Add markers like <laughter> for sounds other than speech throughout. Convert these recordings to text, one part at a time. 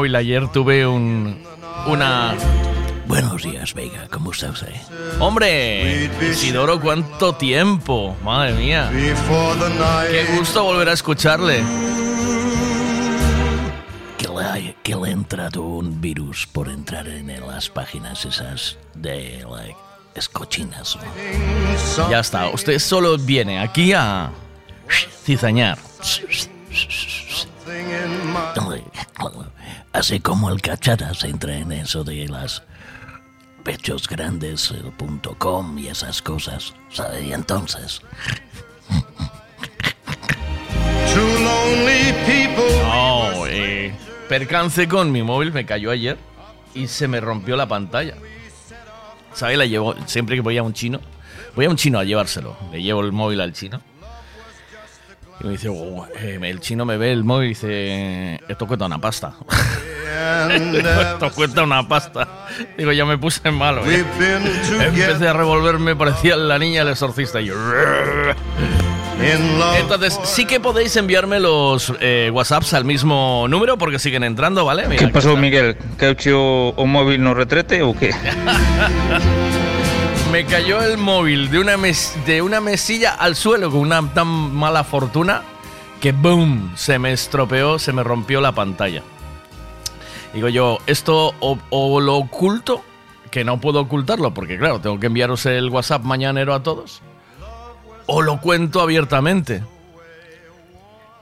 Hoy ayer tuve un una Buenos días, Vega, ¿cómo está usted? hombre Isidoro cuánto tiempo madre mía qué gusto volver a escucharle Que le, ha- que le ha entrado un virus por entrar en las páginas esas de like, escochinas. ¿no? ya está usted solo viene aquí a cizañar Así como el cacharas entra en eso de las pechosgrandes.com y esas cosas. ¿sabe? Y entonces, no eh, percance con mi móvil me cayó ayer y se me rompió la pantalla ¿Sabe? La llevo siempre que voy a un chino. Voy a un chino a llevárselo. Le llevo el móvil al chino. Y me dice, "Oh, eh, el chino me ve el móvil y dice, esto cuesta una pasta. <laughs> Digo, esto cuesta una pasta. Digo, ya me puse malo. ¿eh? Empecé a revolverme, parecía la niña del exorcista. Y yo, entonces, sí que podéis enviarme los eh, WhatsApps al mismo número porque siguen entrando, ¿vale? Mira, ¿Qué pasó. Miguel? ¿Que ha hecho un móvil no retrete o qué? <laughs> Me cayó el móvil de una, de una mesilla al suelo con una tan mala fortuna que ¡boom! Se me estropeó, se me rompió la pantalla. Digo yo, esto o, o lo oculto, que no puedo ocultarlo porque claro, tengo que enviaros el WhatsApp mañanero a todos, o lo cuento abiertamente.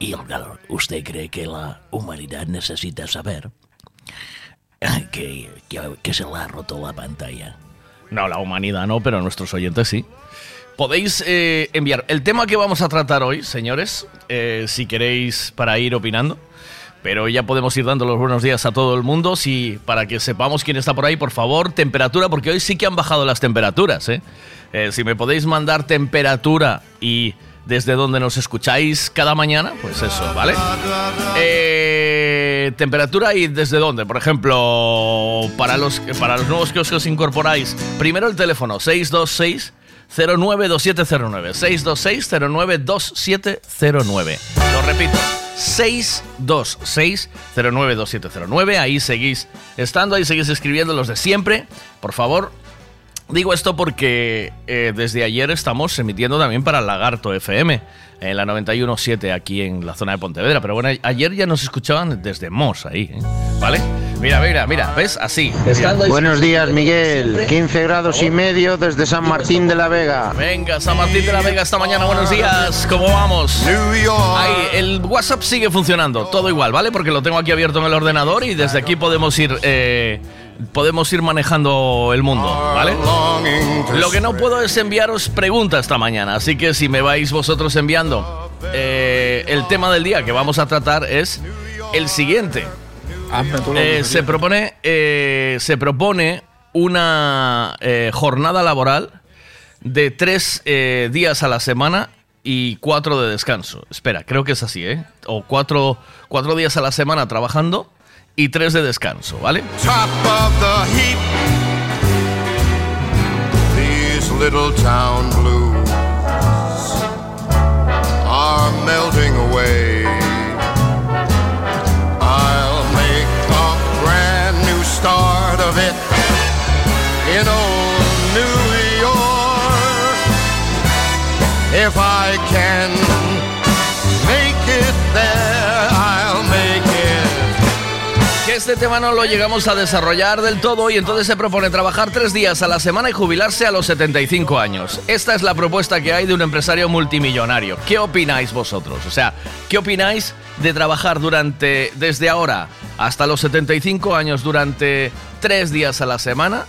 y claro, ¿usted cree que la humanidad necesita saber que, que, que se le ha roto la pantalla? No, la humanidad no, pero nuestros oyentes sí. Podéis eh, enviar el tema que vamos a tratar hoy, señores, eh, si queréis para ir opinando. Pero ya podemos ir dando los buenos días a todo el mundo. Si, para que sepamos quién está por ahí, por favor, temperatura, porque hoy sí que han bajado las temperaturas. ¿eh? Eh, si me podéis mandar temperatura y desde donde nos escucháis cada mañana, pues eso, ¿vale? Eh, temperatura y desde dónde. Por ejemplo, para los, para los nuevos que os incorporáis, primero el teléfono 626 092709. 626 092709. Lo repito. 626 092709. Ahí seguís estando, ahí seguís escribiendo los de siempre. Por favor, Digo esto porque eh, desde ayer estamos emitiendo también para Lagarto FM, en la 91.7 aquí en la zona de Pontevedra. Pero bueno, ayer ya nos escuchaban desde Mos ahí, ¿eh? ¿vale? Mira, mira, mira, ¿ves? Así. Buenos días, Miguel. 15 grados y medio desde San Martín de la Vega. Venga, San Martín de la Vega esta mañana, buenos días, ¿cómo vamos? Ahí, el WhatsApp sigue funcionando, todo igual, ¿vale? Porque lo tengo aquí abierto en el ordenador y desde aquí podemos ir, eh, podemos ir manejando el mundo, ¿vale? Lo que no puedo es enviaros preguntas esta mañana, así que si me vais vosotros enviando eh, el tema del día que vamos a tratar es el siguiente. Eh, se propone eh, se propone una eh, jornada laboral de tres días a la semana y cuatro de descanso. Espera, creo que es así, ¿eh? O cuatro, cuatro días a la semana trabajando y tres de descanso, ¿vale? top of the heap. These little town blues are melting away. I'll make a brand new start of it in old New York. If I can este tema no lo llegamos a desarrollar del todo y entonces se propone trabajar tres días a la semana y jubilarse a los 75 años. Esta es la propuesta que hay de un empresario multimillonario. ¿Qué opináis vosotros? O sea, ¿qué opináis de trabajar durante, desde ahora hasta los 75 años durante tres días a la semana?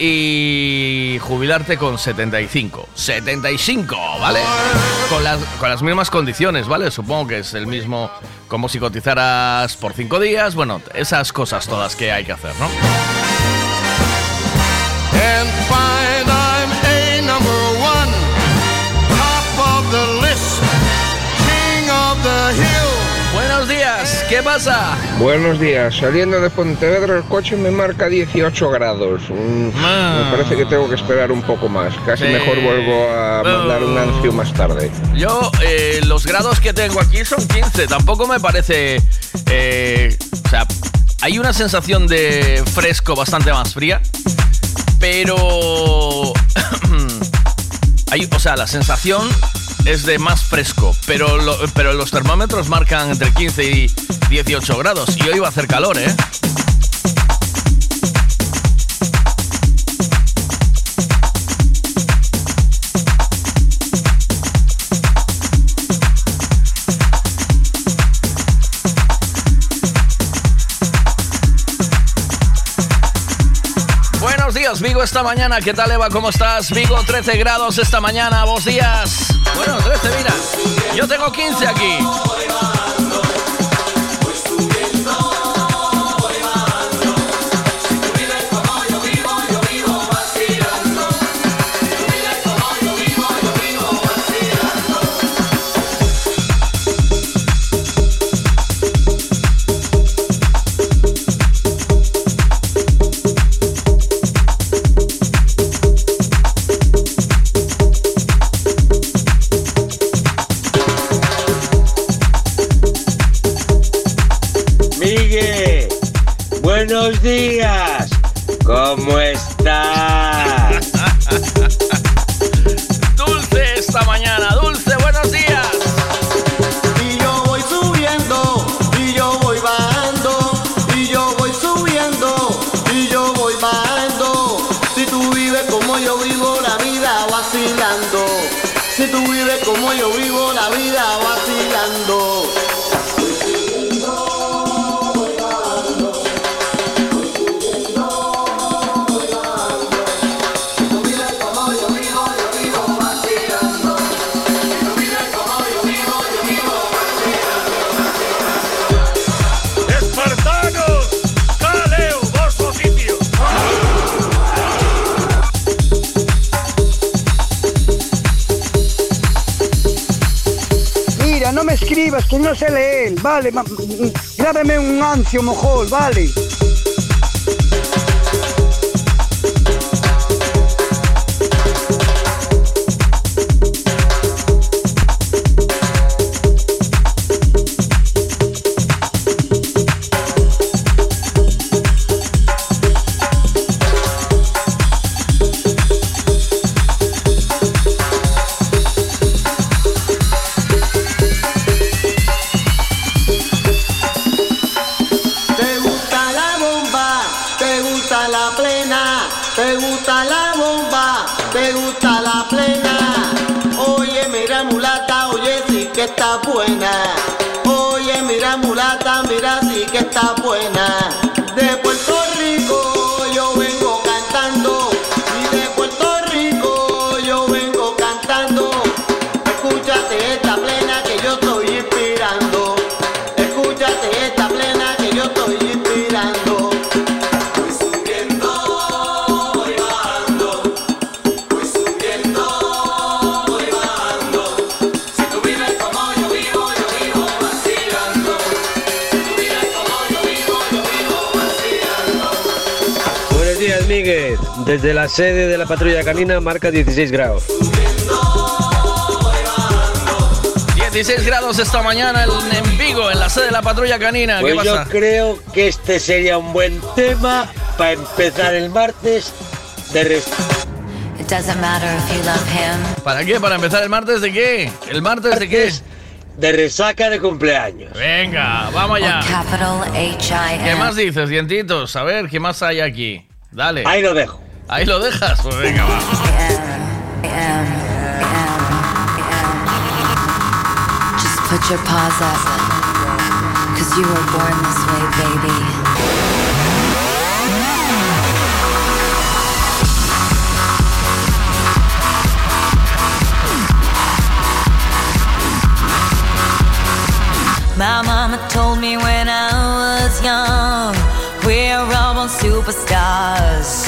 y jubilarte con 75. 75, ¿vale? Con las, con las mismas condiciones, ¿vale? Supongo que es el mismo como si cotizaras por 5 días. Bueno, esas cosas todas que hay que hacer, ¿no? ¿Qué pasa? Buenos días, saliendo de Pontevedra el coche me marca 18 grados. Mm, Ah. Me parece que tengo que esperar un poco más. Casi Sí. mejor vuelvo a mandar un anuncio más tarde. Yo, eh, los grados que tengo aquí son 15. Tampoco me parece. eh, o sea, hay una sensación de fresco bastante más fría, pero... <coughs> hay, o sea, la sensación es de más fresco, pero, pero los termómetros marcan entre 15 y 18 grados y hoy va a hacer calor, ¿eh? Esta mañana. ¿Qué tal, Eva? ¿Cómo estás? Vigo, 13 grados esta mañana. Vos días. Bueno, 13, mira. Yo tengo 15 aquí. Buenos días. ¿Cómo estás? No sé leer, vale, grábeme un ancio mojol, vale. Desde la sede de la patrulla canina marca 16 grados. 16 grados esta mañana en Vigo, en la sede de la patrulla canina. Pues yo creo que este sería un buen tema para empezar el martes de ¿Para qué? ¿Para empezar el martes de qué? ¿El martes, de qué? De resaca de cumpleaños. Venga, vamos allá. ¿Qué más dices, dientitos? A ver, ¿qué más hay aquí? Dale. Ahí lo dejo. Ahí lo dejas, pues venga, va. Just put your paws up, cause you were born this way, baby. My mama told me when I was young, we're all superstars.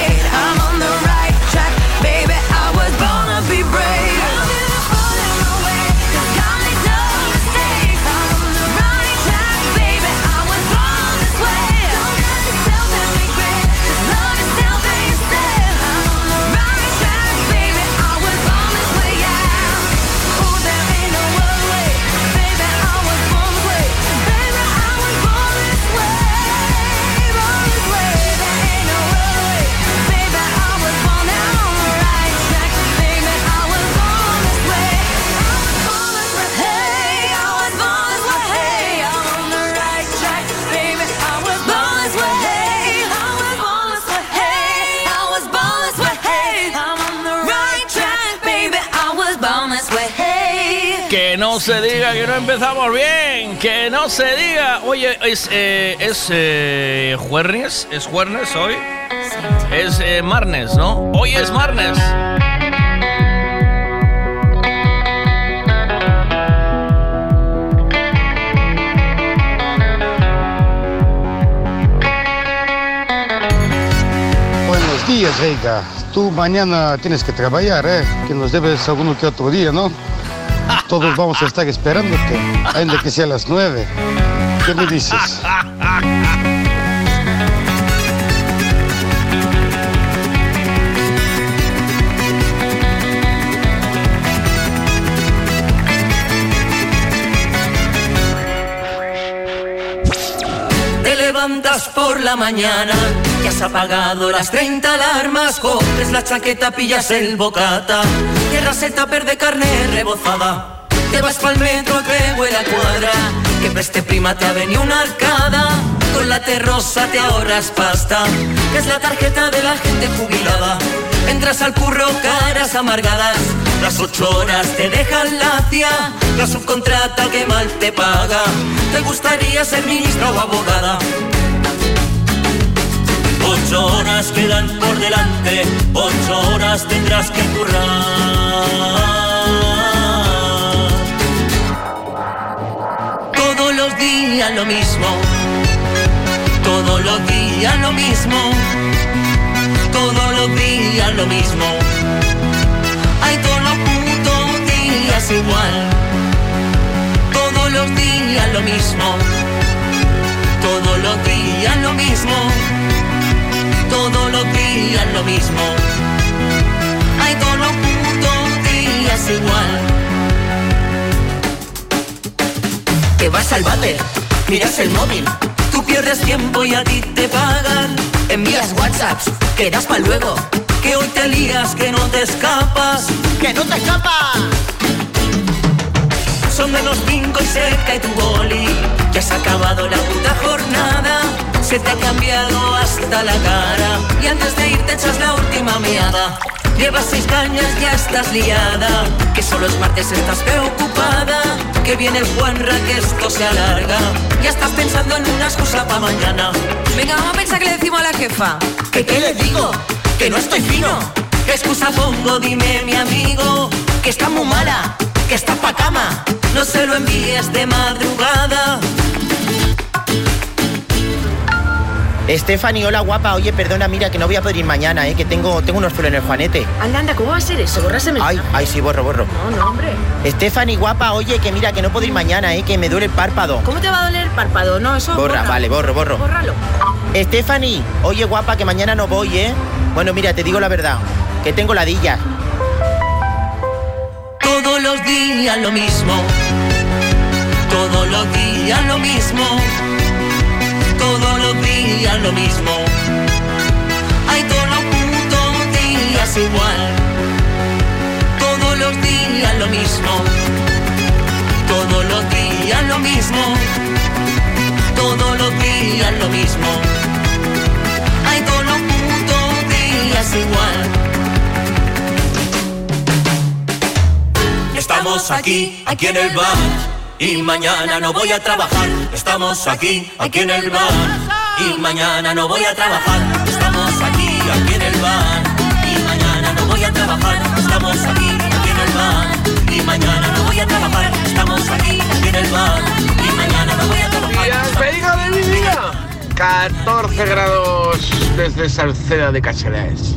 no se diga que no empezamos bien, que no se diga. Oye, es, eh, es eh, jueves, es jueves hoy. Es eh, marnes, ¿no? Hoy es marnes. Buenos días, Reika. Tú mañana tienes que trabajar, ¿eh? Que nos debes alguno que otro día, ¿no? Todos vamos a estar esperándote, ainda que sea a las nueve. ¿Qué me dices? Te levantas por la mañana, ya has apagado las 30 alarmas, coges la chaqueta, pillas el bocata, cierras el tupper de carne rebozada, vas pa'l metro que huele a cuadra, que preste prima te ha venido una arcada, con la terrosa te ahorras pasta, que es la tarjeta de la gente jubilada. Entras al curro, caras amargadas, las ocho horas te dejan lacia, la subcontrata que mal te paga, te gustaría ser ministra o abogada. Ocho horas quedan por delante, ocho horas tendrás que currar. Días lo mismo, todos los días lo mismo, todos los días lo mismo. Hay todos los putos días igual, todos los días lo mismo, todos los días lo mismo, todos los días lo mismo. Hay todos los putos días igual. Te vas al váter, miras el móvil, tú pierdes tiempo y a ti te pagan. Envías WhatsApps, quedas para luego, que hoy te lías, que no te escapas. ¡Que no te escapas! Son menos cinco y se cae tu boli. Ya se ha acabado la puta jornada. Se te ha cambiado hasta la cara. Y antes de irte echas la última meada. Llevas seis cañas, ya estás liada. Que solo es martes, estás preocupada. Que viene el Juanra, que esto se alarga. Ya estás pensando en una excusa para mañana. Venga, vamos a pensar que le decimos a la jefa. ¿Que qué le digo? Que no estoy fino. ¿Qué excusa pongo? Dime, mi amigo. Que está muy mala, que está pa' cama. No se lo envíes de madrugada. Stephanie, hola guapa. Oye, perdona, mira que no voy a poder ir mañana, ¿eh? que tengo, tengo unos pelos en el juanete. Anda, anda, ¿cómo va a ser eso? Borráseme. Ay, ay, sí, borro, borro. No, no, hombre. Stephanie, guapa, oye, que mira que no puedo ir mañana, ¿eh? que me duele el párpado. ¿Cómo te va a doler el párpado? No, eso Borra, borra. vale, borro, borro. Bórralo. Stephanie, oye, guapa, que mañana no voy, ¿eh? Bueno, mira, te digo la verdad, que tengo ladilla. Todos los días lo mismo. Todos los días lo mismo. Todos los días lo mismo. Hay todos los putos días igual. Todos los días lo mismo. Todos los días lo mismo. Todos los días lo mismo. Hay todos los putos días igual. Estamos aquí, aquí en el bar. Y mañana no voy a trabajar. Estamos aquí, aquí en el bar. Y mañana no voy a trabajar. Estamos aquí, aquí en el bar. Y mañana no voy a trabajar. Estamos aquí, aquí en el bar. Y mañana no voy a trabajar. Estamos aquí, aquí en el bar. Y mañana no voy a trabajar. ¡Despedida de mi vida! 14 grados desde Salceda de Caselas.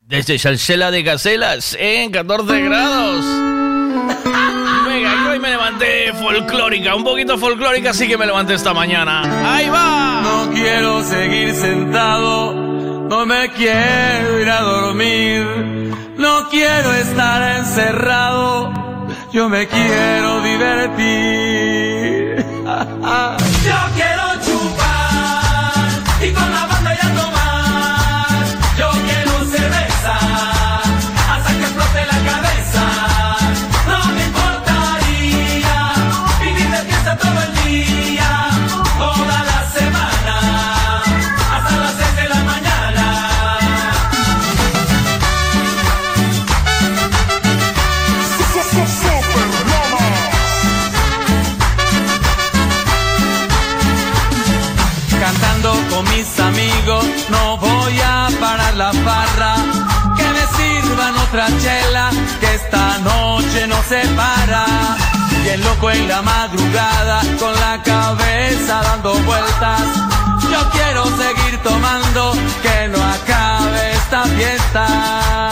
Desde Salsela de Caselas, en 14 grados. Folclórica, un poquito folclórica, sí que me levanté esta mañana. ¡Ahí va! No quiero seguir sentado, no me quiero ir a dormir, no quiero estar encerrado, yo me quiero divertir. <laughs> Yo quiero chupar y con la banda ya tomar. Yo quiero cerveza hasta que explote la cabeza. Que me sirvan otra chela, que esta noche no se para. Bien loco en la madrugada, con la cabeza dando vueltas. Yo quiero seguir tomando, que no acabe esta fiesta.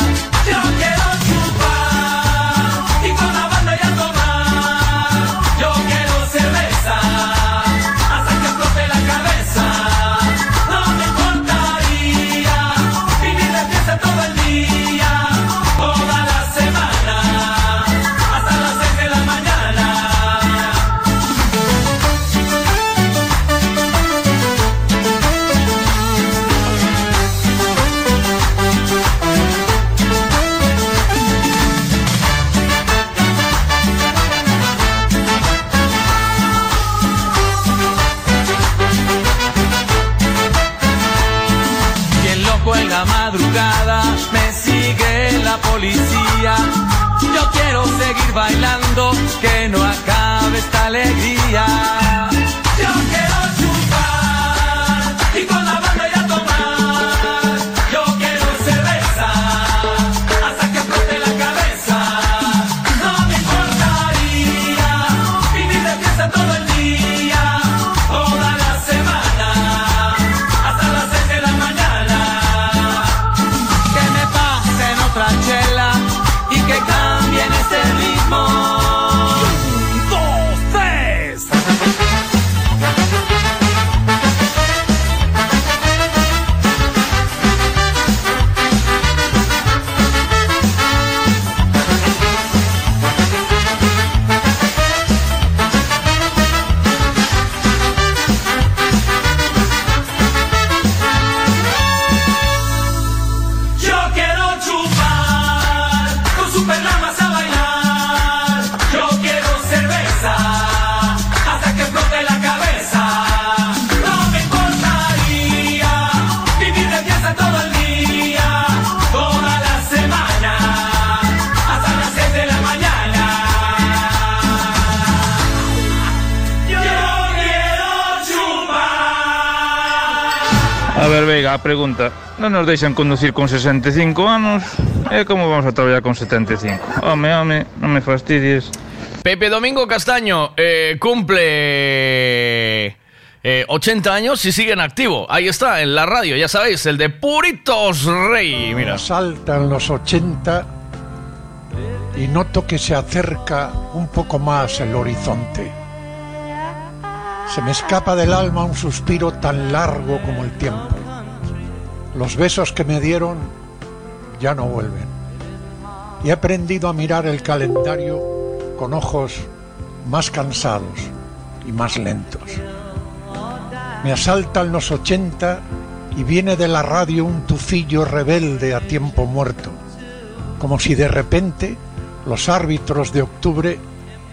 Bailando, a pregunta. Non nos deixan conducir con 65 anos? E como vamos a traballar con 75? Home, home, non me fastidies. Pepe Domingo Castaño eh, cumple eh, 80 años y sigue en activo. Ahí está, en la radio, ya sabéis, el de Puritos Rey. Mira. Saltan los 80 y noto que se acerca un poco más el horizonte. Se me escapa del alma un suspiro tan largo como el tiempo. Los besos que me dieron ya no vuelven. Y he aprendido a mirar el calendario con ojos más cansados y más lentos. Me asaltan los 80 y viene de la radio un tufillo rebelde a tiempo muerto, como si de repente los árbitros de octubre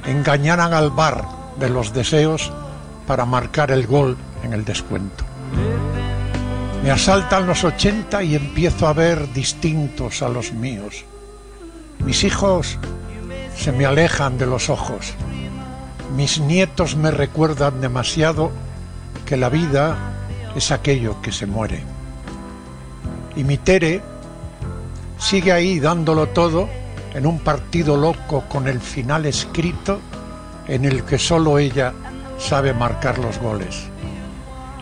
engañaran al bar de los deseos para marcar el gol en el descuento. Me asaltan los 80 y empiezo a ver distintos a los míos. Mis hijos se me alejan de los ojos. Mis nietos me recuerdan demasiado que la vida es aquello que se muere. Y mi Tere sigue ahí dándolo todo en un partido loco con el final escrito en el que solo ella sabe marcar los goles.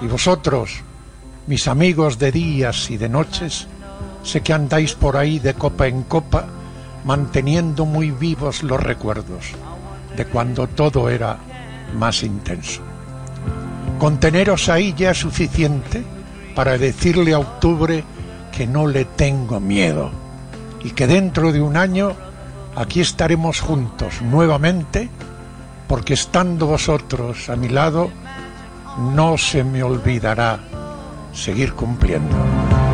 Y vosotros, mis amigos de días y de noches, sé que andáis por ahí de copa en copa, manteniendo muy vivos los recuerdos de cuando todo era más intenso. Con teneros ahí ya es suficiente para decirle a octubre que no le tengo miedo y que dentro de un año aquí estaremos juntos nuevamente porque estando vosotros a mi lado no se me olvidará seguir cumpliendo.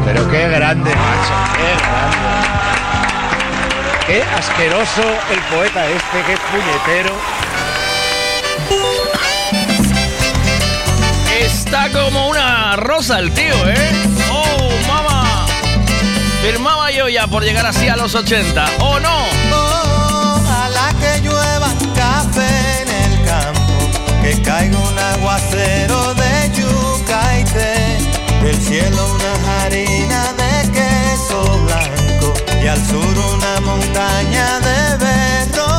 Pero qué grande, macho, qué grande. Qué asqueroso el poeta este, qué puñetero. Está como una rosa el tío, ¿eh? ¡Oh, mamá! Firmaba yo ya por llegar así a los 80, ¿o no? Ojalá que llueva café en el campo, que caiga un aguacero de del cielo una harina de queso blanco y al sur una montaña de berro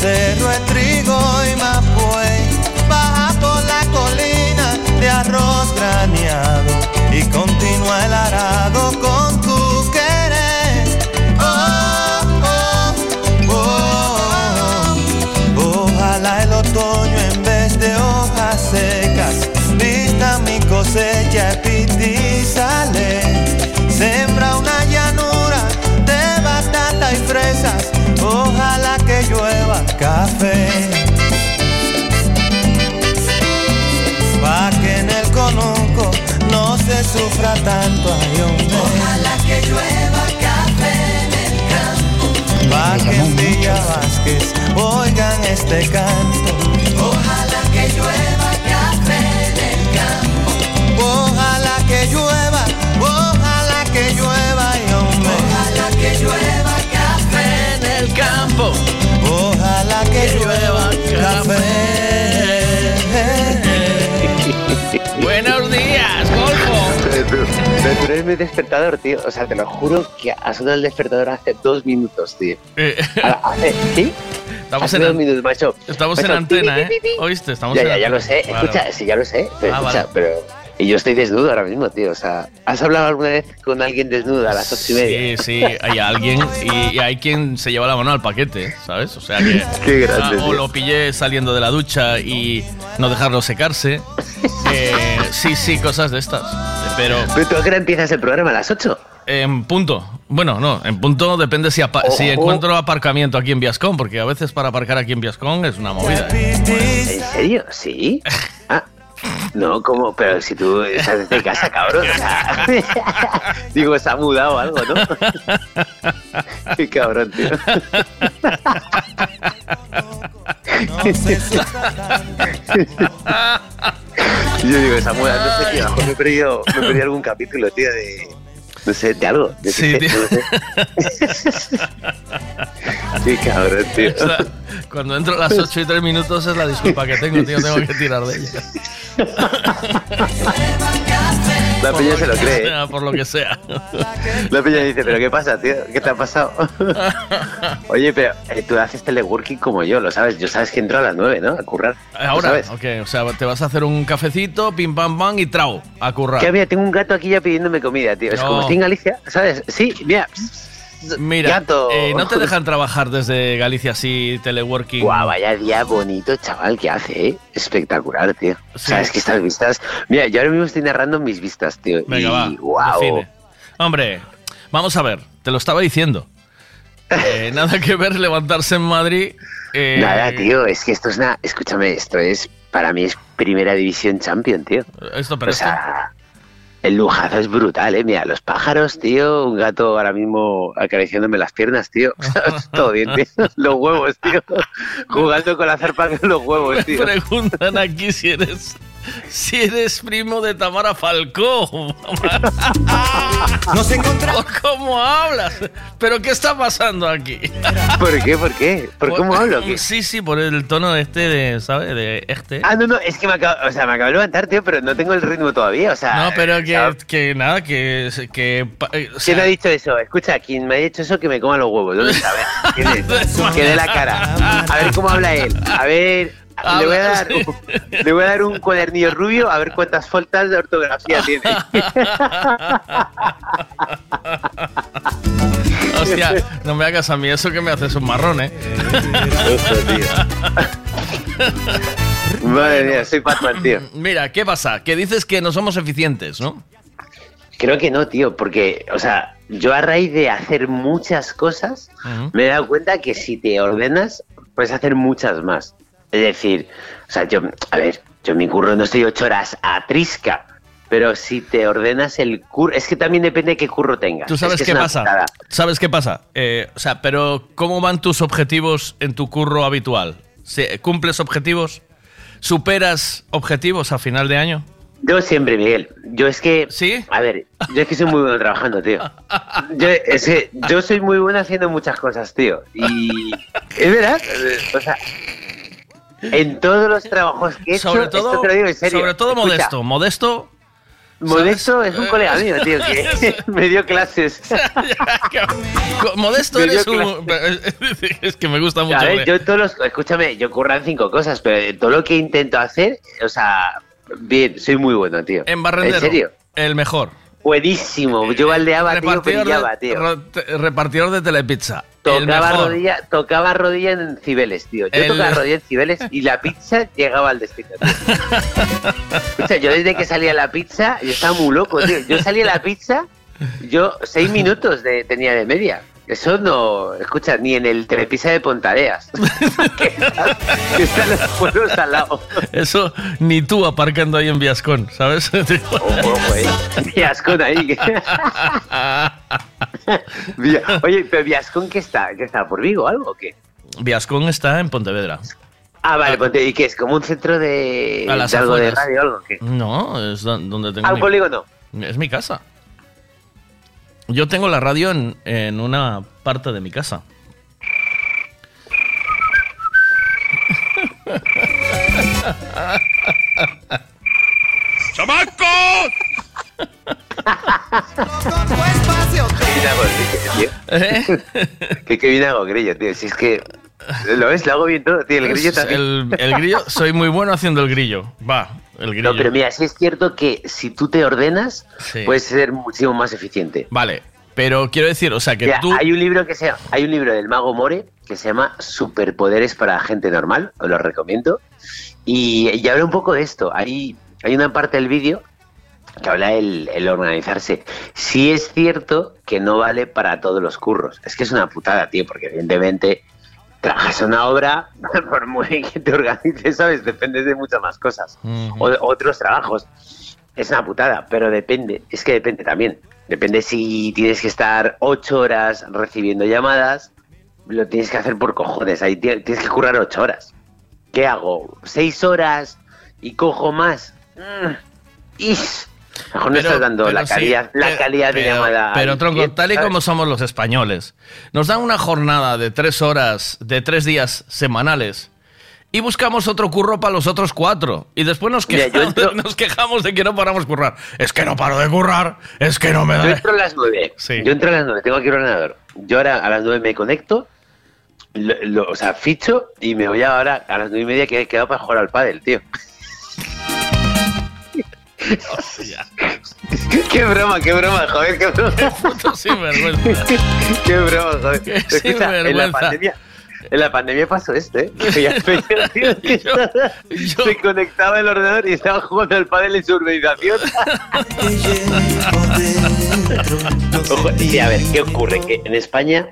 cerro de trigo y mapuey, baja por la colina de arroz graneado y continúa el arado con tu querer. Oh, oh, oh, oh. Ojalá el otoño en vez de hojas secas vista mi cosecha y sale. Sembra una llanura de batata y fresas. Ojalá que llueva café. Pa' que en el conuco no se sufra tanto ay, hombre. Ojalá que llueva café en el campo. Pa' que en Villa Vázquez oigan este canto. Ojalá que llueva café en el campo. Ojalá que llueva, ojalá que llueva y hombre. Ojalá que llueva café en el campo. Que llueva café. <laughs> Buenos días, Golfo. Pero, eres mi despertador, tío. O sea, te lo juro que ha sonado el despertador hace dos minutos, tío. Ahora, hace, ¿Sí? Estamos hace en dos an- minutos, macho. Estamos en Macho, antena, pi, ¿eh? pi, pi, pi. ¿Oíste? Estamos Ya, en ya, ya antena. lo sé. Vale, Escucha, vale. sí, ya lo sé. Pero, Ah, escucha, vale. pero. Y yo estoy desnudo ahora mismo, tío. O sea, ¿has hablado alguna vez con alguien desnudo a las ocho y media? Sí, sí, hay alguien y, y hay quien se lleva la mano al paquete, ¿sabes? O sea que. <laughs> Qué grande, o tío. lo pillé saliendo de la ducha y no dejarlo secarse. <laughs> Eh, sí, sí, cosas de estas. Pero. ¿Pero tú a qué hora empiezas el programa? ¿A las 8? En punto. Bueno, no, en punto depende si, apa- si encuentro aparcamiento aquí en Viascón, porque a veces para aparcar aquí en Viascón es una movida. ¿eh? ¿En serio? ¿Sí? <laughs> Ah, No, como, pero si tú estás desde casa, cabrón. <laughs> digo, se ha mudado algo, ¿no? <laughs> Qué cabrón, tío. <laughs> Yo digo, esa muda, no sé, tío, me he perdido, me he perdido algún capítulo, tío, de. No sé, de algo. De Sí, tío. no sé. <laughs> Qué cabrón, tío. O sea, cuando entro a las 8 y 3 minutos es la disculpa que tengo, tío. Tengo que tirar de ella. <laughs> La peña se lo cree. sea, por lo que sea. <laughs> La peña dice, ¿pero qué pasa, tío? ¿Qué te ha pasado? <laughs> Oye, pero eh, tú haces teleworking como yo, lo sabes. Yo sabes que entro a las 9, ¿no? A currar. ¿Lo Ahora, sabes? ok, o sea, te vas a hacer un cafecito, pim pam pam y trao, a currar. Que mira, tengo un gato aquí ya pidiéndome comida, tío. Es como estoy en Galicia, ¿sabes? Sí, mira. Mira, gato. eh, no te dejan trabajar desde Galicia así, teleworking. Guau, vaya día bonito, chaval, que hace, ¿eh? Espectacular, tío. Sabes que estas vistas. Mira, yo ahora mismo estoy narrando mis vistas, tío. Venga, y, va, define. Hombre, vamos a ver, te lo estaba diciendo. Eh, <laughs> nada que ver levantarse en Madrid. eh, Nada, tío, es que esto es una. Escúchame, esto es. Para mí es primera división champion, tío. Esto, pero o sea, el lujazo es brutal, eh. Mira, los pájaros, tío. Un gato ahora mismo acariciándome las piernas, tío. <laughs> Todo bien, tío. <laughs> Los huevos, tío. Jugando con la zarpa con los huevos, Me tío. preguntan aquí si eres si eres primo de Tamara Falcó. <laughs> Nos encontramos. ¿Cómo hablas? ¿Pero qué está pasando aquí? ¿Por qué? ¿Por qué? ¿Por cómo hablo? Sí, sí, por el tono este de, ¿sabes? De este. Ah, no, no, es que me acabo, o sea, me acabo de levantar, tío, pero no tengo el ritmo todavía, o sea. No, pero que, que nada, que. que eh, ¿Quién ha dicho eso? Escucha, quien me ha dicho eso que me coma los huevos. ¿Dónde está? A ver, ¿quién es? <laughs> Que dé la cara. A ver cómo habla él. A ver, le voy a dar, le voy a dar un cuadernillo rubio a ver cuántas faltas de ortografía <laughs> tiene. Hostia, no me hagas a mí eso que me haces un marrón, ¿eh? Madre mía, soy Batman, tío. <clears throat> Mira, ¿qué pasa? Que dices que no somos eficientes, ¿no? Creo que no, tío, porque, o sea, yo a raíz de hacer muchas cosas, me he dado cuenta que si te ordenas, puedes hacer muchas más. Es decir, o sea, yo, a ver, yo en mi curro no estoy ocho horas a trisca, pero si te ordenas el curro, es que también depende de qué curro tengas. ¿Tú Es sabes que qué pasa? putada. ¿Sabes qué pasa? Eh, o sea, pero ¿cómo van tus objetivos en tu curro habitual? ¿Se- ¿Cumples objetivos? ¿Superas objetivos a final de año? Yo siempre, Miguel. Yo es que. ¿Sí? A ver, yo es que soy muy bueno trabajando, tío. <laughs> Yo, es que yo soy muy bueno haciendo muchas cosas, tío. Y. <laughs> Es verdad. O sea. En todos los <laughs> trabajos que he hecho, Sobre todo, esto te lo digo en serio. sobre todo Escucha, modesto. Modesto. Modesto ¿sabes? es un colega mío, tío, que <laughs> <laughs> me dio clases. Modesto eres un. Es que me gusta mucho. A ver, yo todos los. Escúchame, yo curran cinco cosas, pero todo lo que intento hacer, o sea, bien, soy muy bueno, tío. En Barrendero. ¿En serio? El mejor. Buenísimo. Yo baldeaba, tío, brillaba, de, tío. repartidor de telepizza. el Tocaba rodilla, tocaba rodilla en Cibeles, tío. Yo El- tocaba rodilla en Cibeles y la pizza llegaba al destino, <laughs> yo desde que salía la pizza, yo estaba muy loco, tío. Yo salía la pizza, yo seis minutos de, tenía de media. Eso no, escucha, ni en el telepizza de Pontareas. <laughs> <laughs> que, que están los pueblos al lado. Eso ni tú aparcando ahí en Viascón, ¿sabes? Ojo, eh. Viascón ahí. <laughs> Oye, pero Viascón, ¿qué está? ¿Qué está? ¿Por Vigo algo o qué? Viascón está en Pontevedra. Ah, vale, ponte, ¿y qué es? ¿Como un centro de, A las de algo de radio o algo? ¿qué? No, es do- donde tengo. Ah, un mi- polígono. Es mi casa. Yo tengo la radio en, en una parte de mi casa. ¡Chamacos! Qué bien hago grillo, tío. ¿Eh? <laughs> Qué, qué bien hago grillo, tío. Si es que. ¿Lo ves? Lo hago bien todo, tío. El grillo también. el, el grillo, soy muy bueno haciendo el grillo. Va, el grillo. No, pero mira, sí es cierto que si tú te ordenas, Sí. puedes ser muchísimo más eficiente. Vale, pero quiero decir, o sea, que Mira, tú. hay un libro que se hay un libro del mago More que se llama Superpoderes para gente normal, os lo recomiendo. Y, y habla un poco de esto. Hay, hay una parte del vídeo que habla el, el organizarse. Sí es cierto que no vale para todos los curros. Es que es una putada, tío, porque evidentemente trabajas una obra, <laughs> por muy que te organices, ¿sabes? Depende de muchas más cosas. O de otros trabajos. Es una putada, pero depende. Es que depende también. Depende si tienes que estar ocho horas recibiendo llamadas, lo tienes que hacer por cojones. Ahí ti- tienes que currar ocho horas. ¿Qué hago? ¿Seis horas y cojo más? Mm. Mejor no estás dando la sí, calidad, la pero- calidad de pero- llamada. Pero al tronco, tal y como somos los españoles, nos dan una jornada de tres horas, de tres días semanales. Y buscamos otro curro para los otros cuatro. Y después nos Mira, yo quejamos, entro- <laughs> nos quejamos de que no paramos de currar. Es que no paro de currar. Es que no me Yo da. entro a las nueve. Yo entro a las nueve, tengo aquí el ordenador. Yo ahora a las nueve me conecto, lo- lo- o sea, ficho y me voy ahora a las nueve y media que he quedado para jugar al pádel, tío. Qué broma, qué broma, joder, qué broma. <laughs> sinvergüenza. qué broma, joder. Qué <laughs> Escucha, en la pandemia, en la pandemia pasó esto, ¿eh? Que <laughs> Se conectaba el ordenador y estaba jugando al pádel en su urbanización. Ojo, sí, a ver, ¿qué ocurre? Que en España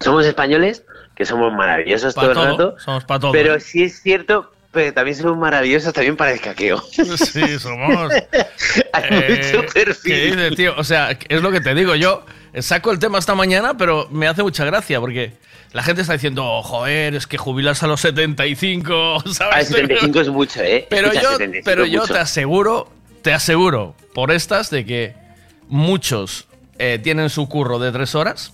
somos españoles, que somos maravillosos Pa' todo el rato, somos pa' todo. pero sí es cierto, pero también somos maravillosos también para el caqueo. Sí, somos. <laughs> Hay Eh, mucho perfil. O sea, es lo que te digo. Yo saco el tema esta mañana, pero me hace mucha gracia porque la gente está diciendo, "Oh, joder, es que jubilarse a los 75, <laughs> ¿sabes? A 75 es mucho, ¿eh? Pero Escucha, yo, 75 pero yo mucho. te aseguro, te aseguro, por estas, de que muchos eh, tienen su curro de tres horas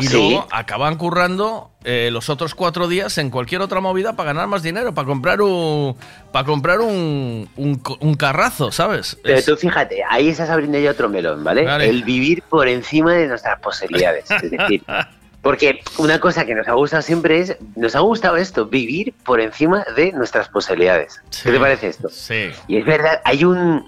y Sí. luego acaban currando eh, los otros cuatro días en cualquier otra movida para ganar más dinero, para comprar un, para comprar un, un, carrazo, ¿sabes? Pero tú fíjate, ahí estás abriendo ya otro melón, ¿vale? Vale. El vivir por encima de nuestras posibilidades. Es decir, <laughs> porque una cosa que nos ha gustado siempre es, nos ha gustado esto, vivir por encima de nuestras posibilidades. ¿Qué te parece esto? Sí. Y es verdad, hay un...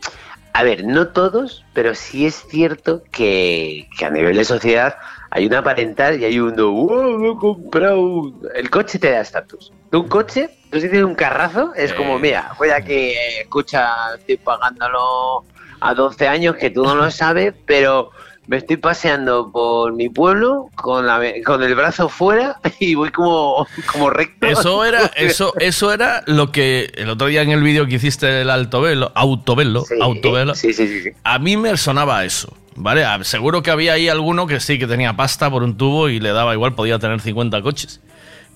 A ver, no todos, pero sí es cierto que, que a nivel de sociedad hay un aparentar y hay un... ¡Wow, me he comprado! El coche te da estatus. Tú un coche, tú si tienes un carrazo, es como, mira, voy aquí, escucha, estoy pagándolo a 12 años que tú no lo sabes, pero me estoy paseando por mi pueblo con, la, con el brazo fuera <laughs> y voy como, como recto. Eso era, <laughs> eso, eso era lo que el otro día en el vídeo que hiciste del Altovelo, Autovelo, Autovelo, sí, sí, sí, sí. a mí me sonaba eso. ¿Vale? A- Seguro que había ahí alguno que sí, que tenía pasta por un tubo y le daba igual, podía tener 50 coches.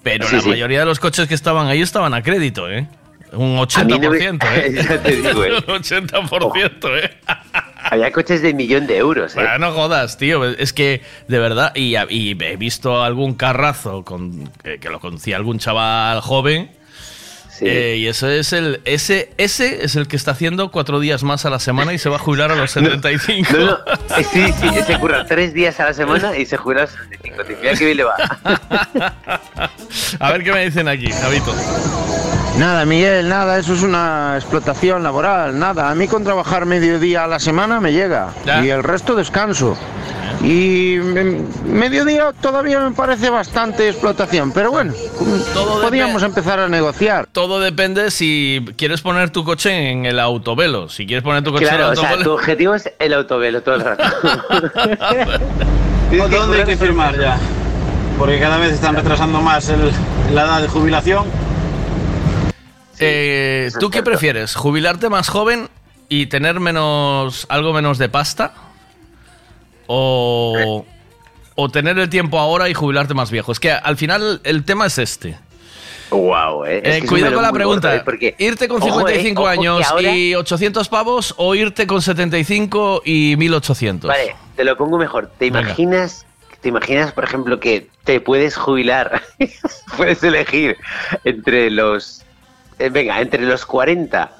Pero Sí, la sí. mayoría de los coches que estaban ahí estaban a crédito, ¿eh? Un A mí no me- 80%, ¿eh? <laughs> Ya te digo, ¿eh? <laughs> Un 80%, ¿eh? Había coches de millón de euros, ¿eh? Bueno, no jodas, tío. Es que, de verdad, y, y he visto algún carrazo con, que, que lo conocía algún chaval joven. Eh, y eso es el. Ese, ese es el que está haciendo cuatro días más a la semana y se va a jubilar a los <laughs> 75. No, no, eh, sí, sí, se curra tres días a la semana y se jubila a los 65. Tío, Mira qué bien le va. <laughs> A ver qué me dicen aquí, Javito. Nada, Miguel, nada, eso es una explotación laboral, nada. A mí con trabajar medio día a la semana me llega y el resto descanso. Y mm, mediodía todavía me parece bastante explotación, pero bueno, podríamos empezar a negociar. Todo depende si quieres poner tu coche en el autovelo. Si quieres poner tu coche Claro, en o el sea, tu autovelo. objetivo es el autovelo todo el rato. <laughs> ¿Dónde hay que firmar ya? Porque cada vez están retrasando más el- la edad de jubilación. Eh, ¿Tú qué prefieres? ¿Jubilarte más joven y tener menos algo menos de pasta? ¿O, o tener el tiempo ahora y jubilarte más viejo? Es que al final el tema es este. Wow, eh. Eh, cuidado con la pregunta. ¿eh? Porque, ¿Irte con ojo, eh, 55 ojo que años ahora- y 800 pavos o irte con 75 y 1800? Vale, te lo pongo mejor. ¿Te Venga. imaginas, te imaginas, por ejemplo, que te puedes jubilar? <laughs> puedes elegir entre los, eh, venga, entre los 40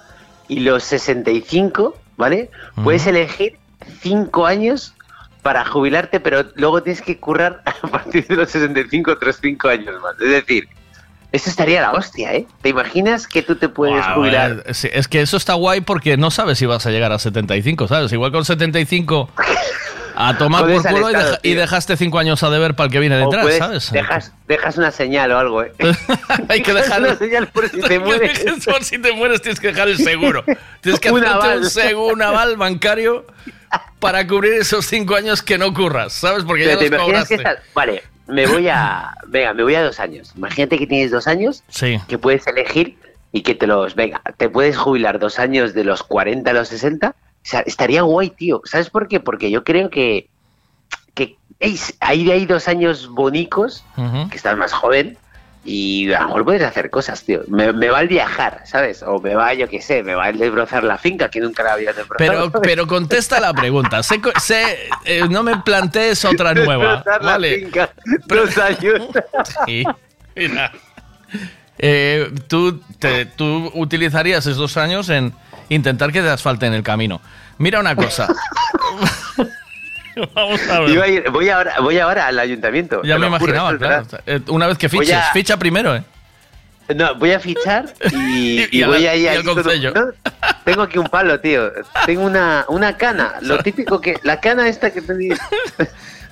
y los 65, ¿vale? Puedes elegir 5 años para jubilarte, pero luego tienes que currar <laughs> a partir de los 65 otros 5 años más. Es decir, eso estaría la hostia, ¿eh? ¿Te imaginas que tú te puedes Guau, jubilar? eh, sí, es que eso está guay porque no sabes si vas a llegar a 75, ¿sabes? Igual con 75 a tomar por culo y, Estado, deja- y dejaste 5 años a deber para el que viene detrás, puedes- ¿sabes? Dejas, dejas una señal o algo, ¿eh? <laughs> Hay que dejar una señal por si te <laughs> mueres. Por si te mueres tienes que dejar el seguro. Tienes que <laughs> Un hacerte aval. un seguro, un aval bancario para cubrir esos 5 años que no curras, ¿sabes? Porque Pero ya te los que cobraste. estás, vale, me voy a. Venga, me voy a dos años. Imagínate que tienes dos años, Sí. que puedes elegir y que te los. Venga, te puedes jubilar dos años de los 40 a los 60. O sea, estaría guay, tío. ¿Sabes por qué? Porque yo creo que. que hay, hay dos años bonicos, que estás más joven. Y a lo mejor puedes hacer cosas, tío. Me, me va el viajar, ¿sabes? O me va, yo qué sé, me va el desbrozar la finca, que nunca la había desbrozado. Pero, ¿sabes? <laughs> pero contesta la pregunta. Sé, sé, eh, no me plantees otra nueva. Desbrozar la Vale. finca, dos años. <laughs> Sí, mira. Eh, tú, te- tú utilizarías esos años en intentar que te asfalten el camino. Mira una cosa. <laughs> <laughs> Vamos a ver. Iba a ir- voy, ahora, voy ahora al ayuntamiento. Ya me juro, imaginaba, claro. Eh, Una vez que fiches, a- ficha primero, ¿eh? No, voy a fichar y, <laughs> Y y a voy la- a ir al todo-. ¿no? Tengo aquí un palo, tío. Tengo una, una cana. <laughs> Lo típico que. La cana esta que te digo.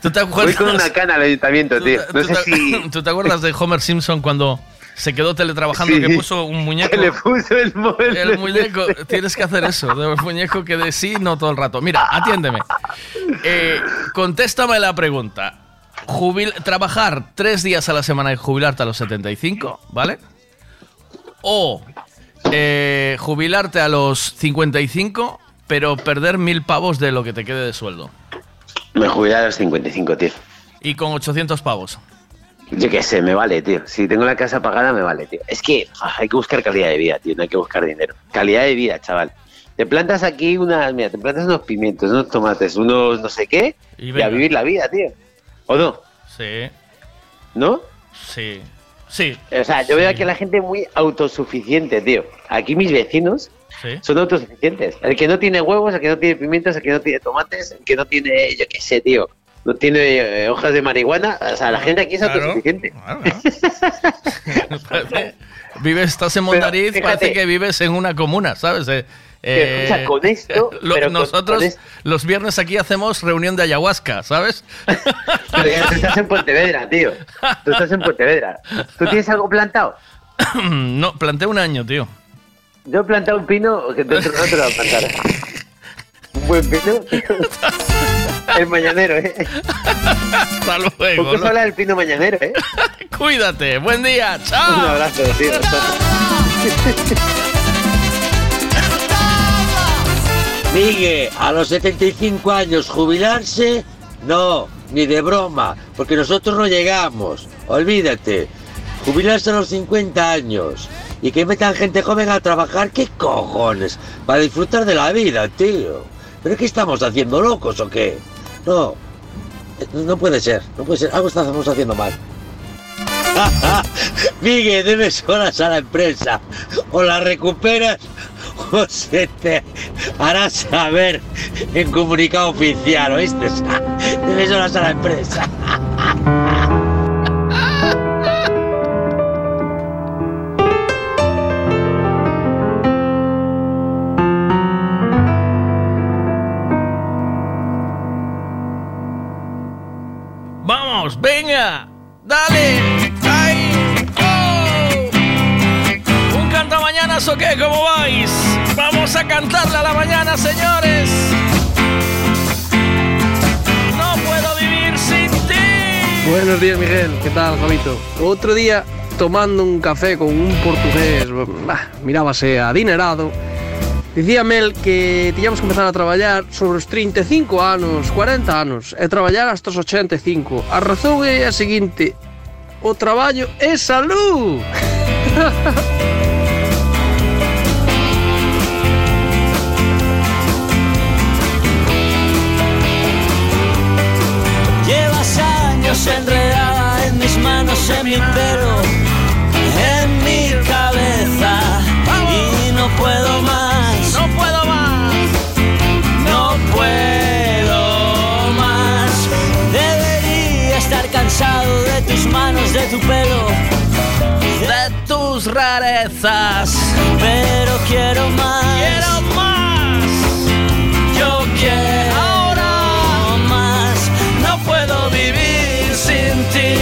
¿Tú te Voy con una cana al ayuntamiento, tío. No ¿Tú sé si. tú te acuerdas de Homer Simpson cuando se quedó teletrabajando Sí. que puso un muñeco? Le puso el. El muñeco, tienes que hacer eso, del muñeco que de sí, no todo el rato. Mira, atiéndeme. Eh, contéstame la pregunta. Jubil- trabajar tres días a la semana y jubilarte a los 75, ¿vale? O eh, jubilarte a los 55, pero perder mil pavos de lo que te quede de sueldo. Me jubilé a los 55, tío. Y con 800 pavos. Yo qué sé, me vale, tío. Si tengo la casa pagada, me vale, tío. Es que ah, hay que buscar calidad de vida, tío. No hay que buscar dinero. Calidad de vida, chaval. Te plantas aquí unas, mira, te plantas unos pimientos, unos tomates, unos no sé qué, Y a vivir la vida, tío. ¿O no? Sí, ¿No? sí, sí. O sea, yo veo aquí a la gente muy autosuficiente, tío. Aquí mis vecinos Sí. son autosuficientes. El que no tiene huevos, el que no tiene pimientos, el que no tiene tomates, el que no tiene, yo qué sé, tío. No tiene eh, hojas de marihuana. O sea, la gente aquí es Claro, autosuficiente. Parece- <laughs> Vives, estás en Pero, Mondariz, fíjate. parece que vives en una comuna, ¿sabes? Eh, eh, con esto, lo- pero con- nosotros con esto- los viernes aquí hacemos reunión de ayahuasca, ¿sabes? <laughs> Pero ya tú estás en Pontevedra, tío. Tú estás en Pontevedra. ¿Tú tienes algo plantado? <clears throat> no, planté un año, tío. Yo he plantado un pino que tú no te lo vas a plantar. <laughs> Un buen pino. <laughs> El mañanero, ¿eh? Hasta luego. Poco se ¿no? habla del pino mañanero, ¿eh? <laughs> Cuídate, buen día, chao. Un abrazo, tío. <laughs> Migue, a los 75 años jubilarse, no, ni de broma, porque nosotros no llegamos. Olvídate. Jubilarse a los 50 años y que metan gente joven a trabajar, ¿qué cojones? Para disfrutar de la vida, tío. ¿Pero qué estamos haciendo, locos o qué? No, eh, no puede ser, no puede ser. Algo estamos haciendo mal. <laughs> Miguel, debes horas a la empresa. O la recuperas o se te hará saber en comunicado oficial, ¿oíste? <laughs> Debes horas a la empresa. <laughs> venga, dale, ahí, oh. Un canta mañanas o qué, ¿cómo vais? Vamos a cantarle a la mañana, señores. No puedo vivir sin ti. Buenos días, Miguel. ¿Qué tal, Javito? Otro día, tomando un café con un portugués, bah, mirábase adinerado, Dicía Mel que tiñamos que empezar a traballar sobre os 35 anos, 40 anos, e traballar hasta os 85. A razón é a seguinte, o traballo é salud. <laughs> Llevas años enredada en mis manos, en mi pelo tus manos, de tu pelo. De tus rarezas. Pero quiero más. Quiero más. Yo quiero más. No puedo vivir sin ti.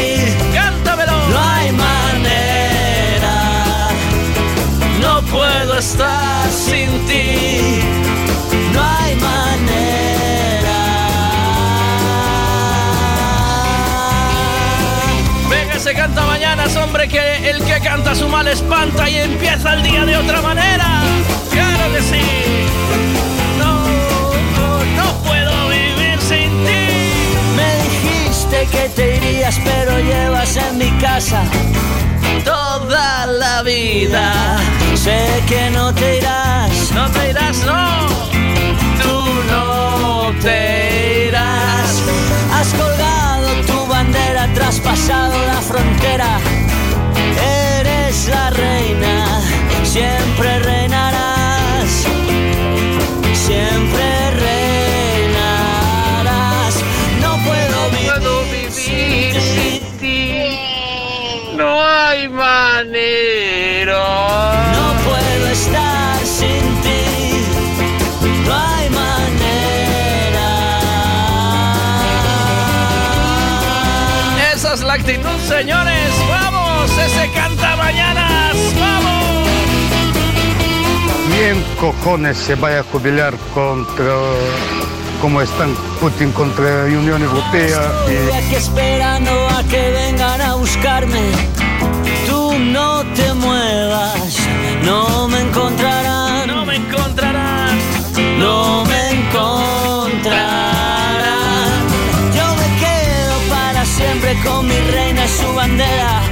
Cántamelo. No hay manera. No puedo estar sin ti. No hay manera. Este canta mañanas, hombre, que el que canta su mal espanta y empieza el día de otra manera. Claro que sí. No, no, no puedo vivir sin ti. Me dijiste que te irías, pero llevas en mi casa toda la vida. Sé que no te irás, No te irás, no. Tú no te irás. has traspasado la frontera. Eres la reina, siempre reinarás, siempre reinarás. No puedo vivir, sin ti. No hay manera. No la actitud, señores. ¡Vamos! Ese canta mañanas. ¡Vamos! Bien cojones se vaya a jubilar contra como están Putin contra la Unión Europea y Estoy aquí esperando a que vengan a buscarme. Con mi reina y su bandera.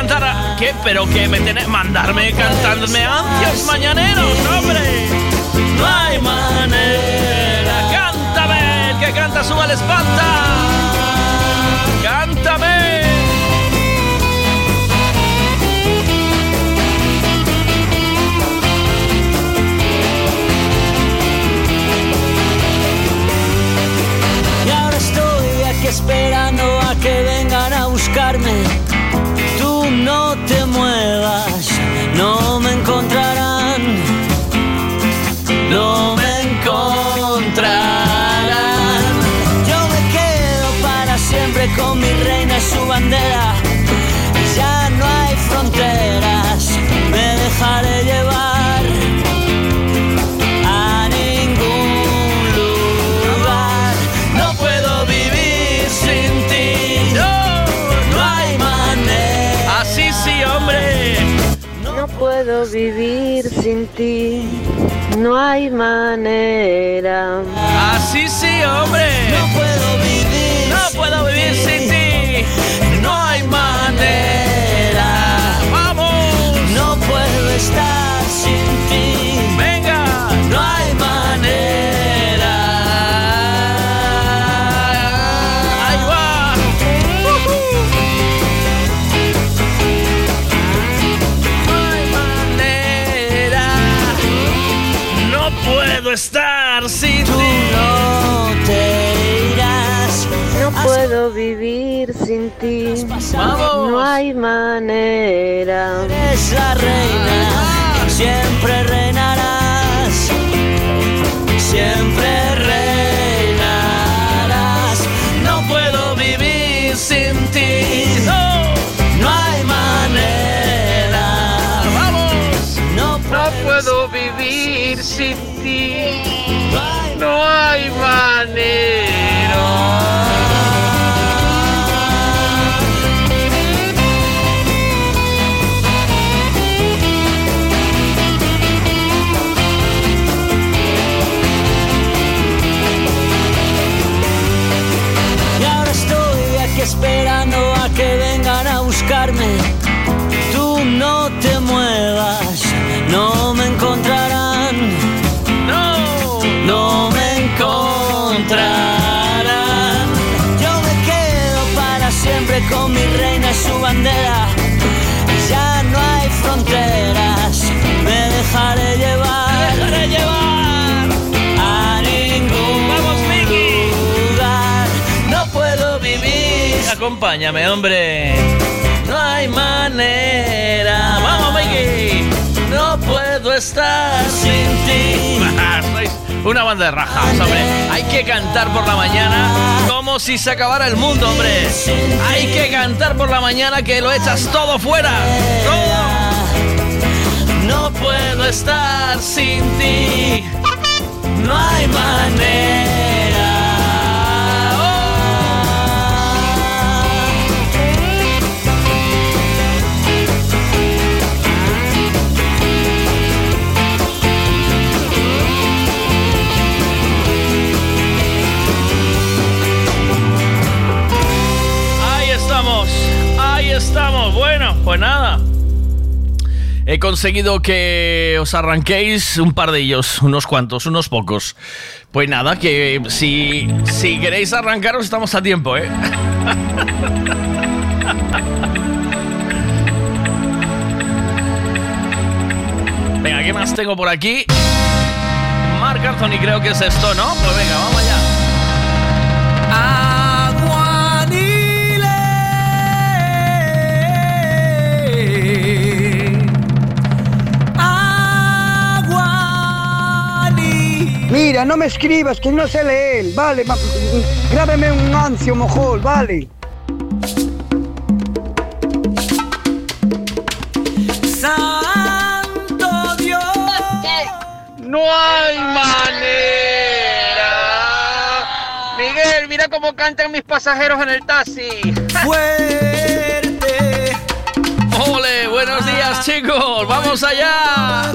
Cantar? a- ¿Qué? ¿Pero que me tiene mandarme cantándome ansios mañaneros, hombre? No hay manera. Cántame, el que canta suba la espanta. No hay manera. Así sí, hombre. No puedo sin ti. No hay manera. Esa reina siempre reinarás. Siempre reinarás. No puedo vivir sin ti. No, no hay manera. Vamos. No no puedo vivir sin ti. No hay manera. Acompáñame, hombre. No hay manera. Vamos, Mikey. No puedo estar sin ti. <laughs> Una banda de rajas, hombre. Hay que cantar por la mañana como si se acabara el mundo, hombre. Hay que cantar por la mañana que lo echas todo fuera. Todo. No puedo estar sin ti. No hay manera. Pues nada. He conseguido que os arranquéis un par de ellos, unos cuantos, unos pocos. Pues nada, que si, si queréis arrancaros estamos a tiempo, ¿eh? <laughs> Venga, ¿qué más tengo por aquí? Mark Anthony creo que es esto, ¿no? Pues venga, vamos allá. Mira, no me escribas, que no sé leer, vale. ma- Grábeme un ancio, mojol, vale. Santo Dios. No hay manera. Miguel, mira cómo cantan mis pasajeros en el taxi. Fuerte. Ole, buenos días chicos, vamos allá.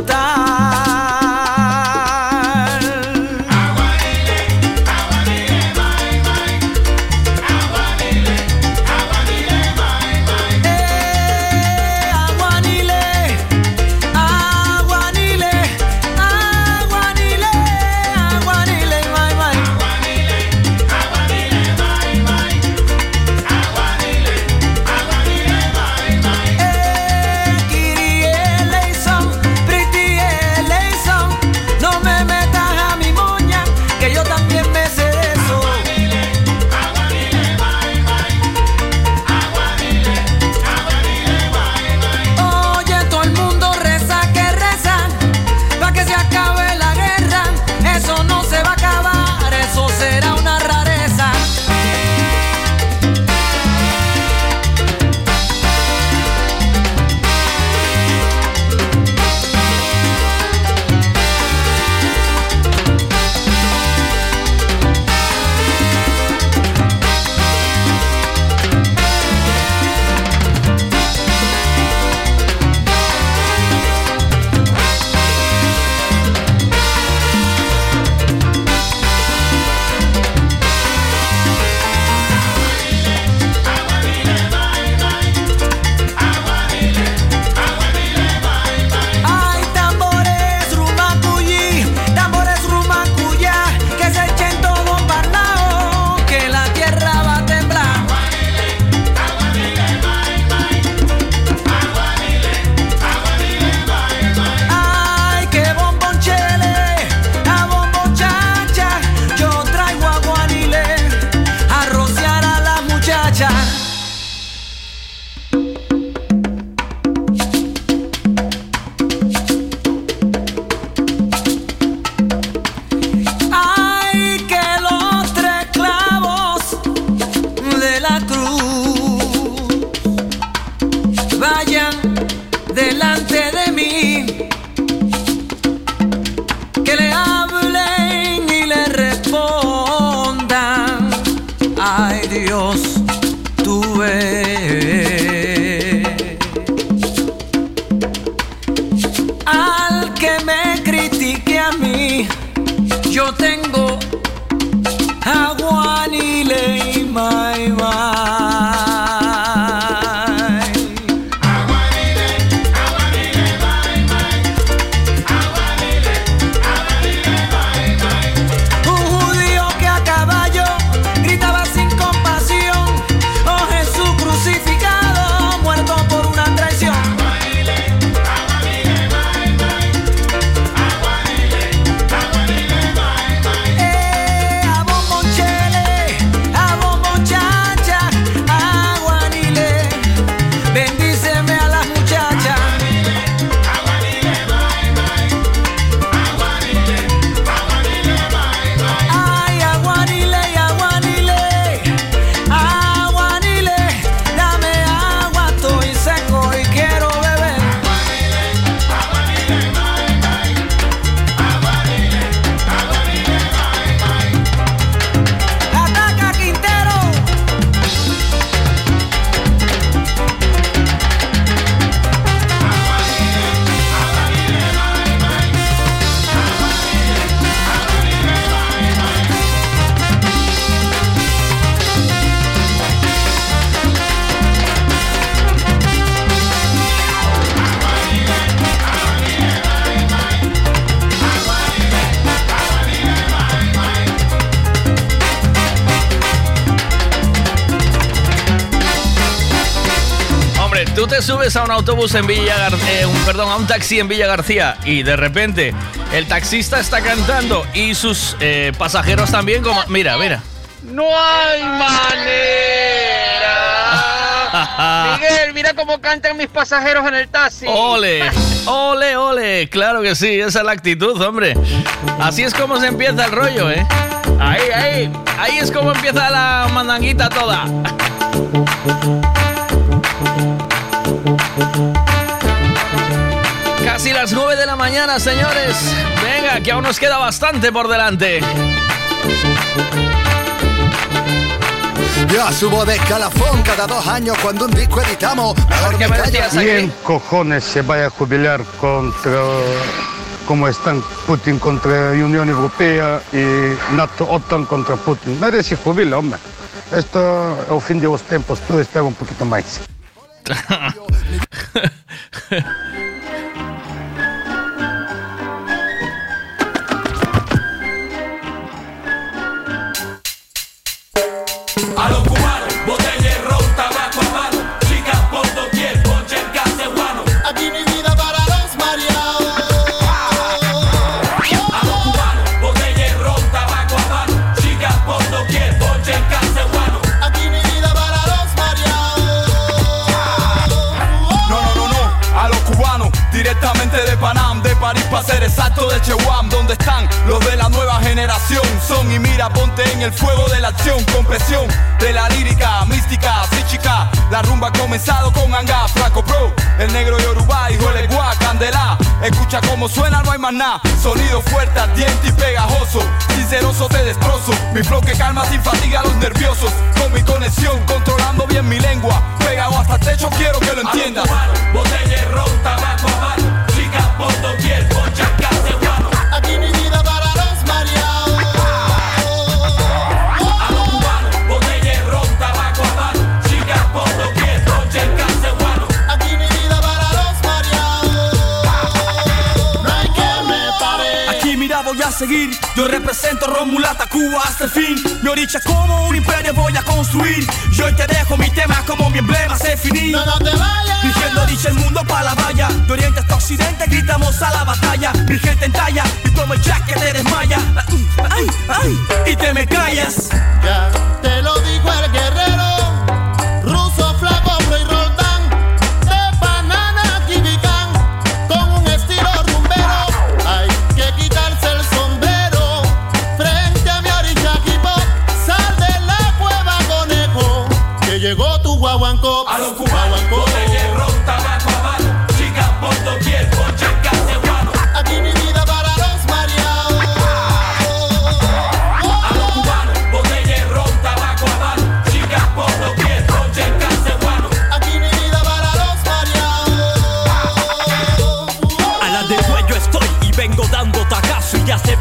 Un autobús en Villa García, perdón, a un taxi en Villa García y de repente el taxista está cantando y sus eh, pasajeros también como... Mira, mira. ¡No hay manera! <laughs> Miguel, mira cómo cantan mis pasajeros en el taxi. Ole, <laughs> ole, ole. Claro que sí, esa es la actitud, hombre. Así es como se empieza el rollo, ¿eh? Ahí, ahí. Ahí es como empieza la mandanguita toda. <laughs> Casi las 9 de la mañana, señores. Venga, que aún nos queda bastante por delante. Yo subo de escalafón cada dos años cuando un disco editamos. Mejor me callo. ¿Quién cojones se vaya a jubilar contra como están Putin contra Unión Europea y NATO, OTAN contra Putin? Nadie se jubila, hombre. Esto, ao fin de los tiempos, todo espera un poquito más. <laughs> 呵 <laughs> de Chewam, donde están los de la nueva generación. Son y mira, ponte en el fuego de la acción, con presión de la lírica, mística, psíquica. La rumba ha comenzado con Anga, Flaco Pro, el negro Yoruba, hijo de Gua, Candela. Escucha cómo suena, no hay más nada. Sonido fuerte, ardiente y pegajoso. Sinceroso te destrozo. Mi flow que calma sin fatiga a los nerviosos. Con mi conexión, controlando bien mi lengua. Pegado hasta el techo, quiero que lo entiendas. Botella ron, tabaco a mano, chicas por doquier, seguir, yo represento Romulata Cuba hasta el fin. Mi oricha como un imperio voy a construir. Y hoy te dejo mi tema como mi emblema se finí. No, no te vayas. Dirigiendo dicha el mundo para la valla. De oriente hasta occidente gritamos a la batalla. Mi gente en talla y como el jack que te desmaya. Ay, ay, y te me callas. Ya te lo dijo el guerrero.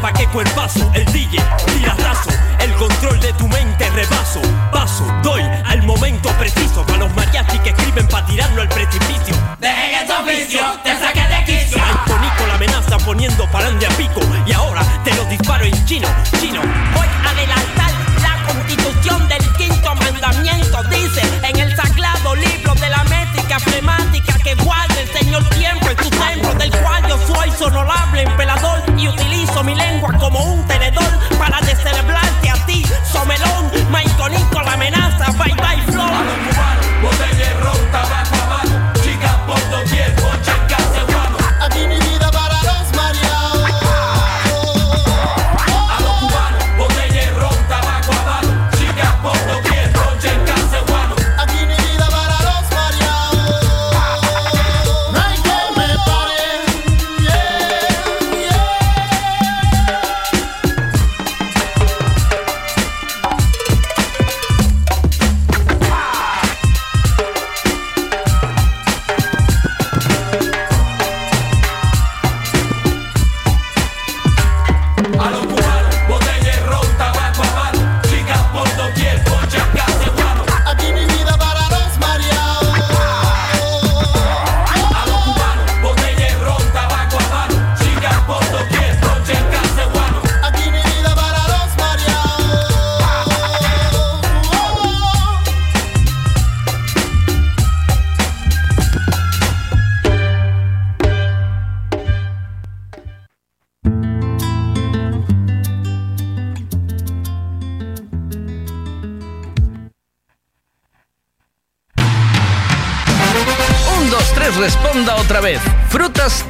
Sepa qué cuerpazo el DJ tira raso el control de tu mente rebaso paso doy al momento preciso para los mariachis que escriben para tirarlo al precipicio Dejen ese oficio, te saqué de quicio. Nico la amenaza poniendo palandia a pico y ahora te lo disparo en chino chino Voy a adelantar la constitución del quinto mandamiento. Dice en el flemática que guarde el Señor tiempo en su templo, del cual yo soy honorable emperador y utilizo mi lengua como un tenedor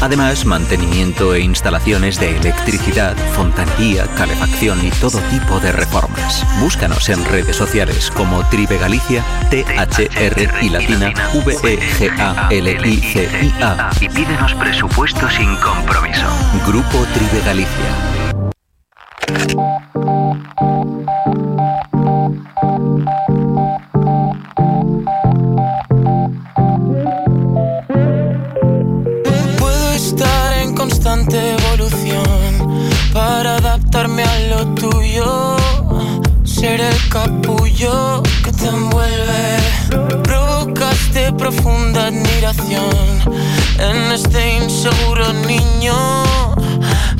Además, mantenimiento e instalaciones de electricidad, fontanería, calefacción y todo tipo de reformas. Búscanos en redes sociales como Tribe Galicia, T-H-R y latina, V-E-G-A-L-I-C-I-A. Y pídenos presupuesto sin compromiso. Grupo Tribe Galicia. Ser el capullo que te envuelve. Provocaste profunda admiración en este inseguro niño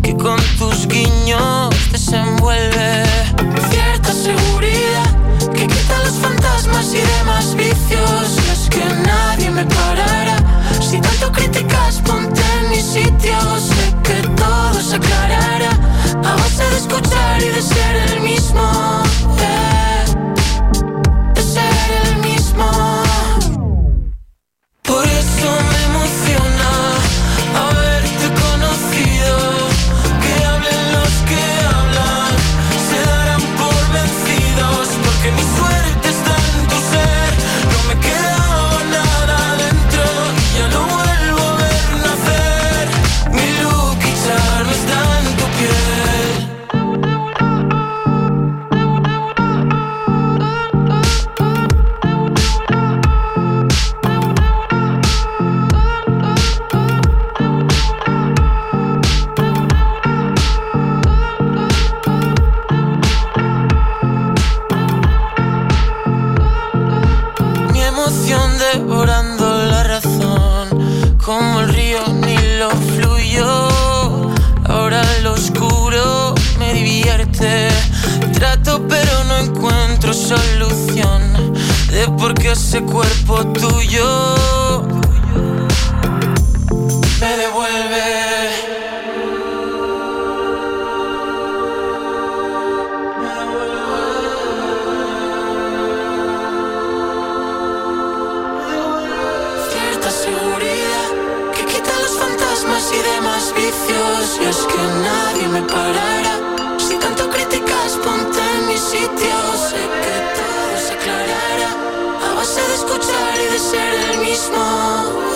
que con tus guiños desenvuelve. Cierta seguridad que quita los fantasmas y demás vicios. Y es que nadie me parará. Si tanto criticas, ponte en mi sitio. Sé que todo se aclarará a base de escuchar y de ser el mismo. de ser el mismo. Por eso me emociona solución de por qué ese cuerpo tuyo me devuelve. Cierta seguridad que quita los fantasmas y demás vicios. Y es que nadie me parará. Ser el mismo.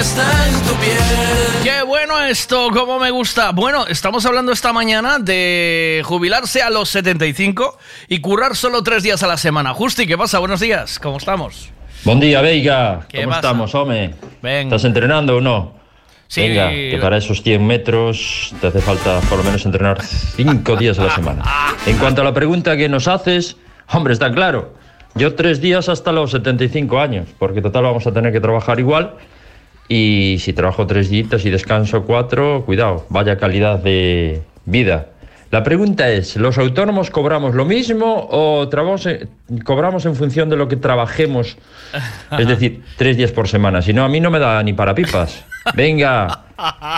Está en tu piel. Qué bueno esto, cómo me gusta. Bueno, estamos hablando esta mañana de jubilarse a los 75 y currar solo tres días a la semana. Justi, ¿qué pasa? Buenos días, ¿cómo estamos? Buen día, Veiga. ¿Qué ¿Cómo pasa? estamos, hombre? Venga. ¿Estás entrenando o no? Sí. Venga, que para esos 100 metros te hace falta por lo menos entrenar 5 días a la semana. En cuanto a la pregunta que nos haces, hombre, está claro. Yo tres días hasta los 75 años, porque total vamos a tener que trabajar igual. Y si trabajo tres días y descanso cuatro, cuidado, vaya calidad de vida. La pregunta es, ¿los autónomos cobramos lo mismo o cobramos en función de lo que trabajemos? Es decir, tres días por semana. Si no, a mí no me da ni para pipas. Venga,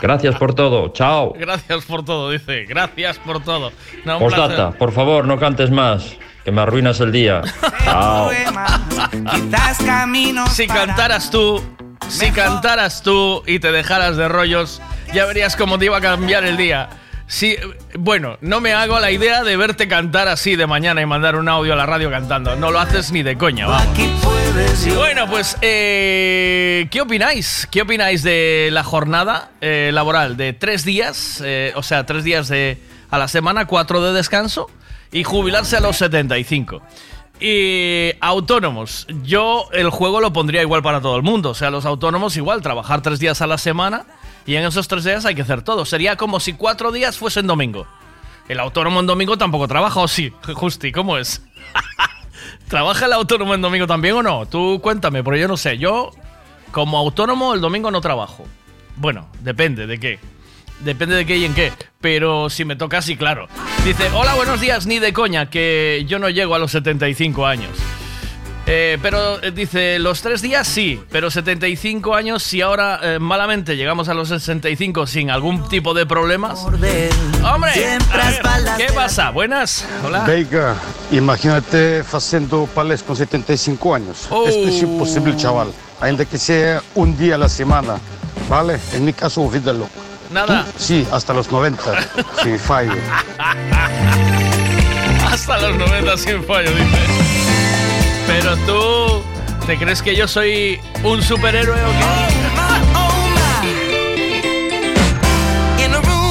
gracias por todo. Chao. Gracias por todo, dice. Gracias por todo. No, Postdata, por favor, no cantes más, que me arruinas el día. Chao. Si cantaras tú, si cantaras tú y te dejaras de rollos, ya verías cómo te iba a cambiar el día. Sí, bueno, no me hago la idea de verte cantar así de mañana y mandar un audio a la radio cantando. No lo haces ni de coña, vamos. Bueno, pues, eh, ¿qué opináis? ¿Qué opináis de la jornada eh, laboral de tres días? eh, o sea, tres días de, a la semana, cuatro de descanso y jubilarse a los 75. Y autónomos, yo el juego lo pondría igual para todo el mundo. O sea, los autónomos igual, trabajar tres días a la semana y en esos tres días hay que hacer todo. Sería como si cuatro días fuesen domingo. El autónomo en domingo tampoco trabaja, ¿o sí? <laughs> Justi, ¿cómo es? <laughs> ¿Trabaja el autónomo en domingo también o no? Tú cuéntame, porque yo no sé. Yo, como autónomo, el domingo no trabajo. Bueno, depende de qué. Depende de qué y en qué. Pero si me toca, sí, claro. Dice, hola, buenos días, ni de coña, que yo no llego a los 75 años. Eh, pero eh, dice, los tres días sí, pero 75 años, si ahora eh, malamente llegamos a los 65 sin algún tipo de problemas. Hombre, a ver, ¿qué pasa? Buenas, hola. Veiga, imagínate haciendo palés con 75 años. Oh. Esto es imposible, chaval. Ainda que sea un día a la semana, ¿vale? En mi caso, olvídalo. Nada. Sí, hasta los 90, sin fallo. <laughs> Hasta los 90 sin fallo, dice. Pero tú, ¿te crees que yo soy un superhéroe o In a room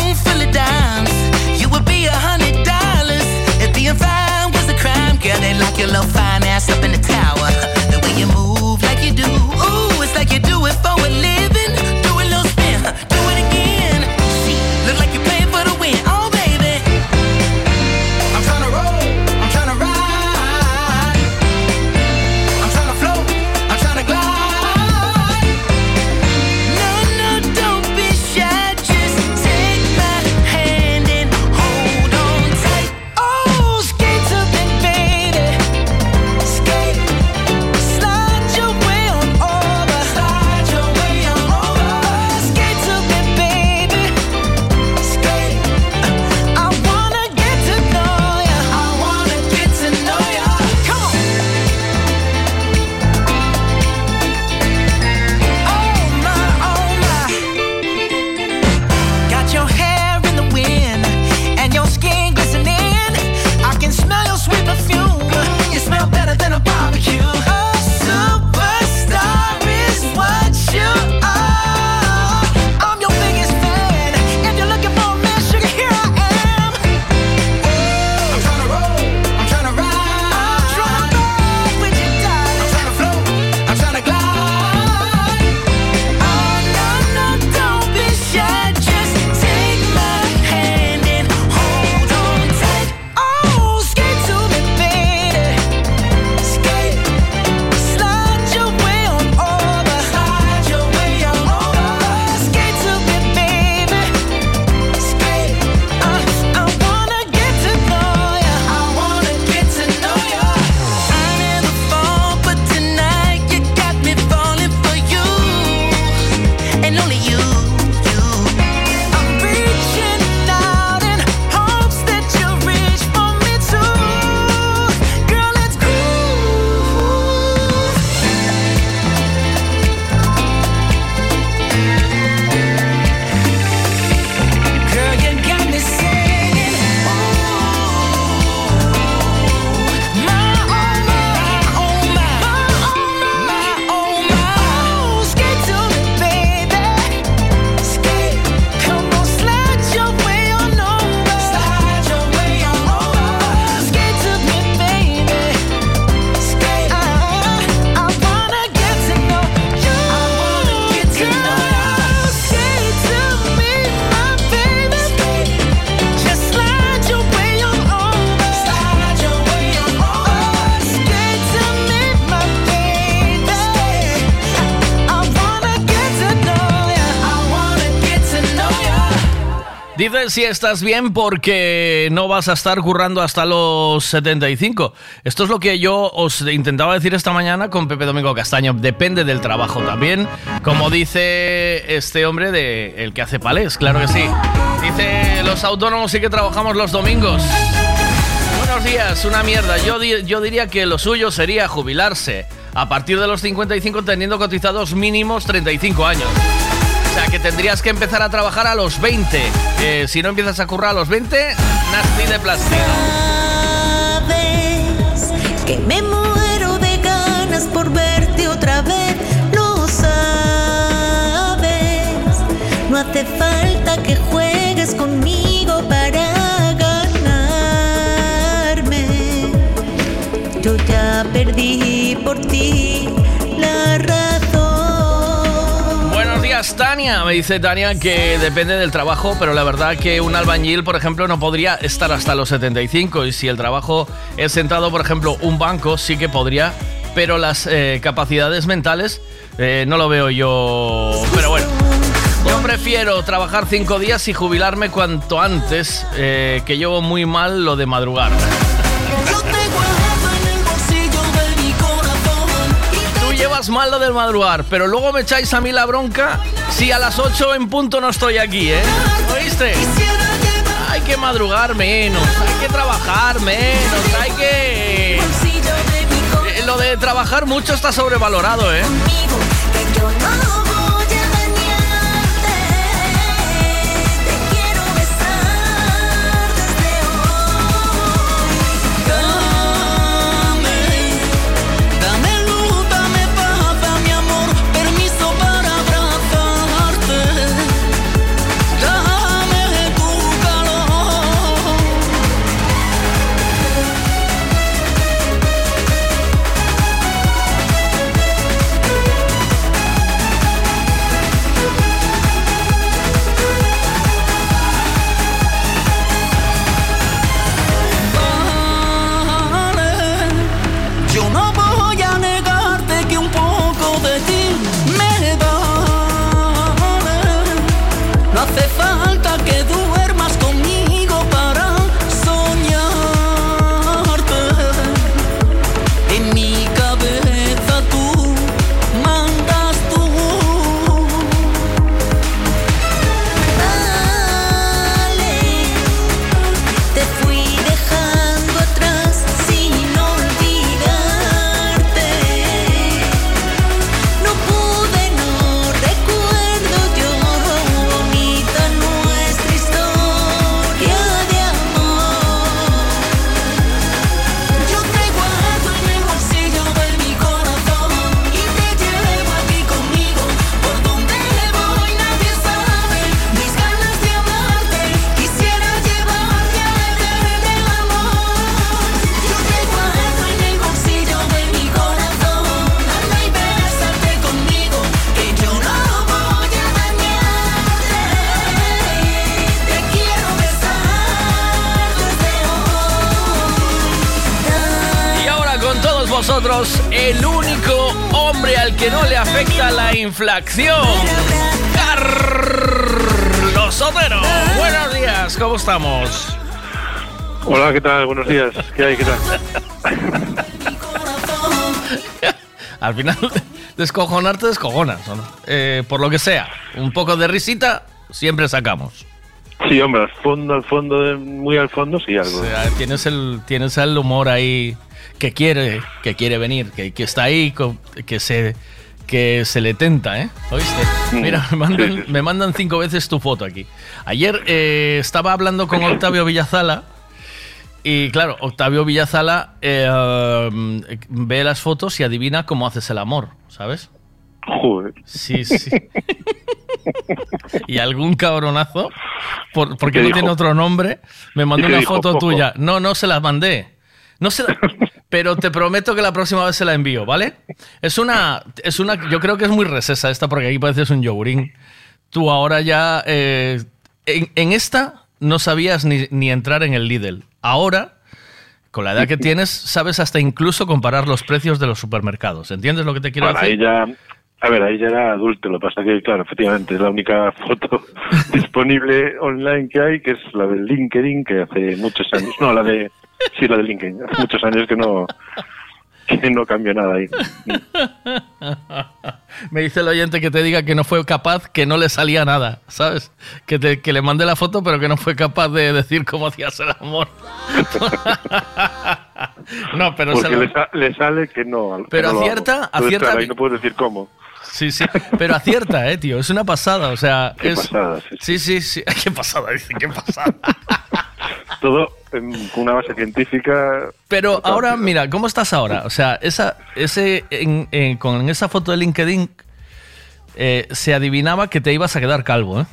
si estás bien porque no vas a estar currando hasta los 75. Esto es lo que yo os intentaba decir esta mañana con Pepe Domingo Castaño. Depende del trabajo también. Como dice este hombre de el que hace palés, claro que sí. Dice los autónomos sí que trabajamos los domingos. Buenos días, una mierda. Yo, yo diría que lo suyo sería jubilarse a partir de los 55 teniendo cotizados mínimos 35 años. O sea, que tendrías que empezar a trabajar a los 20. Eh, si no empiezas a currar a los 20, nasty de plástico. Sabes que me muero de ganas por verte otra vez, lo sabes. No hace falta que juegues conmigo para ganarme. Yo ya perdí Tania. Me dice Tania que depende del trabajo, pero la verdad que un albañil, por ejemplo, no podría estar hasta los 75. Y si el trabajo es sentado, por ejemplo, un banco, sí que podría, pero las eh, capacidades mentales eh, no lo veo yo. Pero bueno. Yo prefiero trabajar cinco días y jubilarme cuanto antes, eh, que llevo muy mal lo de madrugar. Mal lo del madrugar, pero luego me echáis a mí la bronca si a las 8 en punto no estoy aquí, ¿eh? Hay que madrugar menos, hay que trabajar menos, hay que... Eh, Lo de trabajar mucho está sobrevalorado, ¿eh? Inflación. Carlos Otero. Buenos días, ¿cómo estamos? Hola, ¿qué tal? Buenos días. ¿Qué hay? ¿Qué tal? <laughs> Al final, descojonarte descojonas, ¿o no? Eh, por lo que sea, un poco de risita siempre sacamos. Sí, hombre, al fondo, al fondo, de- muy al fondo, sí, algo. O sea, tienes el, tienes el humor ahí que quiere, que quiere venir, que, que está ahí, que se, que se le tenta, ¿eh? ¿Oíste? Mira, me mandan, me cinco veces tu foto aquí. Ayer eh, estaba hablando con Octavio Villazala y claro, Octavio Villazala eh, ve las fotos y adivina cómo haces el amor, ¿sabes? Joder. Sí, sí. y algún cabronazo, por- porque no dijo? tiene otro nombre, me mandó ¿Y qué una dijo, foto Poco? tuya. No, no se la mandé. No se la- pero te prometo que la próxima vez se la envío, ¿vale? Es una, es una, yo creo que es muy resesa esta porque aquí pareces un yogurín. Tú ahora ya, eh, en, en esta no sabías ni, ni entrar en el Lidl. Ahora, con la edad que tienes, sabes hasta incluso comparar los precios de los supermercados. ¿Entiendes lo que te quiero Bueno, decir? ya, A ver, ahí ya era adulto, lo que pasa que, claro, efectivamente, es la única foto <laughs> disponible online que hay, que es la del LinkedIn, que hace muchos años, no, la de, sí, la de LinkedIn, hace muchos años que no, que no cambió nada ahí. <laughs> Me dice el oyente que te diga que no fue capaz, que no le salía nada, ¿sabes? Que, te- que le mandé la foto, pero que no fue capaz de decir cómo hacías el amor. <laughs> no, pero se Porque le, sa- le sale que no. que Pero no lo hago. acierta, acierta que- ahí no puedes decir cómo. Sí, sí, pero acierta, eh, tío, es una pasada, o sea, Qué es... pasada, sí, sí, sí, <laughs> qué pasada, dice, qué pasada. <laughs> Todo con una base científica. Pero ahora, mira, ¿cómo estás ahora? O sea, esa, ese, en- en- con esa foto de LinkedIn eh, se adivinaba que te ibas a quedar calvo, ¿eh?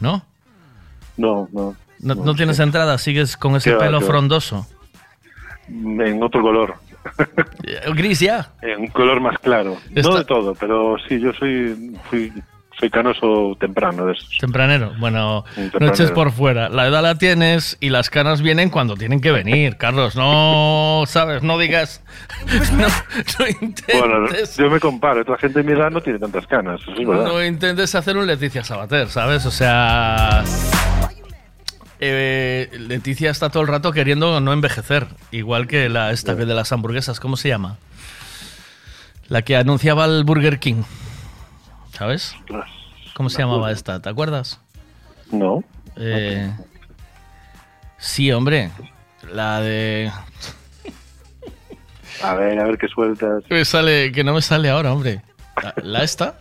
¿No? No, no. No, no tienes entrada, sigues con ese pelo frondoso. En otro color. Gris ya. En un color más claro. Está- No de todo, pero sí, yo soy, fui, soy canoso temprano de esos. Tempranero. Bueno, Un no tempranero. eches por fuera. La edad la tienes y las canas vienen cuando tienen que venir, Carlos. No, ¿sabes? No digas. <laughs> No, no intentes, Bueno, yo me comparo, otra gente de mi edad no tiene tantas canas, eso es verdad. no intentes hacer un Leticia Sabater, ¿sabes? O sea. Eh, Leticia está todo el rato queriendo no envejecer. Igual que la esta que de las hamburguesas, ¿cómo se llama? La que anunciaba el Burger King. ¿Sabes? ¿Cómo se llamaba esta? ¿Te acuerdas? No. Eh, sí, hombre. La de. A ver, a ver qué sueltas. Que, me sale, que no me sale ahora, hombre. La, la esta.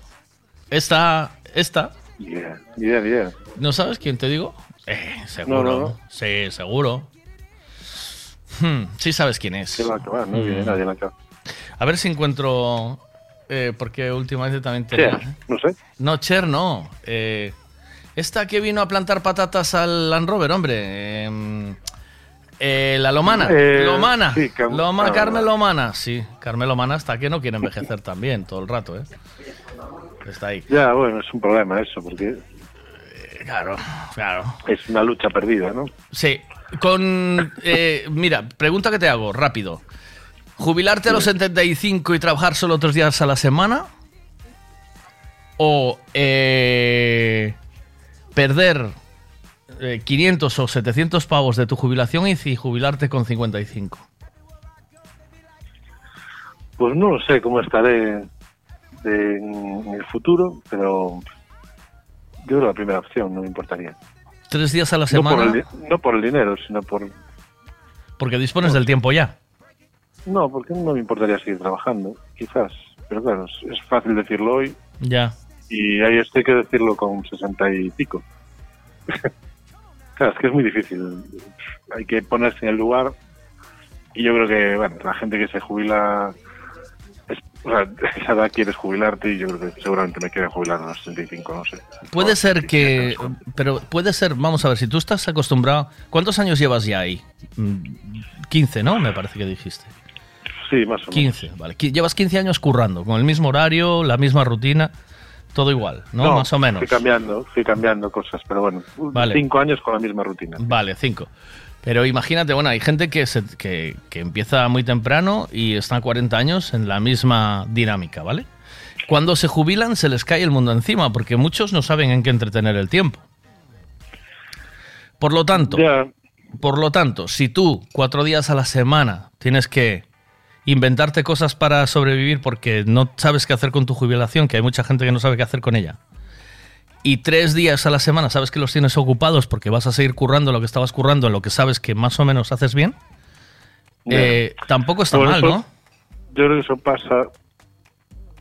Esta. Esta. Yeah, yeah, yeah. ¿No sabes quién te digo? Eh, seguro. No, no, no. Sí, seguro. Hmm, sí sabes quién es. ¿Qué va a acabar? No Mm. nadie ver si encuentro. eh, porque últimamente también te. Cher, no sé. No, Cher no. Eh, esta que vino a plantar patatas al Land Rover, hombre. em, eh, la Lomana. Eh, Lomana. sí, Cam- Loma- ah, Carmen Lomana. Sí, Carmen Lomana hasta que no quiere envejecer también todo el rato, ¿eh? Está ahí. Ya, bueno, es un problema eso, porque Claro, claro. es una lucha perdida, ¿no? Sí. Con. eh, mira, pregunta que te hago, rápido. ¿Jubilarte a los 75 y trabajar solo tres días a la semana? ¿O eh, perder eh, 500 o 700 pavos de tu jubilación y jubilarte con 55? Pues no lo sé cómo estaré en el futuro, pero yo creo la primera opción, no me importaría. Tres días a la No por, semana el, no por el dinero, sino por... porque dispones del tiempo ya. No, porque no me importaría seguir trabajando, quizás. Pero claro, es, es fácil decirlo hoy Ya. y hay esto hay que decirlo con sesenta y pico. <laughs> claro, es que es muy difícil. Hay que ponerse en el lugar y yo creo que, bueno, la gente que se jubila, o sea, <laughs> esa edad quieres jubilarte y yo creo que seguramente me quiero jubilar a los 65, no sé. Puede ser que. Pero puede ser, vamos a ver, si tú estás acostumbrado. ¿Cuántos años llevas ya ahí? Mm, 15, ¿no? Me parece que dijiste. Sí, más o menos. 15, vale. Llevas 15 años currando, con el mismo horario, la misma rutina, todo igual, ¿no? Más o menos. Fui cambiando, fui cambiando cosas, pero bueno, Vale. cinco años con la misma rutina. Vale, 5. Pero imagínate, bueno, hay gente que, se- que, que empieza muy temprano y está a 40 años en la misma dinámica, ¿vale? Cuando se jubilan se les cae el mundo encima porque muchos no saben en qué entretener el tiempo. Por lo tanto, por lo tanto, si tú cuatro días a la semana tienes que inventarte cosas para sobrevivir porque no sabes qué hacer con tu jubilación, que hay mucha gente que no sabe qué hacer con ella, y tres días a la semana sabes que los tienes ocupados porque vas a seguir currando lo que estabas currando en lo que sabes que más o menos haces bien, eh, tampoco está mal, eso- ¿no? Yo creo que eso pasa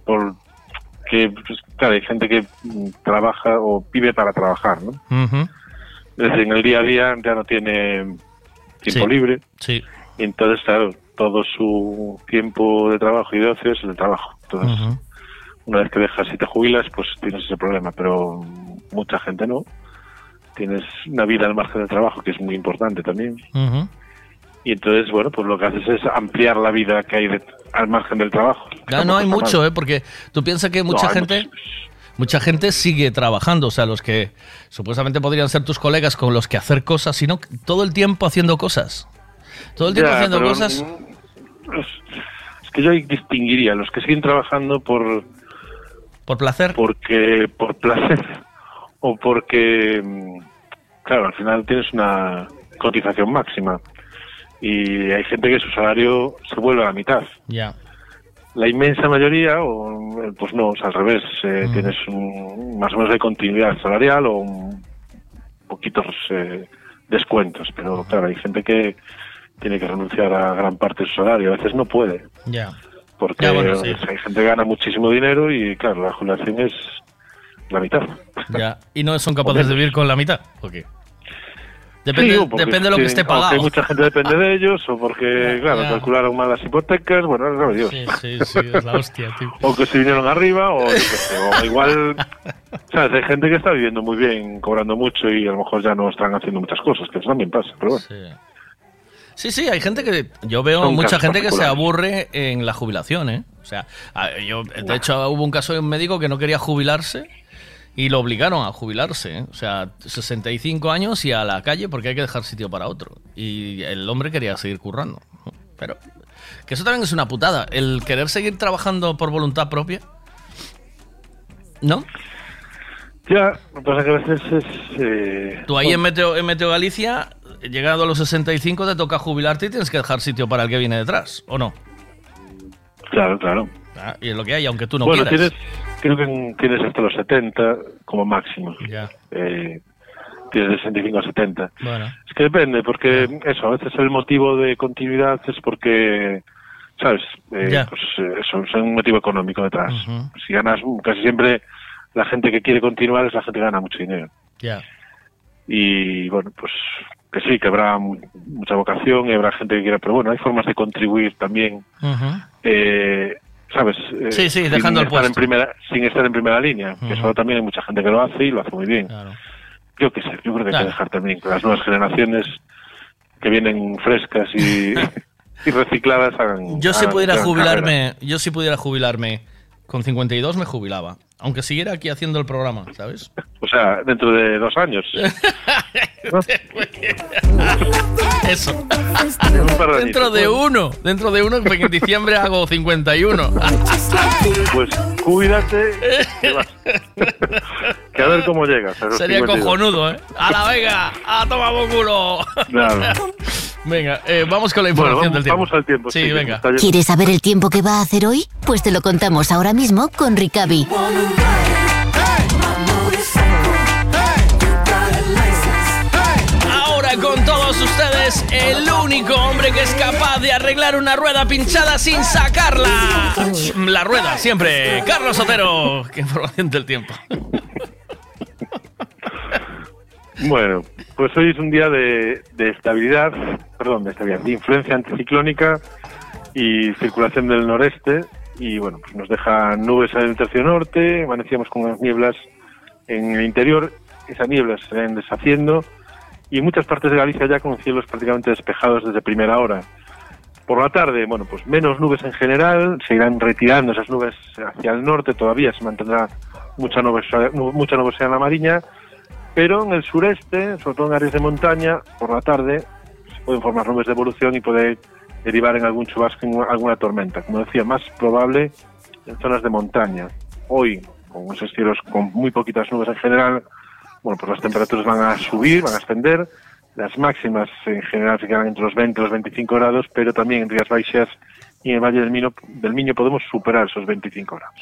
por que, pues, claro, hay gente que mm, trabaja o vive para trabajar, ¿no? Es decir, en el día a día ya no tiene tiempo Sí. libre. Sí. Y entonces, claro, todo su tiempo de trabajo y de ocio es el de trabajo. Entonces, Ujú. Una vez que dejas y te jubilas, pues tienes ese problema, pero mucha gente no. Tienes una vida al margen del trabajo, que es muy importante también. Y entonces, bueno, pues lo que haces es ampliar la vida que hay de- al margen del trabajo. Ya no hay mucho, ¿eh? Porque tú piensas que mucha gente... Mucha gente sigue trabajando, o sea, los que supuestamente podrían ser tus colegas con los que hacer cosas, sino todo el tiempo haciendo cosas. Todo el tiempo Ya, haciendo cosas. Es, que yo distinguiría los que siguen trabajando por ¿Por placer? Porque por placer o porque, mm, claro, al final tienes una cotización máxima y hay gente que su salario se vuelve a la mitad. Ya. La inmensa mayoría, o, eh, pues no, es al revés. eh, Mm. Tienes un- más o menos de continuidad salarial o un- poquitos eh, descuentos. Pero claro, hay gente que tiene que renunciar a gran parte de su salario. A veces no puede, Ya. Porque Ya, bueno, sí. hay gente que gana muchísimo dinero y claro, la jubilación es la mitad. Ya. ¿Y no son capaces de vivir con la mitad? ¿O qué? Depende, Sí, de lo que esté pagado. mucha gente depende de ellos, o porque, claro, ya. calcularon mal las hipotecas, bueno, no Dios. Sí, sí, sí, es la hostia, tío. o que se vinieron arriba, o, o igual, ¿sabes? Hay gente que está viviendo muy bien, cobrando mucho y a lo mejor ya no están haciendo muchas cosas, que eso también pasa, pero bueno. Sí, sí, hay gente que. Yo veo Son mucha gente que se aburre en la jubilación, ¿eh? O sea, yo, de hecho, hubo un caso de un médico que no quería jubilarse y lo obligaron a jubilarse. ¿eh? O sea, 65 años y a la calle porque hay que dejar sitio para otro. Y el hombre quería seguir currando. Pero. Que eso también es una putada. El querer seguir trabajando por voluntad propia. ¿No? Ya, lo que pasa que a veces es... eh, Tú ahí en Meteo, en Meteo Galicia, llegado a los 65, te toca jubilarte y tienes que dejar sitio para el que viene detrás, ¿o no? Claro, claro. Ah, y es lo que hay, aunque tú no bueno, quieras. tienes, creo que en- tienes hasta los 70 como máximo. Ya. Eh, tienes de 65 a 70. Bueno. Es que depende, porque eso, a veces el motivo de continuidad es porque, ¿sabes? Eh, Ya. Pues eh, eso, es un motivo económico detrás. Si ganas, casi siempre la gente que quiere continuar es la gente que gana mucho dinero. Ya. Y bueno, pues que sí, que habrá mu- mucha vocación y habrá gente que quiera, pero bueno, hay formas de contribuir también, eh, ¿sabes? Eh, Sí, sí, sin dejando el estar en puesto. primera, sin estar en primera línea, que eso también hay mucha gente que lo hace y lo hace muy bien. Yo qué sé, yo creo que hay Claro. que dejar también que las nuevas generaciones que vienen frescas y, <laughs> y recicladas hagan. Yo si hagan- pudiera hagan jubilarme, yo si pudiera jubilarme con 52 me jubilaba, aunque siguiera aquí haciendo el programa, ¿sabes? O sea, dentro de dos años. <laughs> <laughs> Eso. Dentro de uno, dentro de uno, porque en diciembre hago 51. <laughs> Pues cuídate. que a ver cómo llegas. a Sería 52. cojonudo, ¿eh? ¡A la venga! ¡A tomar por culo! Claro. Venga, eh, vamos con la información Bueno, del tiempo. vamos al tiempo. Sí, venga. ¿Quieres saber el tiempo que va a hacer hoy? Pues te lo contamos ahora mismo con Ricavi. Ahora con todos ustedes, el único hombre que es capaz de arreglar una rueda pinchada sin sacarla. La rueda, siempre. Carlos Otero. Qué información del tiempo. Bueno, pues hoy es un día de, estabilidad, perdón, de estabilidad, de influencia anticiclónica y circulación del noreste. Y bueno, pues nos deja nubes en el tercio norte, amanecíamos con unas nieblas en el interior, esas nieblas se van deshaciendo y en muchas partes de Galicia ya con cielos prácticamente despejados desde primera hora. Por la tarde, bueno, pues menos nubes en general, se irán retirando esas nubes hacia el norte, todavía se mantendrá mucha nubosidad, mucha nubosidad en la Mariña, pero en el sureste, sobre todo en áreas de montaña, por la tarde se pueden formar nubes de evolución y puede derivar en algún chubasco, en alguna tormenta. Como decía, más probable en zonas de montaña. Hoy, con esos cielos con muy poquitas nubes en general, bueno, pues las temperaturas van a subir, van a ascender. Las máximas en general se quedan entre los 20 y los 25 grados, pero también en Rías Baixas y en el Valle del Miño, del Miño podemos superar esos 25 grados.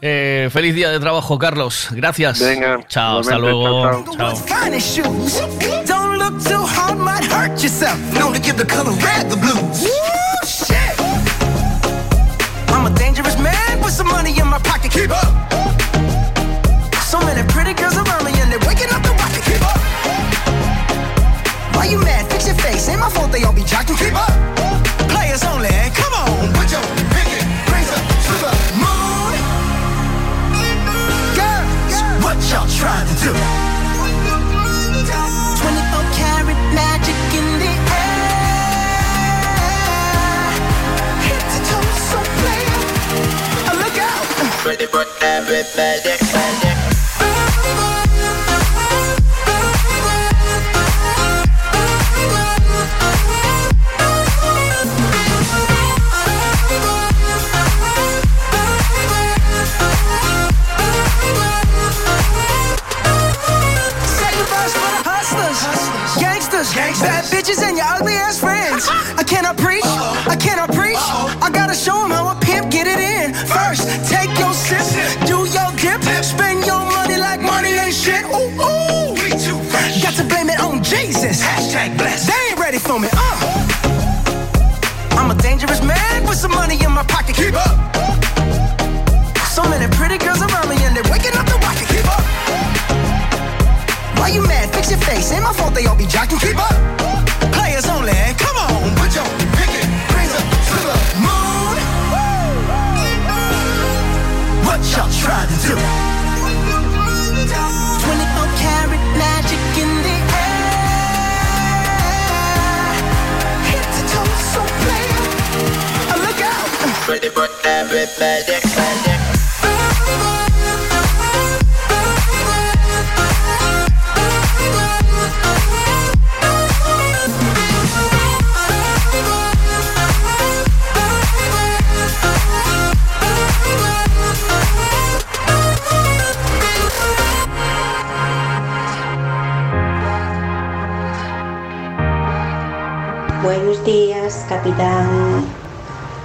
Eh, feliz día de trabajo, Carlos. Gracias. Venga, Chao, hasta luego. chao, Chao. finest shoes. Don't look too hard, might hurt yourself. Known to give the color red the blues. Woo, shit. I'm a dangerous man with some money in my pocket. Keep up. So many pretty girls around me and they're waking up the rocket. Keep up. Why you mad? Fix your face. Ain't my fault they all be jocking. Keep up. Players only. Come y'all trying to do? 24 karat magic in the air. Head to toe, so player. Uh, Look out. Ready for everybody. preach. I cannot preach. I cannot preach. I gotta show 'em how a pimp get it in. First, take your sip, do your dip, spend your money like money ain't shit. Ooh, ooh. Got to blame it on Jesus. Hashtag blessed. They ain't ready for me. Uh. I'm a dangerous man with some money in my pocket. Keep up. Your face. Ain't my fault they all be jocking. Keep up. Players only. Come on, put your pinky rings up to the moon. What y'all trying to do? 24 karat magic in the air. Head to toe, so player. Uh, Look out. Ready for everybody. Buenos días, capitán.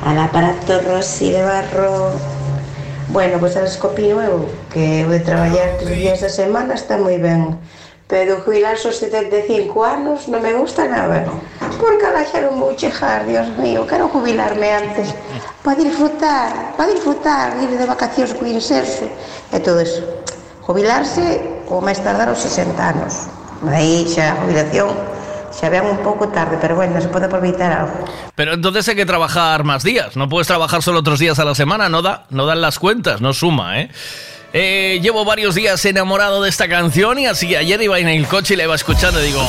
Al aparato Rossi de Barro. Bueno, pues, sabes que opino eu que eu de traballar tres días da semana está moi ben pero jubilar aos 75 anos non me gusta nada. Porque a xa non vou chejar, Dios mío quero jubilarme antes. Para disfrutar, para disfrutar ir de vacacións cuinserse e todo eso. Jubilarse ou máis tardar aos 60 anos aí xa a jubilación. Xa ven un pouco tarde pero bueno, se pode aproveitar algo. Pero entonces hay que trabajar más días. No puedes trabajar solo otros días a la semana. No, da, no dan las cuentas, no suma, ¿eh? Eh, llevo varios días enamorado de esta canción y así ayer iba en el coche y la iba escuchando y digo,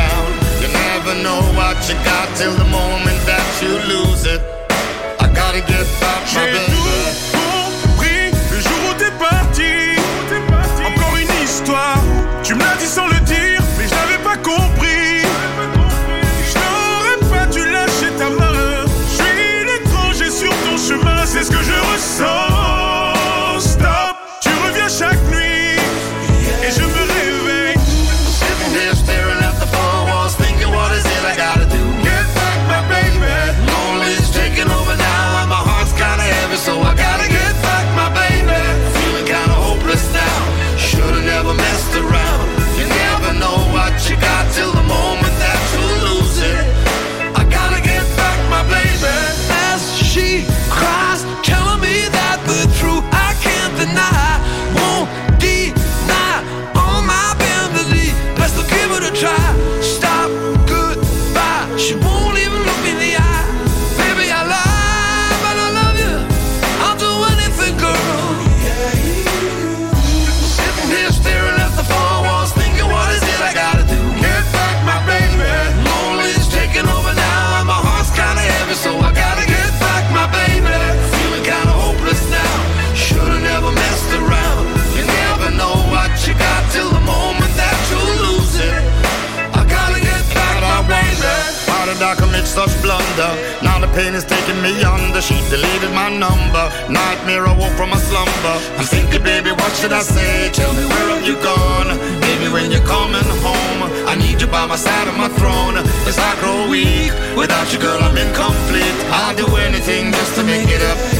Sitting never know what you got till the moment that you lose it. I gotta get back, my baby. compris le jour où t'es parti. Encore une histoire, tu me l'as dit sans le dire, mais je n'avais pas compris. Je n'aurais pas dû lâcher ta main. Je suis l'étranger sur ton chemin, c'est ce que je ressens. Such blunder? Now the pain is taking me under. She deleted my number. Nightmare, I woke from a slumber. I'm thinking, baby, what should I say? Tell me where have you gone? Baby, when you're coming home, I need you by my side of my throne. As I grow weak, without you, girl, I'm incomplete. I'll do anything just to make it up.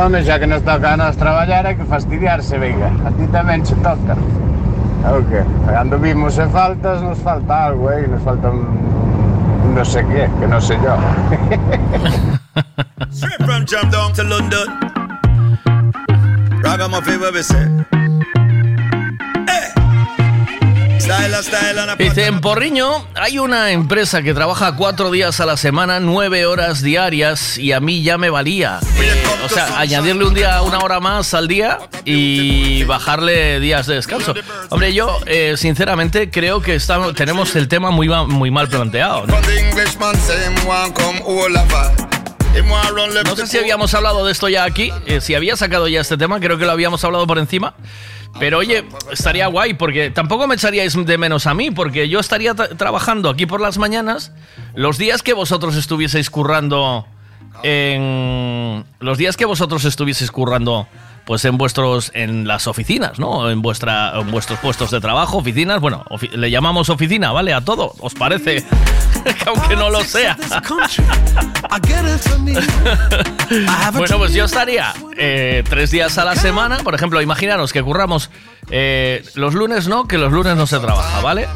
Home, xa que nos toca a nos traballar hai que fastidiarse, venga. A ti tamén che toca. O que? Cando vimos e faltas, nos falta algo, eh? Nos falta un... no sé qué, que no sé yo. Straight from to London. Ragamuffin where we say. Dice, en Porriño hay una empresa que trabaja cuatro días a la semana, nueve horas diarias y a mí ya me valía. Eh, o sea, añadirle un día, una hora más al día y bajarle días de descanso. Hombre, yo eh, sinceramente creo que estamos, tenemos el tema muy, muy mal planteado. ¿no? No sé si habíamos hablado de esto ya aquí, eh, si había sacado ya este tema, creo que lo habíamos hablado por encima. Pero oye, estaría guay porque tampoco me echaríais de menos a mí, porque yo estaría tra- trabajando aquí por las mañanas los días que vosotros estuvieseis currando en los días que vosotros estuvieseis currando pues en vuestros en las oficinas, ¿no? En vuestra en vuestros puestos de trabajo, oficinas, bueno, le llamamos oficina, ¿vale? A todo, ¿os parece? <laughs> Aunque no lo sea. <laughs> bueno, pues yo estaría eh, tres días a la semana. Por ejemplo, imaginaros que curramos eh, los lunes, no, que los lunes no se trabaja, ¿vale?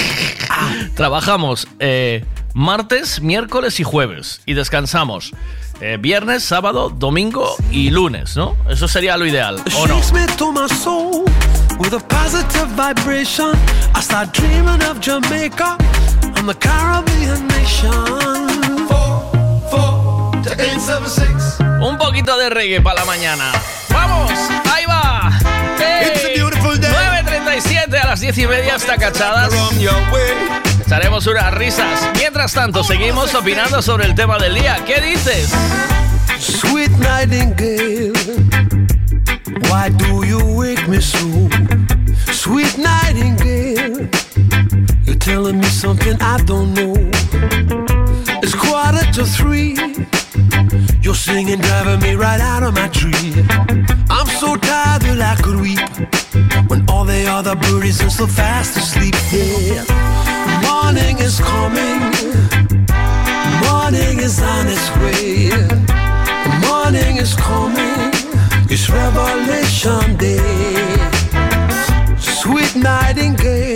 <laughs> Trabajamos eh, martes, miércoles y jueves. Y descansamos eh, viernes, sábado, domingo y lunes, ¿no? Eso sería lo ideal, ¿o no? Shakes me to my soul with a positive vibration. I start dreaming of Jamaica and the Caribbean nation. Un poquito de reggae para la mañana. ¡Vamos! ¡Ahí va! ¡Hey! 9.37 a las 10 y media hasta cachadas. Echaremos unas risas. Mientras tanto, seguimos opinando sobre el tema del día. ¿Qué dices? Sweet nightingale, why do you wake me so? Sweet nightingale, you're telling me something I don't know. It's quarter to three. You're singing, driving me right out of my tree. I'm so tired that I could weep when all the other birdies are so fast asleep. Yeah, morning is coming. Morning is on its way. Morning is coming. It's Revelation Day. Sweet nightingale.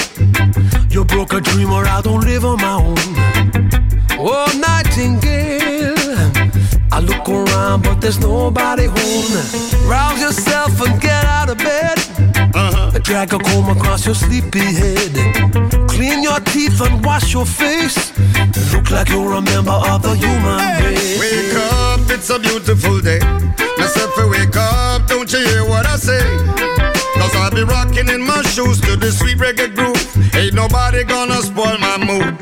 Broke a dream or I don't live on my own. Oh, Nightingale. I look around, but there's nobody home. Rouse yourself and get out of bed. Uh-huh. Drag a comb across your sleepy head. Clean your teeth and wash your face. Look like you're a member of the human race. Wake up, it's a beautiful day. Myself, wake up, don't you hear what I say? Cause I'll be rocking in my shoes to the sweet reggae groove. Ain't nobody gonna spoil my mood.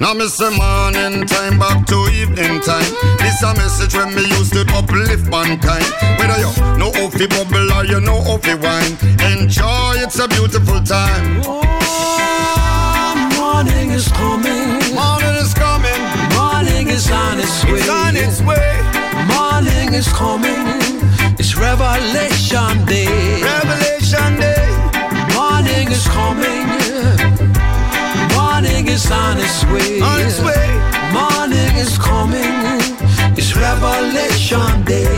Now, miss the morning time back to evening time. This a message when me used to uplift mankind. Whether you know off the bubble or you know off the wine. Enjoy, it's a beautiful time. Oh, morning is coming. Morning is coming. Morning is on its way. It's on its way. Morning is coming. It's Revelation Day. Revelation Day. Is on its way. On its way. Morning is coming. It's Revelation Day.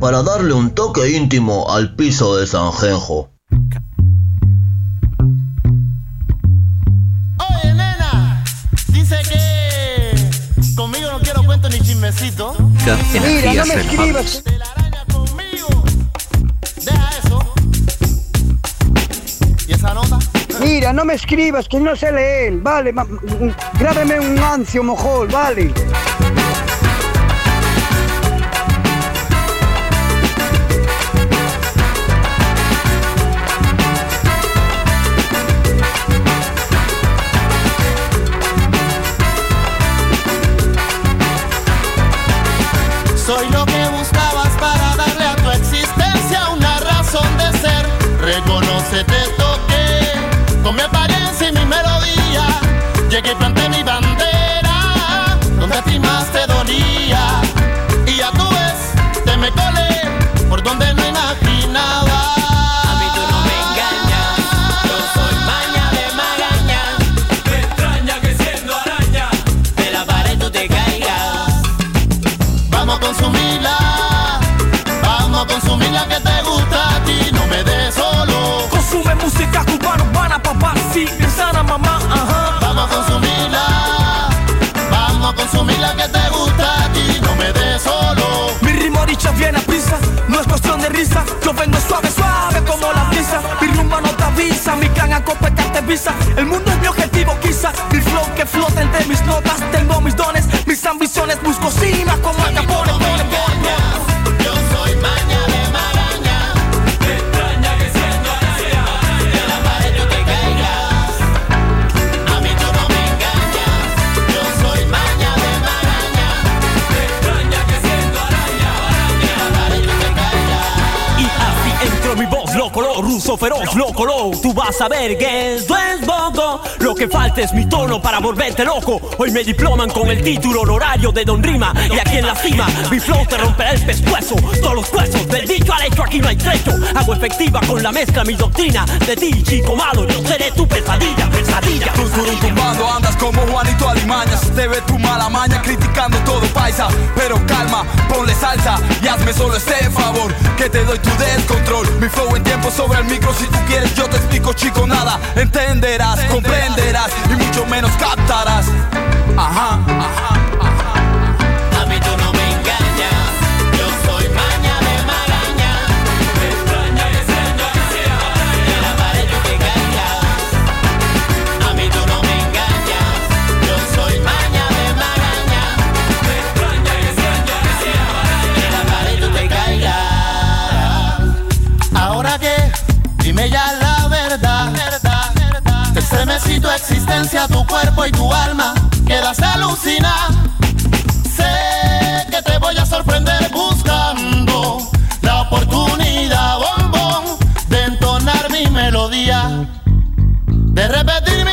para darle un toque íntimo al piso de Sanjenjo. Oye, nena, dice que conmigo no quiero cuento ni chismecito. Mira, no me escribas. Deja eso. ¿Y esa nota? Mira, no me escribas, que no sé leer. Vale, grábeme un ancio mojol, vale. Te dolía. Y ya tú ves, te me colé por donde no imaginaba. A mí tú no me engañas, yo soy maña de magaña. Me extraña que siendo araña de la pared tú te caigas. Vamos a consumirla, vamos a consumirla que te gusta a ti, no me des solo. Consume música cubana, urbana, papá, sí, sana mamá, ajá. Viene a prisa, no es cuestión de risa. Yo vengo suave, suave como la brisa. Mi rumba no te avisa, mi clan a te visa. El mundo es mi objetivo, quizá. Mi flow que flota entre mis notas. Tengo mis dones, mis ambiciones. Busco cima como el Capone, entro mi voz, loco, lo ruso feroz, loco, lo. Tú vas a ver que esto es. Lo que falta es mi tono para volverte loco. Hoy me diploman con el título honorario de Don Rima. Y aquí en la cima, mi flow te romperá el pescuezo. Todos los huesos, del dicho al hecho, aquí no hay trecho. Hago efectiva con la mezcla mi doctrina. De ti, chico malo, yo seré tu pesadilla, pesadilla. Turum, tumbando, andas como Juanito Alimañas. Te ve tu mala maña criticando todo paisa. Pero calma, ponle salsa y hazme solo este favor. Que te doy tu descontrol. Mi flow en tiempo sobre el micro. Si tú quieres, yo te explico, chico, nada. Entenderás, comprenderás y mucho menos captarás. Ajá. Estremecí tu existencia, tu cuerpo y tu alma. Quedas alucinada. Sé que te voy a sorprender buscando la oportunidad, bombón, de entonar mi melodía, de repetir mi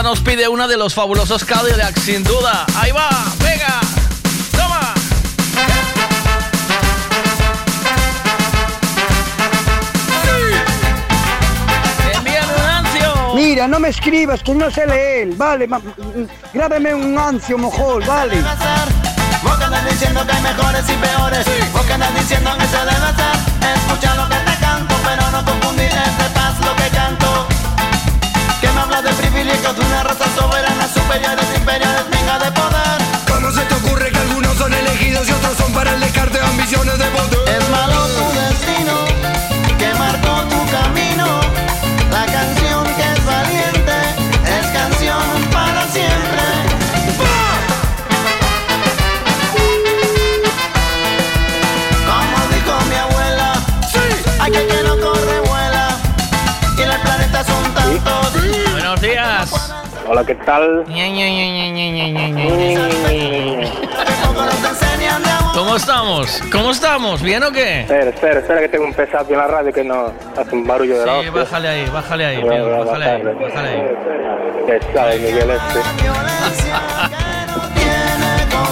Matanza nos pide una de los fabulosos Cadillacs, sin duda. Ahí va, venga, toma. Un ancio. Mira, no me escribas que no sé leer, vale, ma- mm, grábeme un ancio, mojol, vale. Vos que andas diciendo que hay mejores y peores Vos que andas diciendo que se debe hacer Escucha lo que te canto Pero no confundir este hablas de una raza soberana Superiores, imperiales, venga de poder. ¿Cómo se te ocurre que algunos son elegidos y otros son para el descarte de ambiciones de poder? Es malo tu destino Hola, ¿qué tal? ¿Cómo estamos? ¿Cómo estamos? ¿Bien o qué? Espera, espera, espera que tengo un pesado en la radio que no hace un barullo de la Sí, bájale ahí, bájale ahí, Miguel, bájale ahí, bájale ahí. Pesado el Miguel este.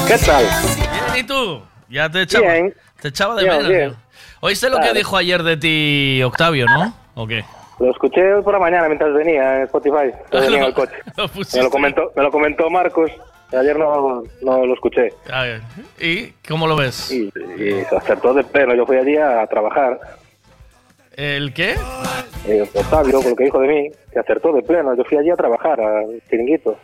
¿Qué tal? Bien, ¿y tú? Ya te echaba, te echaba de menos. ¿Oíste lo que dijo ayer de ti Octavio, no? ¿O qué? Lo escuché hoy por la mañana mientras venía en Spotify. <laughs> que venía en el coche. Lo. Me lo comentó, me lo comentó Marcos. Ayer no, no lo escuché. A ver, ¿Y cómo lo ves? Y, y se acertó de pleno. Yo fui allí a trabajar. ¿El qué? Y Octavio, con lo que dijo de mí, se acertó de pleno. Yo fui allí a trabajar, al chiringuito.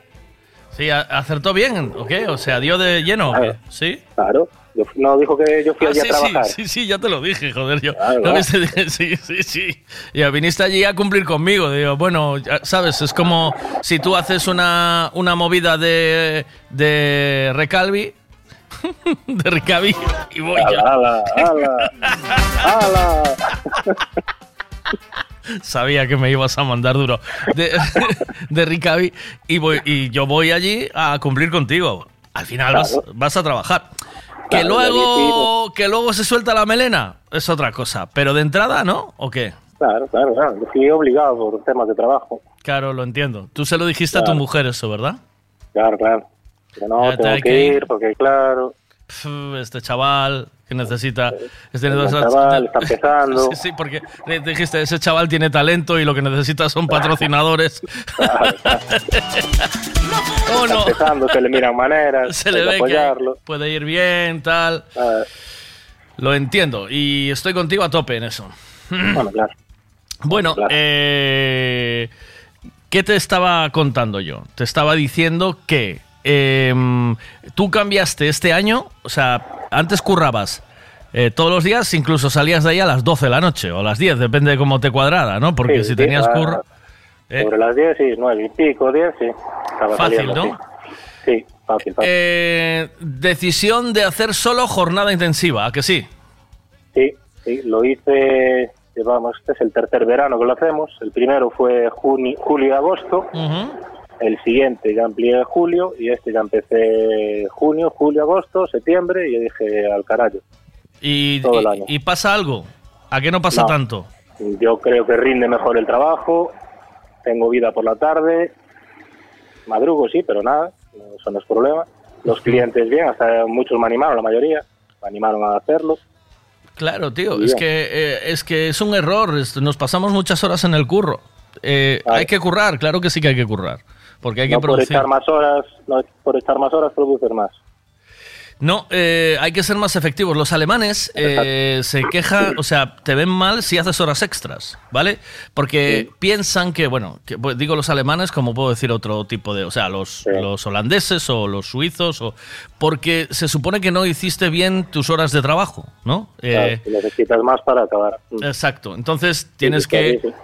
Sí, ¿acertó bien o qué? O sea, ¿dio de lleno qué? ¿Sí? Claro. Yo, no, dijo que yo fui Ah, allí sí, a trabajar. sí, sí, sí, ya te lo dije, joder, yo. Claro, ¿No claro. viste? Dije, Sí, sí, sí. Ya viniste allí a cumplir conmigo. Digo, bueno, ya sabes, es como si tú haces una, una movida de, de Recalvi, <laughs> de Ricavi, y voy yo. ¡Hala, hala! ¡Hala! <laughs> Sabía que me ibas a mandar duro. De, <laughs> de Ricavi, y, voy, y yo voy allí a cumplir contigo. Al final vas, vas a trabajar. Que Claro, luego, que luego se suelta la melena es otra cosa. Pero de entrada, ¿no? ¿O qué? Claro, claro, claro. Yo fui obligado por temas de trabajo. Claro, lo entiendo. Tú se lo dijiste a tu mujer eso, ¿verdad? Claro, claro. Que no, Ya tengo que ir. porque, claro, este chaval que necesita... Este el chaval está empezando. Sí, <laughs> sí, porque dijiste, ese chaval tiene talento y lo que necesita son patrocinadores. <laughs> ¿Cómo está empezando, se le miran maneras, Se le ve que puede ir bien, tal. Lo entiendo y estoy contigo a tope en eso. Bueno, <laughs> claro. Bueno, eh, ¿qué te estaba contando yo? Te estaba diciendo que em, tú cambiaste este año, o sea, antes currabas eh, todos los días, incluso salías de ahí a las 12 de la noche o a las 10, depende de cómo te cuadrara, ¿no? Porque Sí, si tenías curro... eh, Sobre las 10, sí, 9 y pico, 10, sí. Estaba Fácil, saliendo, ¿no? Sí, sí fácil, fácil. eh, decisión de hacer solo jornada intensiva, ¿a que sí? Sí, sí, lo hice, llevamos, este es el tercer verano que lo hacemos. El primero fue juni- julio y agosto. El siguiente ya amplié julio y este ya empecé junio, julio, agosto, septiembre y yo dije al carajo. Y, Todo el año. y pasa algo? ¿A qué no pasa No. tanto? Yo creo que rinde mejor el trabajo, tengo vida por la tarde, madrugo sí, pero nada, eso no es problema. Los clientes bien, hasta muchos me animaron, la mayoría, me animaron a hacerlo. Claro, tío, es que, eh, es que es un error. Nos pasamos muchas horas en el curro. Eh, Hay que currar, claro que sí que hay que currar. Porque hay que no por producir. echar más horas, no por echar más horas producer más. No, eh, hay que ser más efectivos. Los alemanes eh, se quejan, o sea, te ven mal si haces horas extras, ¿vale? Porque piensan que, bueno, que, pues, digo los alemanes como puedo decir otro tipo de, o sea, los, los holandeses o los suizos, o porque se supone que no hiciste bien tus horas de trabajo, ¿no? Claro, Eh, si necesitas más para acabar. Exacto. Entonces tienes sí, que sí, sí.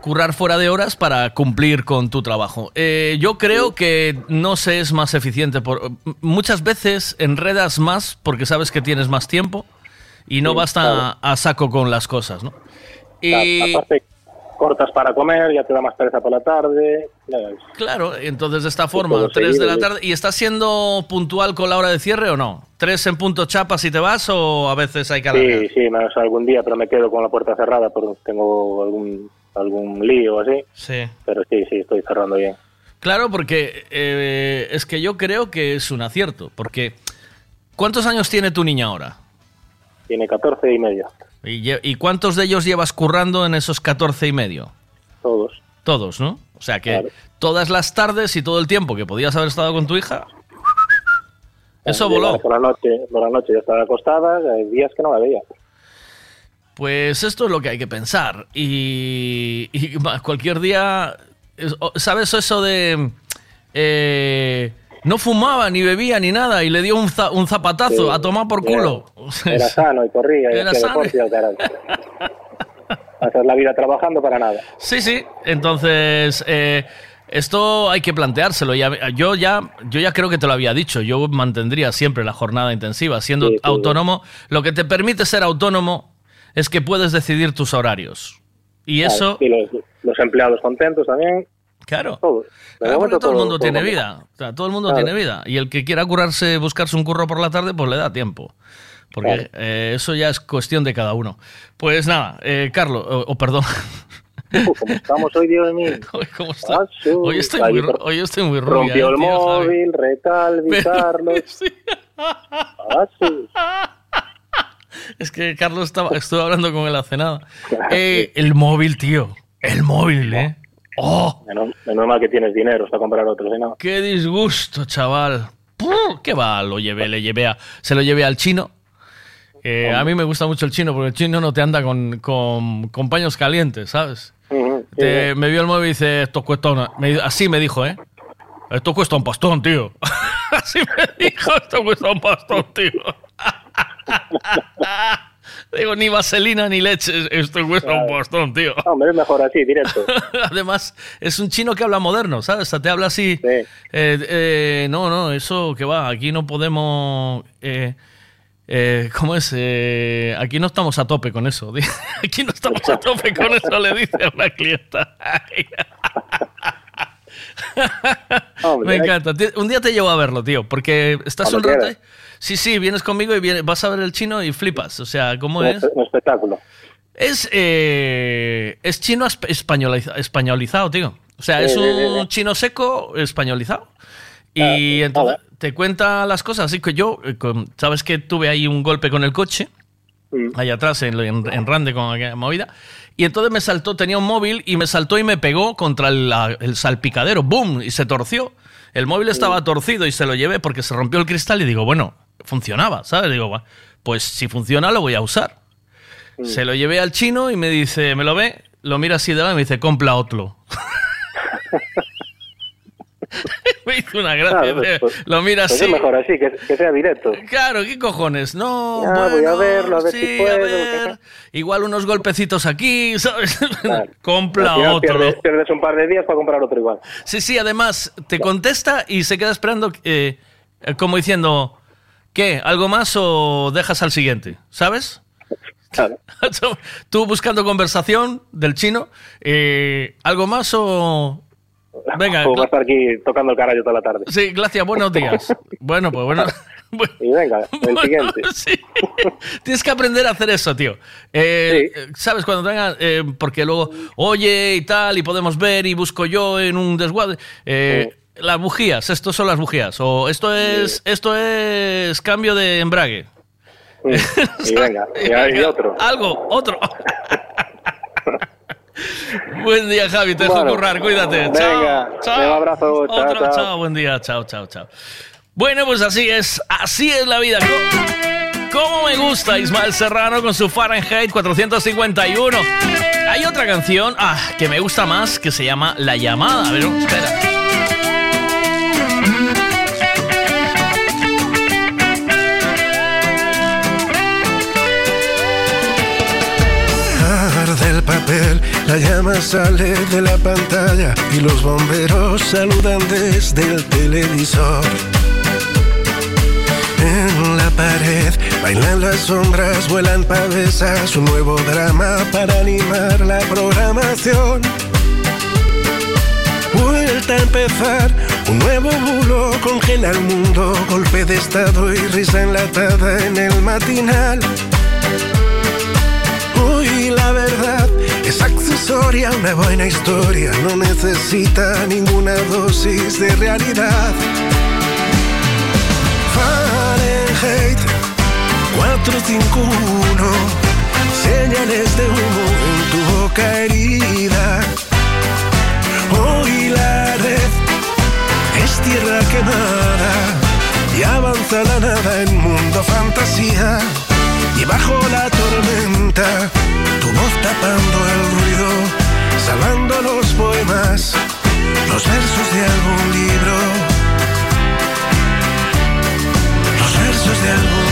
Currar fuera de horas para cumplir con tu trabajo. Eh, yo creo que no se es más eficiente. Por, muchas veces enredas más porque sabes que tienes más tiempo y no Sí, basta claro. a, saco con las cosas, ¿no? Y Aparte, cortas para comer, ya te da más pereza por la tarde. claro, entonces de esta forma, todo tres de seguido, la tarde. ¿Y estás siendo puntual con la hora de cierre o no? ¿Tres en punto chapas y te vas o a veces hay que alargar? Sí, sí, menos algún día, pero me quedo con la puerta cerrada porque tengo algún algún lío así. Sí. Pero sí, sí, estoy cerrando bien. Claro, porque eh, es que yo creo que es un acierto. Porque, ¿cuántos años tiene tu niña ahora? Tiene 14 y medio. ¿Y, cuántos de ellos llevas currando en esos 14 y medio? Todos. Todos, ¿no? O sea que Claro. todas las tardes y todo el tiempo que podías haber estado con tu hija, eso voló. Por la noche, por la noche ya estaba acostada, hay días que no la veía. Pues esto es lo que hay que pensar. Y, y <laughs> cualquier día, ¿sabes eso de... eh, no fumaba, ni bebía, ni nada, y le dio un, za- un zapatazo Sí. a tomar por culo. Era <laughs> sano y corría Era sano. Hacer <laughs> la vida trabajando para nada. Sí, sí. Entonces, eh, esto hay que planteárselo. Ya- yo, ya, yo ya creo que te lo había dicho. Yo mantendría siempre la jornada intensiva. Siendo Sí, sí, autónomo, lo que te permite ser autónomo es que puedes decidir tus horarios. Y Claro, eso, Y los, los empleados contentos también. Claro. Todos. Claro, porque momento todo el todo- mundo todo tiene bien. vida. O sea, todo el mundo Claro. tiene vida. Y el que quiera curarse, buscarse un curro por la tarde, pues le da tiempo. Porque eh, eso ya es cuestión de cada uno. Pues nada, eh, Carlos, o, o perdón. Como <laughs> estamos hoy, Dios mío. ¿Cómo está? Ah, sí. Hoy estoy muy, hoy estoy muy rubia. Rompió eh, el tío, Javi. móvil, retal, <laughs> Pero- Carlos. <laughs> Ah. Es que Carlos estaba, estuve hablando con él hace nada. Eh, el móvil, tío. El móvil, ¿eh? ¡Oh! Menos, menos mal que tienes dinero para comprar otro, si no. ¡Qué disgusto, chaval! ¡Puh! ¿Qué va? Lo llevé, le llevé a, se lo llevé al chino. Eh, a mí me gusta mucho el chino porque el chino no te anda con, con, con paños calientes, ¿sabes? Te- me vio el móvil y dice, esto cuesta una... me- así me dijo, ¿eh? Esto cuesta un pastón, tío. <laughs> así me dijo, esto cuesta un pastón, tío. <laughs> Digo, ni vaselina ni leche, esto cuesta un pastón, tío. Hombre, es mejor así, directo. <laughs> Además, es un chino que habla moderno, ¿sabes? O sea, te habla así. eh, eh, no, no, eso que va, aquí no podemos. Eh, ¿Cómo es? Aquí no estamos a tope con eso. <laughs> Aquí no estamos a tope con eso, le dice a una clienta. Me encanta. Un día te llevo a verlo, tío, porque estás un rato. ahí. Sí, sí, vienes conmigo y vienes- vas a ver el chino y flipas. O sea, ¿cómo es? un espectáculo. Es, eh, es chino esp- españoliza- españolizado, tío. O sea, es un chino seco españolizado. Y entonces te cuenta las cosas. Así que yo, eh, sabes que tuve ahí un golpe con el coche, ahí atrás en, en, en Rande con aquella movida. Y entonces me saltó, tenía un móvil y me saltó y me pegó contra el, el salpicadero. ¡Boom! Y se torció. El móvil estaba torcido y se lo llevé porque se rompió el cristal y digo, bueno, funcionaba, ¿sabes? Digo, "Bueno, pues si funciona lo voy a usar. Se lo llevé al chino y me dice, me lo ve, lo mira así de lado y me dice, compra otro. <laughs> me hizo una gracia. Claro, pues- lo mira pues así. es mejor así, que, que sea directo. Claro, ¿qué cojones? No, bueno, voy a verlo, a ver sí, si puedo. a ver. Igual unos golpecitos aquí, <laughs> ¿sabes? Compra otro. Pierdes, pierdes un par de días para comprar otro igual. Sí, sí, además te contesta y se queda esperando eh, como diciendo, ¿qué? ¿Algo más o dejas al siguiente? ¿Sabes? <laughs> Tú buscando conversación del chino, eh, ¿algo más o...? Venga, O va a estar aquí tocando el carajo toda la tarde. sí, gracias, buenos días. Bueno, pues bueno. <laughs> Y venga, el <laughs> siguiente. Sí. Tienes que aprender a hacer eso, tío. Eh, eh, ¿Sabes? Cuando tenga. eh, porque luego, oye y tal, y podemos ver, y busco yo en un desguadre. Eh, Las bujías, esto son las bujías. O esto es, esto es cambio de embrague. <laughs> Y venga, y, hay otro. Algo, otro. <laughs> Buen día, Javi. Te dejo currar. Cuídate. venga, chao. Chao. un abrazo, chao, Otro, chao. chao. Buen día. Chao, chao, chao. Bueno, pues así es. Así es la vida. ¿Cómo, cómo me gusta Ismael Serrano con su Fahrenheit 451? Hay otra canción ah, que me gusta más que se llama La llamada. A ver, espera. La llama sale de la pantalla y los bomberos saludan desde el televisor. En la pared bailan las sombras, vuelan pavesas, un nuevo drama para animar la programación. Vuelta a empezar, un nuevo bulo congela el mundo, golpe de estado y risa enlatada en el matinal. Es accesoria una buena historia, no necesita ninguna dosis de realidad. Fahrenheit 451, señales de humo en tu boca herida. Hoy la red es tierra quemada y avanza la nada en mundo fantasía. Y bajo la tormenta, tu voz tapando el ruido, salvando los poemas, los versos de algún libro. Los versos de algún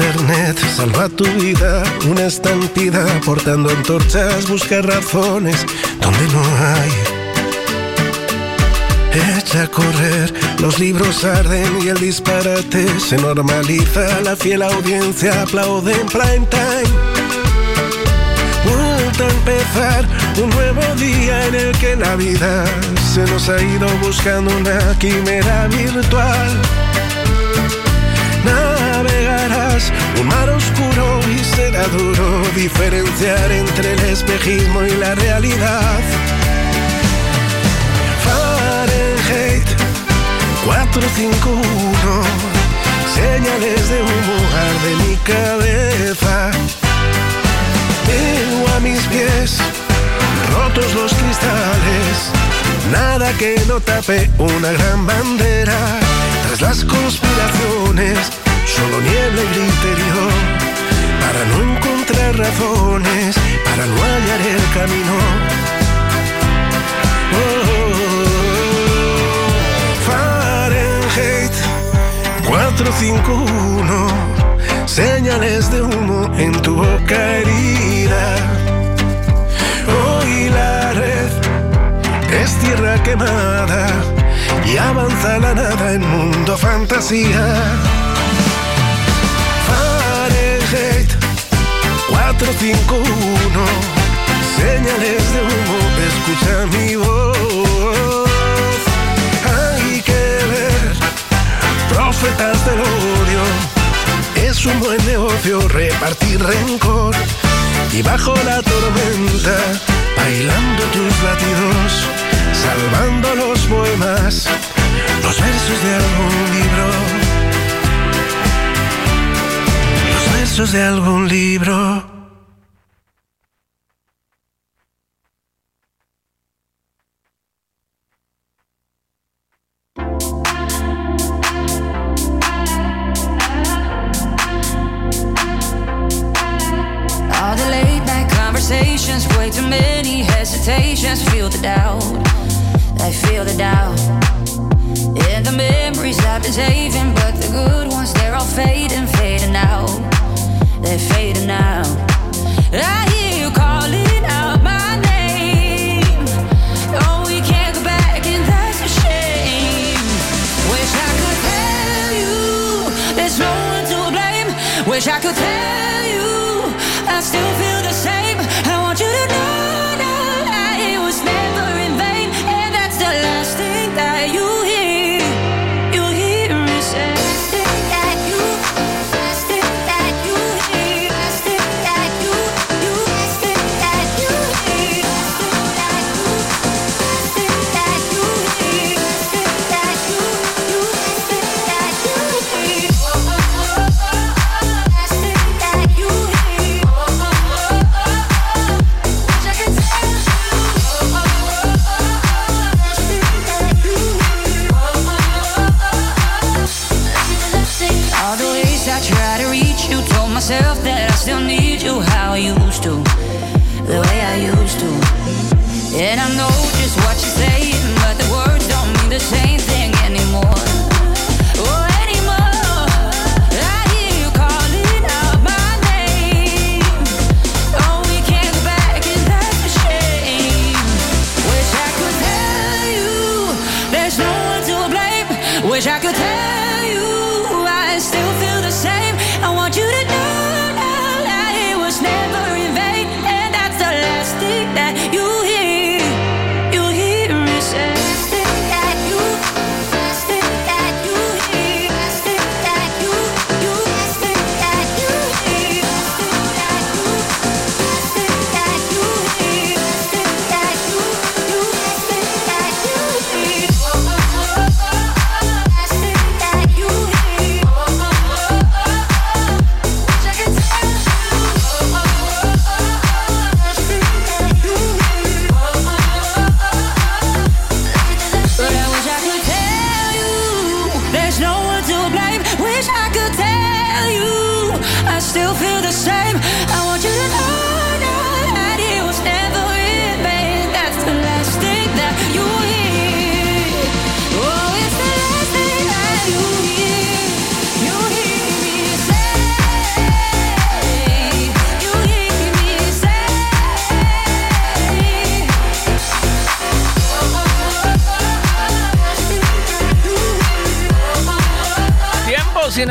internet, salva tu vida, una estampida portando antorchas, busca razones donde no hay. Echa a correr, los libros arden y el disparate se normaliza, la fiel audiencia aplaude en prime time. A empezar un nuevo día en el que la vida se nos ha ido buscando una quimera virtual. Un mar oscuro y será duro diferenciar entre el espejismo y la realidad. Fahrenheit 451, señales de humo arde mi cabeza. Tengo a mis pies rotos los cristales, nada que no tape una gran bandera. Tras las conspiraciones, solo niebla y griterío, para no encontrar razones, para no hallar el camino. Oh, Fahrenheit 451, señales de humo en tu boca herida. Hoy la red es tierra quemada y avanza la nada en mundo fantasía. 451, señales de humo, escucha mi voz. Hay que ver, profetas del odio, es un buen negocio repartir rencor. Y bajo la tormenta, bailando tus latidos, salvando los poemas, los versos de algún libro. Versos de algún libro. All the late night conversations, way too many hesitations. Feel the doubt, I feel the doubt. And the memories I've been saving, but the good ones, they're all fading, fading out. They're fading out. I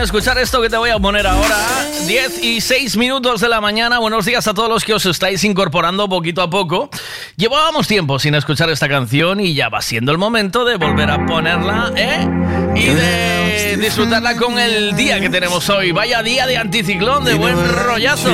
escuchar esto que te voy a poner ahora. 10 y 6 minutos de la mañana. Buenos días a todos los que os estáis incorporando poquito a poco. Llevábamos tiempo sin escuchar esta canción y ya va siendo el momento de volver a ponerla, ¿eh? Y de disfrutarla con el día que tenemos hoy. Vaya día de anticiclón, de buen rollazo.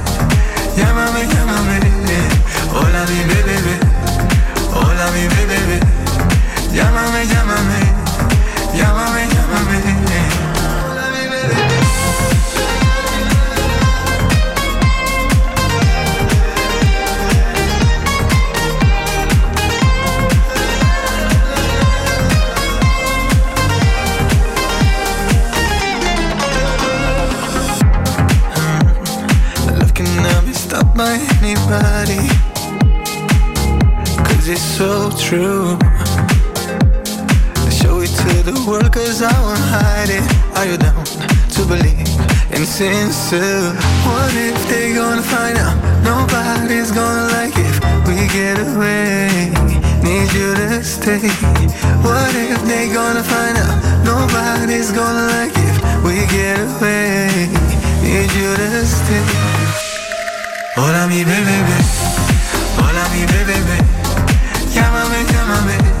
So true. I show it to the world cause I won't hide it. Are you down to believe in sincere? What if they gonna find out? Nobody's gonna like if we get away. Need you to stay. What if they gonna find out? Nobody's gonna like if we get away. Need you to stay. Hola mi bebé, hola mi bebé, coming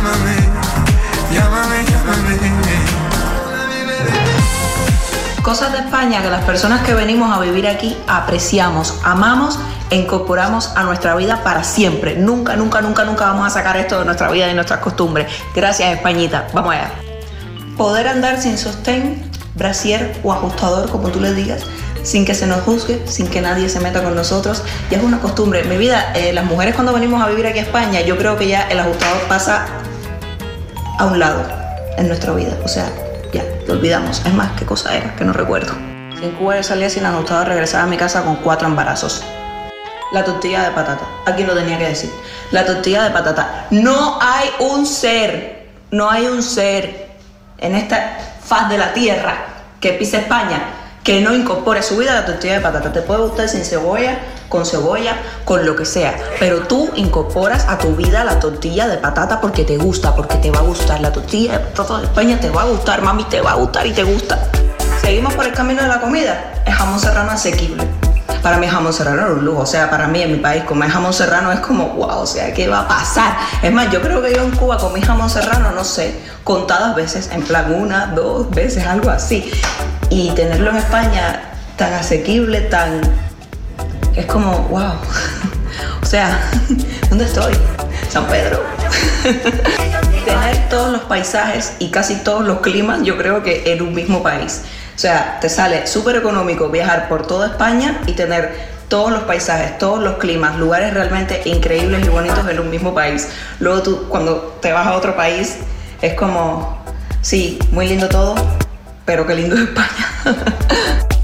Cosas de España que las personas que venimos a vivir aquí apreciamos, amamos e incorporamos a nuestra vida para siempre. Nunca, nunca, nunca, nunca vamos a sacar esto de nuestra vida y nuestras costumbres. Gracias Españita. Vamos allá. Poder andar sin sostén, brasier o ajustador, como tú le digas, sin que se nos juzgue, sin que nadie se meta con nosotros. Ya es una costumbre. Mi vida, eh, las mujeres cuando venimos a vivir aquí a España, yo creo que ya el ajustador pasa a un lado en nuestra vida. O sea, olvidamos. Es más, ¿qué cosa era? Que no recuerdo. En Cuba yo salía sin ajustador, regresaba a mi casa con cuatro embarazos. La tortilla de patata. Aquí lo tenía que decir. La tortilla de patata. No hay un ser, no hay un ser en esta faz de la tierra que pise España que no incorpore a su vida la tortilla de patata. Te puede gustar sin cebolla, con cebolla, con lo que sea. Pero tú incorporas a tu vida la tortilla de patata porque te gusta, porque te va a gustar. La tortilla de patata de España te va a gustar, mami, te va a gustar y te gusta. Seguimos por el camino de la comida. El jamón serrano asequible. Para mí jamón serrano es un lujo, o sea, para mí en mi país comer jamón serrano es como, wow, o sea, ¿qué va a pasar? Es más, yo creo que yo en Cuba comí jamón serrano, no sé, contadas veces, en plan una, dos veces, algo así. Y tenerlo en España tan asequible, tan... Es como, wow. <laughs> O sea, <laughs> ¿dónde estoy? San Pedro. <laughs> Tener todos los paisajes y casi todos los climas, yo creo que en un mismo país. O sea, te sale súper económico viajar por toda España y tener todos los paisajes, todos los climas, lugares realmente increíbles y bonitos en un mismo país. Luego tú, cuando te vas a otro país, es como, sí, muy lindo todo, pero qué lindo es España.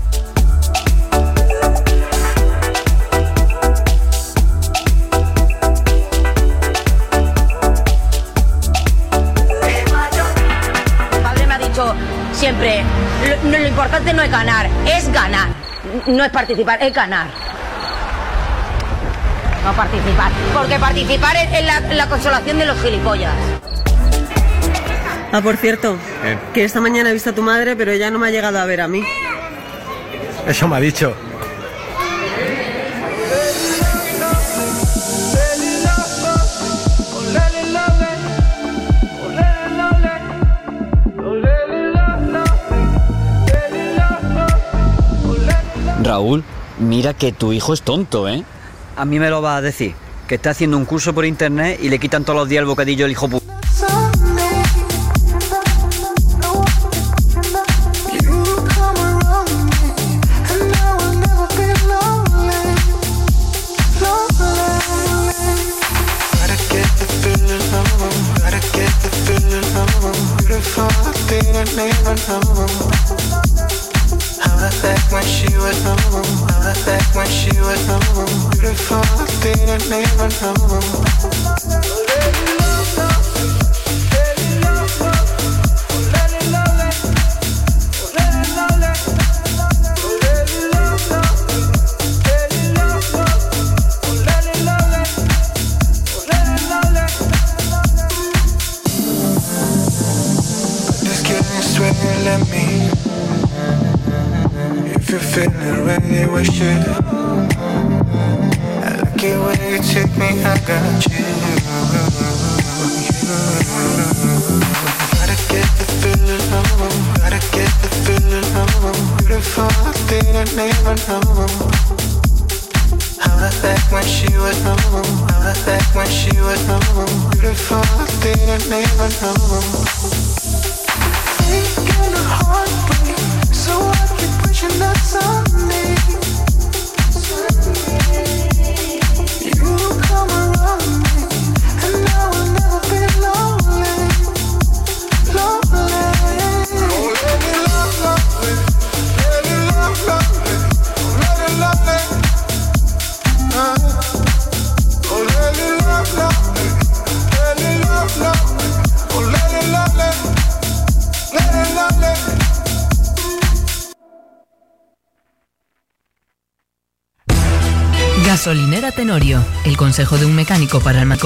No, lo importante no es ganar, es ganar. No es participar, es ganar. No participar. Porque participar es es la, la consolación de los gilipollas. Ah, por cierto, que esta mañana he visto a tu madre, pero ella no me ha llegado a ver a mí. Eso me ha dicho. Raúl, mira que tu hijo es tonto, ¿eh? A mí me lo va a decir. Que está haciendo un curso por internet y le quitan todos los días el bocadillo al hijo pu...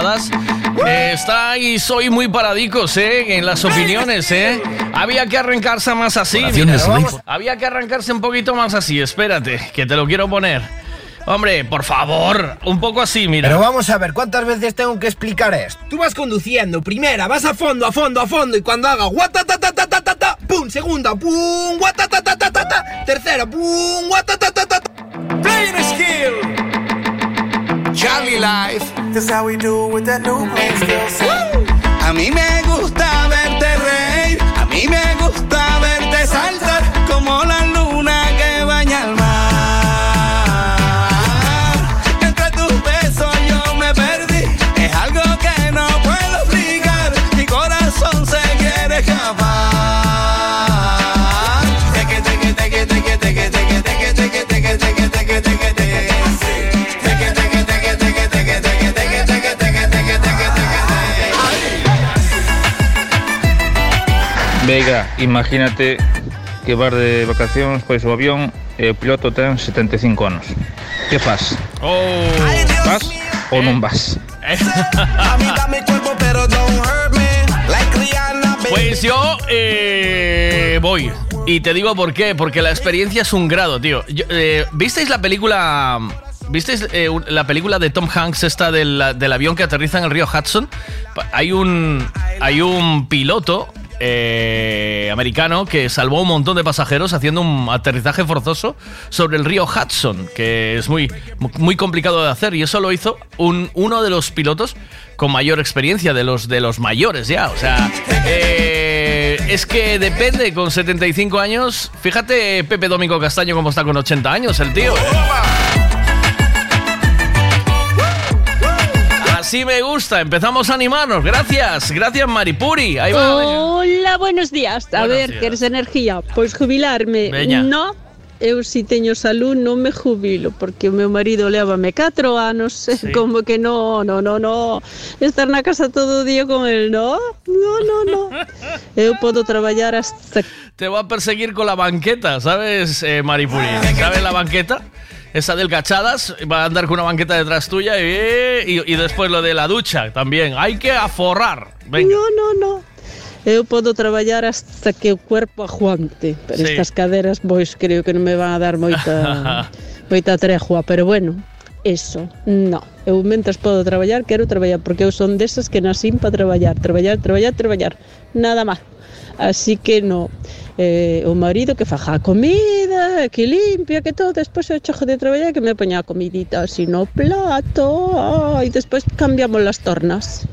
cachadas. Eh, estáis hoy muy paradicos, ¿eh? En las opiniones, ¿eh? Había que arrancarse más así. Mira, vamos, había que arrancarse un poquito más así. Espérate, que te lo quiero poner. Hombre, por favor, un poco así, mira. Pero vamos a ver, ¿cuántas veces tengo que explicar esto? Tú vas conduciendo, primera, vas a fondo, a fondo, a fondo, y cuando haga guatatatatata, pum, segunda, pum, guatatatatata, tercera, pum, guatatatatata. Playing a skill. Charlie Life. This how we do with that new play skill. A mí me gusta Veiga, imagínate que vas de vacacións pois o avión e o piloto ten 75 anos. Que faz? Oh. Vas ou non vas? Pues yo eh, voy. Y te digo por qué. Porque la experiencia es un grado, tío. Yo, eh, ¿Visteis la película... ¿Visteis eh, la película de Tom Hanks esta del, del avión que aterriza en el río Hudson? Hay un, hay un piloto eh, americano que salvó un montón de pasajeros haciendo un aterrizaje forzoso sobre el río Hudson, que es muy, muy complicado de hacer. Y eso lo hizo un, uno de los pilotos con mayor experiencia, de los, de los mayores ya. O sea, eh, es que depende, con 75 años, fíjate Pepe Domingo Castaño como está con 80 años, el tío. ¿eh? Así me gusta, empezamos a animarnos. Gracias, gracias Maripuri. Ahí va. Hola, buenos días. A Buenos ver, días. queres energía? Pois jubilarme. Veña. No, eu si teño salud non me jubilo porque o meu marido lévame 4 anos <laughs> Sí. como que no, no, no, no estar na casa todo o día con el no, no, no, no <laughs> eu podo traballar hasta Te va a perseguir con la banqueta, ¿sabes, eh, Maripuri? ¿Sabes la banqueta? Esa del cachadas, va a andar con una banqueta detrás tuya y, y, y después lo de la ducha también. Hay que aforrar. Venga. No, no, no. Eu podo traballar hasta que o cuerpo aguante, pero Sí. estas caderas pois creo que non me van a dar moita <laughs> moita tregua, pero bueno, eso, no. Eu mentres podo traballar, quero traballar, porque eu son desas que nasín para traballar, traballar, traballar, traballar, nada máis. Así que no, eh, o marido que faja comida, que limpia, que todo, despois eu chojo de traballar que me poña a comidita así no plato, e despois cambiamos las tornas.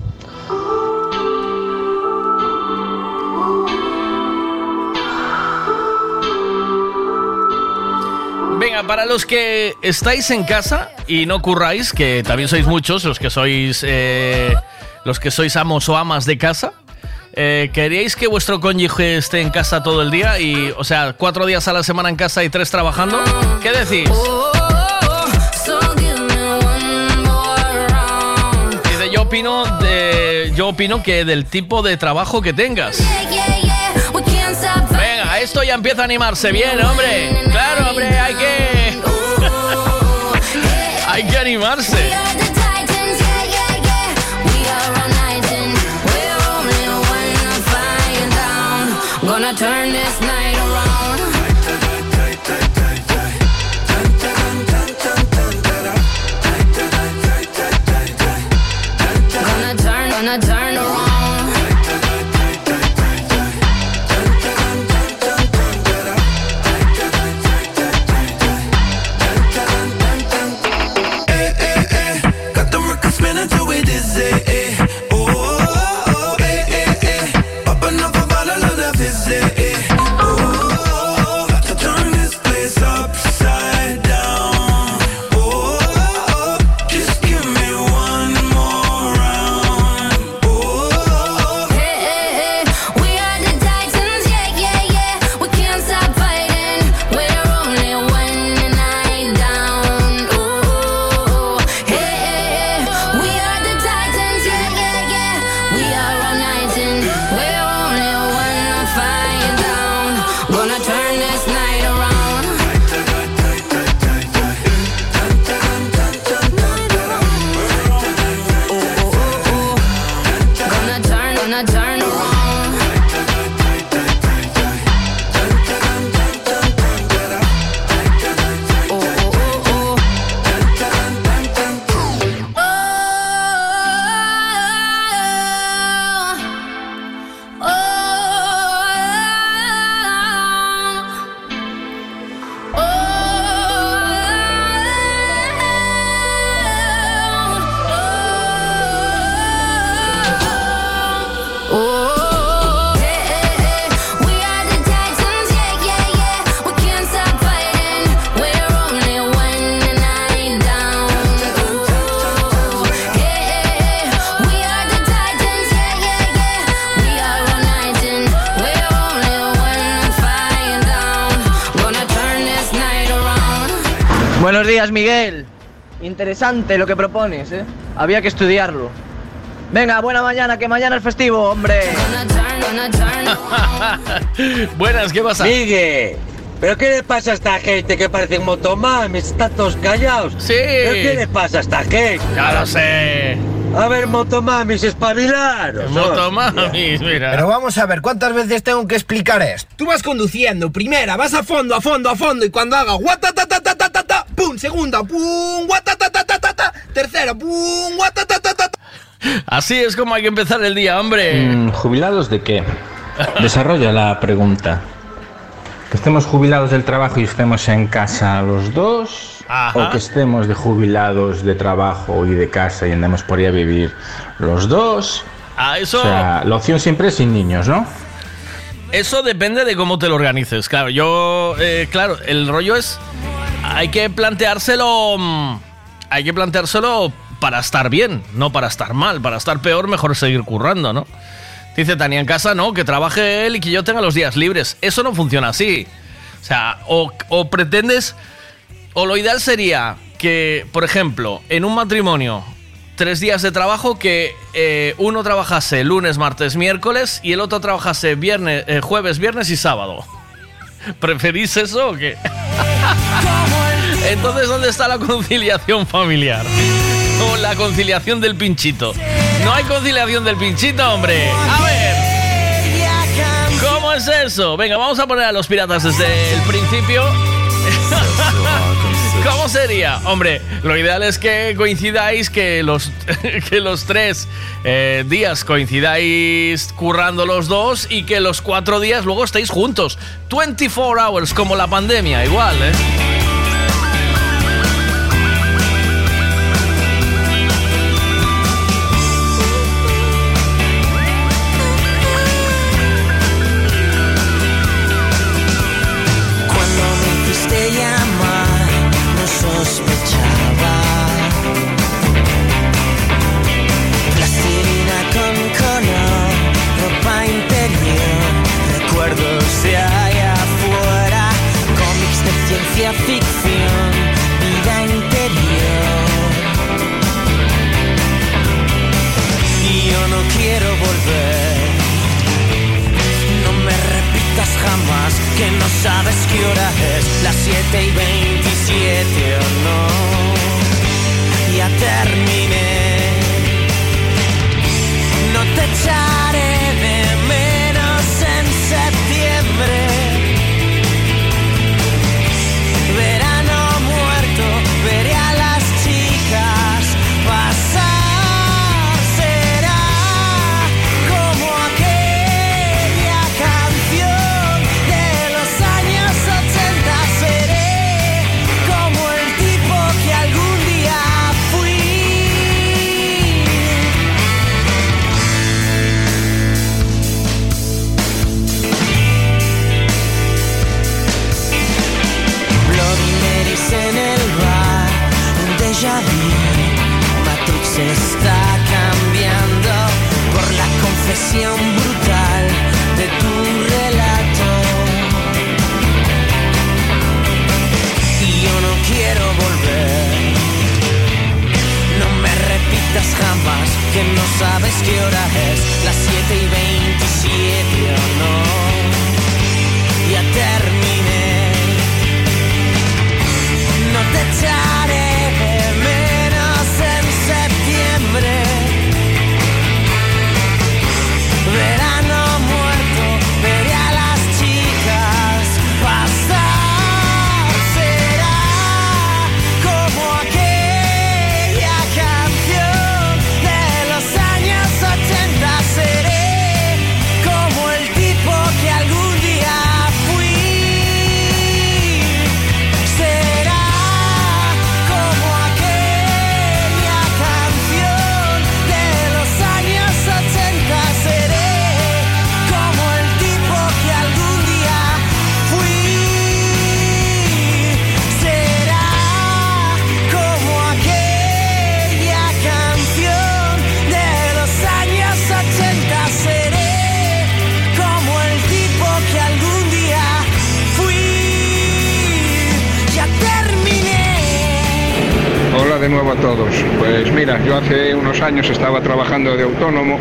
Venga, para los que estáis en casa y no curráis, que también sois muchos, los que sois eh, los que sois amos o amas de casa, eh, ¿queríais que vuestro cónyuge esté en casa todo el día y, o sea, cuatro días a la semana en casa y tres trabajando? ¿Qué decís? Yo opino yo opino que del tipo de trabajo que tengas. Venga, esto ya empieza a animarse bien, hombre. Claro, hombre, hay que. <laughs> hay que animarse. Gonna turn this night Interesante lo que propones, ¿eh? Había que estudiarlo. Venga, buena mañana, que mañana es festivo, hombre. <laughs> Buenas, ¿qué pasa? Miguel, ¿pero qué le pasa a esta gente que parecen motomames? ¿Están todos callados? Sí. ¿Pero qué le pasa a esta gente? Ya lo sé. A ver, motomamis, espabilaros. Motomamis, mira. Pero vamos a ver, ¿cuántas veces tengo que explicar esto? Tú vas conduciendo, primera, vas a fondo, a fondo, a fondo, y cuando haga guatatatatata, pum, segunda, pum, guatatatatata, tercera, pum, guatatatatata. Así es como hay que empezar el día, hombre. Mm, ¿Jubilados de qué? Desarrolla la pregunta. ¿Que estemos jubilados del trabajo y estemos en casa los dos? Ajá. ¿O que estemos de jubilados de trabajo y de casa y andemos por ahí a vivir los dos? Ah, eso, O sea, la opción siempre es sin niños, ¿no? eso depende de cómo te lo organices. Claro, yo, eh, claro, el rollo es, hay que planteárselo, mm, hay que planteárselo para estar bien, no para estar mal. Para estar peor, mejor seguir currando, ¿no? Dice Tania en casa, no, que trabaje él y que yo tenga los días libres. Eso no funciona así. O sea, o, pretendes, o lo ideal sería que, por ejemplo, en un matrimonio, tres días de trabajo, que eh, uno trabajase lunes, martes, miércoles y el otro trabajase viernes, eh, jueves, viernes y sábado. <laughs> ¿Preferís eso o qué? <laughs> Entonces, ¿dónde está la conciliación familiar? O la conciliación del pinchito. No hay conciliación del pinchito, hombre. A ver. ¿Cómo es eso? Venga, vamos a poner a los piratas desde el principio. <laughs> ¿Cómo sería? Hombre, lo ideal es que coincidáis, que los, <laughs> que los tres eh, días coincidáis currando los dos y que los cuatro días luego estéis juntos. 24 hours, como la pandemia, igual, ¿eh? Todos. Pues mira, yo hace unos años estaba trabajando de autónomo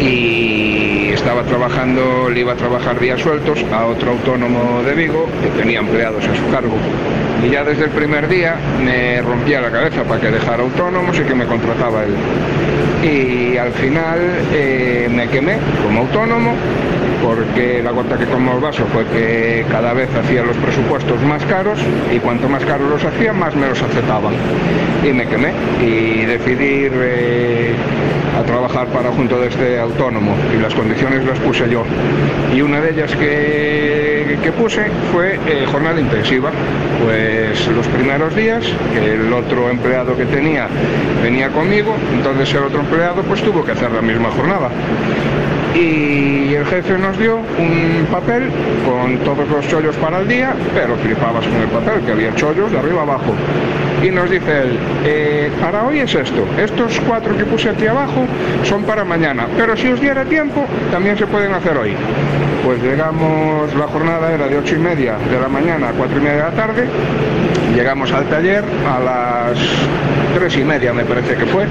y estaba trabajando, le iba a trabajar días sueltos a otro autónomo de Vigo que tenía empleados a su cargo. Y ya desde el primer día me rompía la cabeza para que dejara autónomos y que me contrataba él. Y al final eh, me quemé como autónomo porque la gota que tomó el vaso fue que cada vez hacía los presupuestos más caros y cuanto más caros los hacía, más me los aceptaban. Y me quemé y decidí eh, a trabajar para junto de este autónomo y las condiciones las puse yo. Y una de ellas que, que puse fue eh, jornada intensiva. Pues los primeros días, el otro empleado que tenía venía conmigo, entonces el otro empleado pues tuvo que hacer la misma jornada y el jefe nos dio un papel con todos los chollos para el día, pero flipabas con el papel, que había chollos de arriba abajo. Y nos dice él, "Eh, para hoy es esto, estos cuatro que puse aquí abajo son para mañana, pero si os diera tiempo, también se pueden hacer hoy. Pues llegamos, la jornada era de ocho y media de la mañana a cuatro y media de la tarde, llegamos al taller a las tres y media me parece que fue,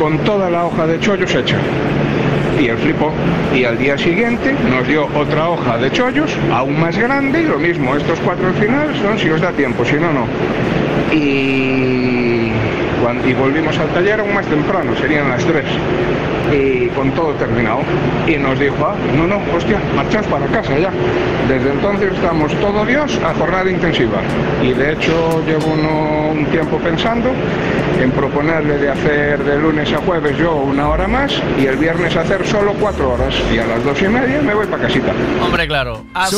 con toda la hoja de chollos hecha y él flipó. Y al día siguiente nos dio otra hoja de chollos, aún más grande, y lo mismo, estos cuatro al final son si os da tiempo, si no, no. Y, y volvimos al taller aún más temprano, serían las tres, y con todo terminado. Y nos dijo, ah, no, no, hostia, marchad para casa ya. Desde entonces estamos todo Dios a jornada intensiva. Y de hecho llevo uno- un tiempo pensando en proponerle de hacer de lunes a jueves yo una hora más y el viernes hacer solo cuatro horas. Y a las dos y media me voy para casita. Hombre, claro. Así.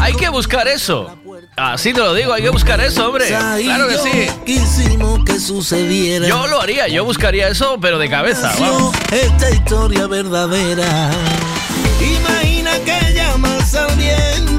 Hay que buscar eso. Así te lo digo, hay que buscar eso, hombre. Claro que sí. Quisimos que sucediera. Yo lo haría, yo buscaría eso, pero de cabeza, vamos. Esta historia verdadera. Imagina que llamas al viento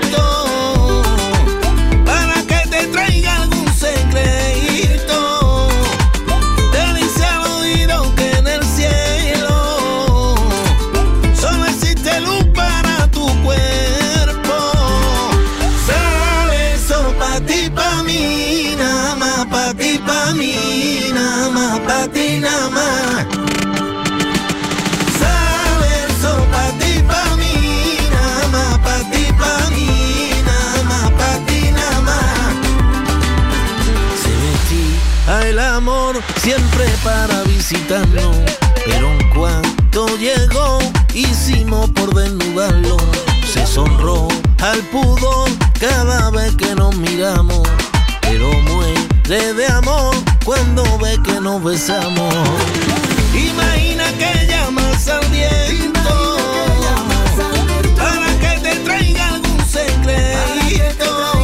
ti, nada más. Sale eso pa' ti, pa' mí, nada más nada nada. Se metía el amor siempre para visitarnos, pero en cuanto llegó hicimos por desnudarlo. Se sonró al pudor cada vez que nos miramos, muere de amor cuando ve que nos besamos. Imagina que llamas al viento para que te traiga algún secreto.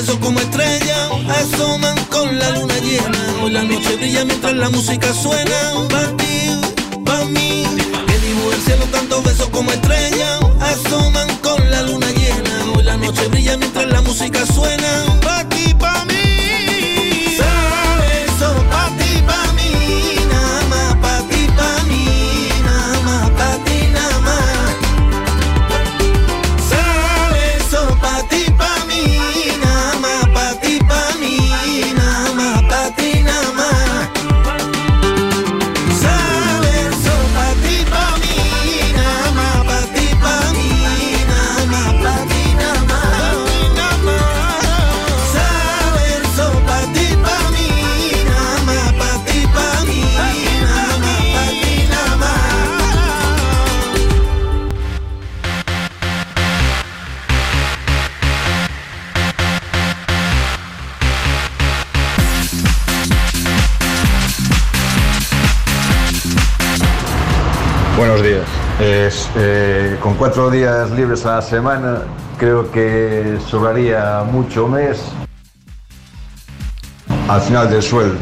Besos como estrellas asoman con la luna llena. Hoy la noche brilla mientras la música suena. Pa' ti, pa' mí. Que dibuja el cielo tantos besos como estrellas asoman con la luna llena. Hoy la noche brilla mientras la música suena. Cuatro días libres a la semana, creo que sobraría mucho mes al final del sueldo.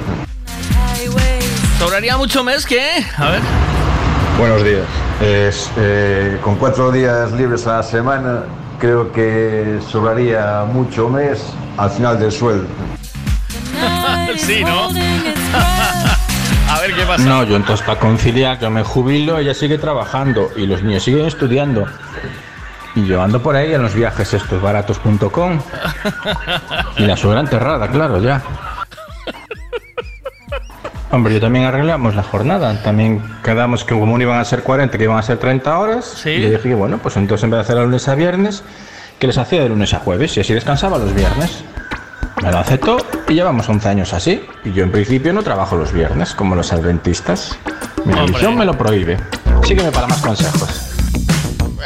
¿Sobraría mucho mes qué? A ver. Buenos días. Es, eh, con cuatro días libres a la semana, creo que sobraría mucho mes al final del sueldo. <laughs> sí, ¿no? Pasa. No, yo entonces para conciliar, yo me jubilo, ella sigue trabajando y los niños siguen estudiando. Y yo ando por ahí en los viajes estos baratos.com. Y la suegra enterrada, claro, ya. Hombre, yo también arreglamos la jornada. También quedamos que como iban a ser 40, que iban a ser 30 horas. Y yo dije, bueno, pues entonces en vez de hacer de lunes a viernes, que les hacía de lunes a jueves y así descansaba los viernes. Me lo aceptó y llevamos 11 años así. Y yo en principio no trabajo los viernes, como los adventistas. Mi Hombre. religión me lo prohíbe. Sígueme para más consejos.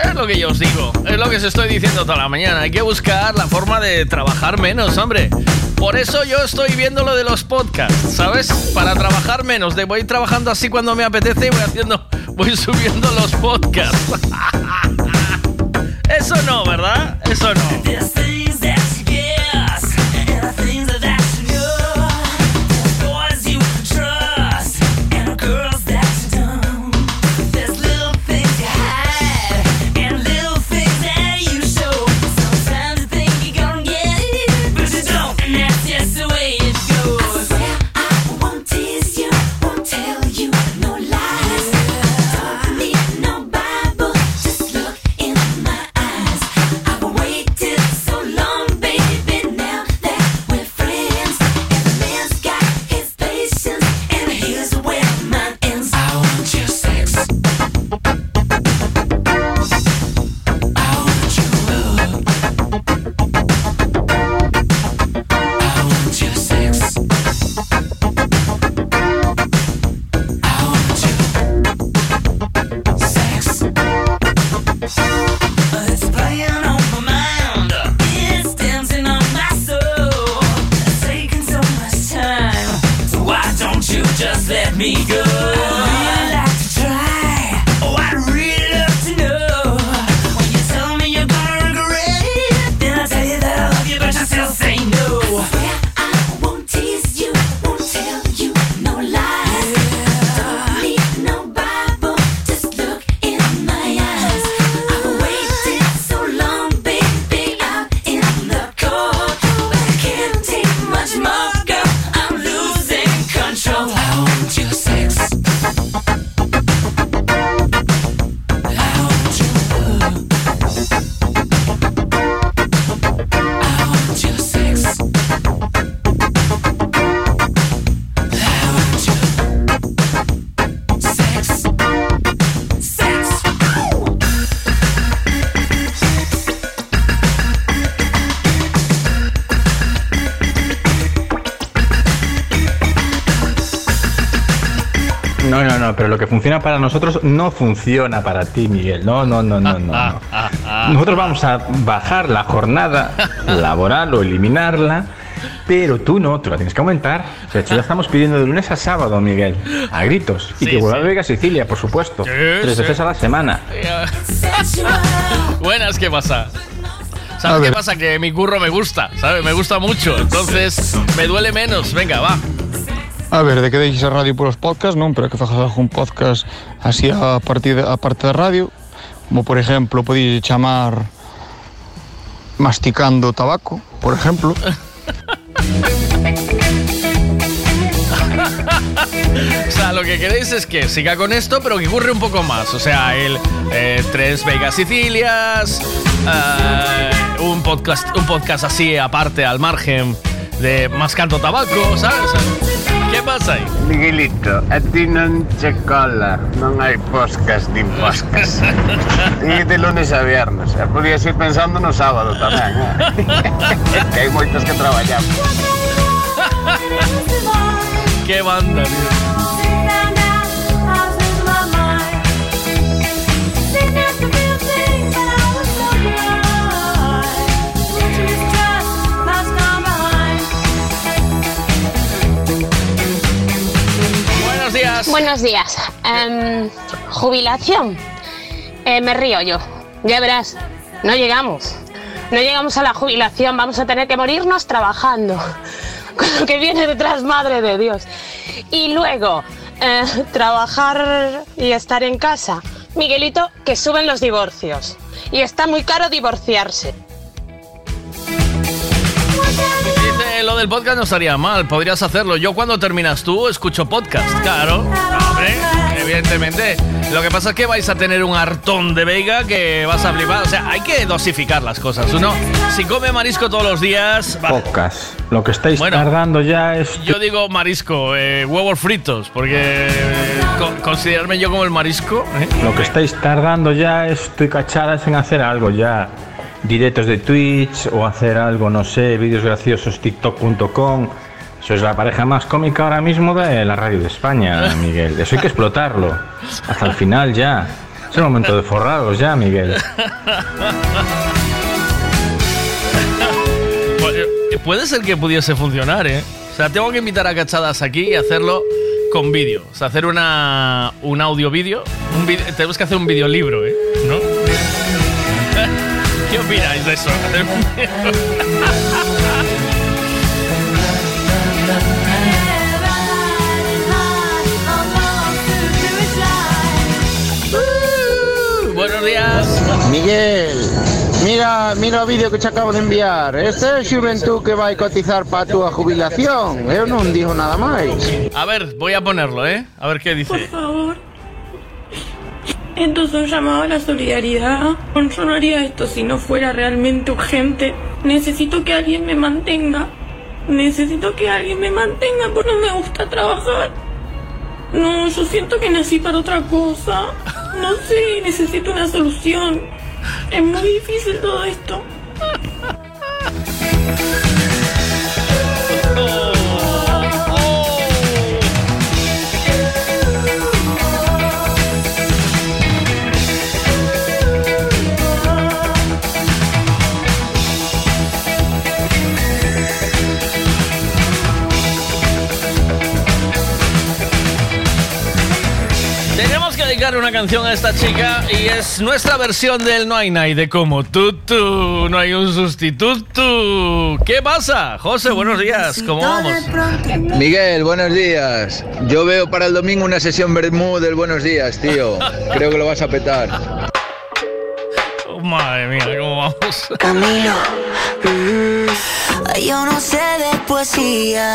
Es lo que yo os digo, es lo que os estoy diciendo toda la mañana. Hay que buscar la forma de trabajar menos, hombre. Por eso yo estoy viendo lo de los podcasts, ¿sabes? Para trabajar menos. De voy trabajando así cuando me apetece y voy haciendo, voy subiendo los podcasts. <laughs> Eso no, ¿verdad? Eso no. Funciona para nosotros no funciona para ti, Miguel. No, no, no, no, no. no. <laughs> Nosotros vamos a bajar la jornada <laughs> laboral o eliminarla, pero tú no, tú la tienes que aumentar. De hecho, ya <laughs> estamos pidiendo de lunes a sábado, Miguel, a gritos. Y Sí, que vuelva sí. a Vega Sicilia, por supuesto. Tres sí. veces a la semana. Buenas, ¿qué pasa? A ¿Sabes qué pasa? Que mi curro me gusta, ¿sabes? Me gusta mucho. Entonces, me duele menos. Venga, va. A ver, de que deixes a radio polos podcast, non? Pero que fagas algún podcast así a partir de, parte radio, como por exemplo, podías chamar masticando tabaco, por exemplo. <laughs> O sea, lo que queréis es que siga con esto, pero que ocurre un poco más. O sea, el eh, tres Vegas Sicilias, eh, un podcast, un podcast así aparte al margen de Mascando Tabaco, ¿sabes? ¿Qué pasa aí? Miguelito, a ti non che cola, non hai podcast nin podcast. E de lunes a viernes, e podías ir pensando no sábado tamén, eh? <laughs> que hai moitos que traballamos. Qué banda, tío. Buenos días. Em, jubilación. Eh, me río yo. Ya verás, no llegamos. No llegamos a la jubilación, vamos a tener que morirnos trabajando. <laughs> Con lo que viene detrás, madre de Dios. Y luego, eh, trabajar y estar en casa. Miguelito, que suben los divorcios. Y está muy caro divorciarse. Dice, lo del podcast no estaría mal, podrías hacerlo. Yo cuando terminas tú escucho podcast, claro. Hombre, evidentemente. Lo que pasa es que vais a tener un hartón de vega que vas a flipar. O sea, hay que dosificar las cosas. Uno, si come marisco todos los días. va- Pocas. Lo que estáis Bueno. tardando ya es. Yo digo marisco, eh, huevos fritos, porque eh, co- considerarme yo como el marisco. ¿eh? Lo que estáis tardando ya estoy cachadas en hacer algo ya. Directos de Twitch o hacer algo, no sé, vídeos graciosos, tiktok.com. Eso es la pareja más cómica ahora mismo de la radio de España, Miguel. Eso hay que explotarlo. Hasta el final ya. Es el momento de forraros ya, Miguel. Pu- eh, Puede ser que pudiese funcionar, ¿eh? O sea, tengo que invitar a cachadas aquí y hacerlo con vídeo. O sea, hacer una, un audio-vídeo. Un tenemos que hacer un videolibro, ¿eh? ¿No? ¿Qué opináis de eso? <laughs> Buenos días. Miguel, mira, mira o vídeo que te acabo de enviar. Este é a xuventud que vai cotizar para a túa jubilación. Eu non digo nada máis. A ver, voy a ponerlo, ¿eh? A ver qué dice. Por favor. Esto es un llamado a la solidaridad. Yo no haría esto si no fuera realmente urgente. Necesito que alguien me mantenga. Necesito que alguien me mantenga porque no me gusta trabajar. No, yo siento que nací para otra cosa. No sé, necesito una solución. Es muy difícil todo esto. Una canción a esta chica y es nuestra versión del No hay nadie como tú, tú, no hay un sustituto. ¿Qué pasa? José, buenos días, ¿cómo vamos? Miguel, buenos días. Yo veo para el domingo una sesión Bermú del Buenos Días, tío. <laughs> Creo que lo vas a petar. Oh, madre mía, ¿cómo vamos? Camilo, mm, yo no sé de poesía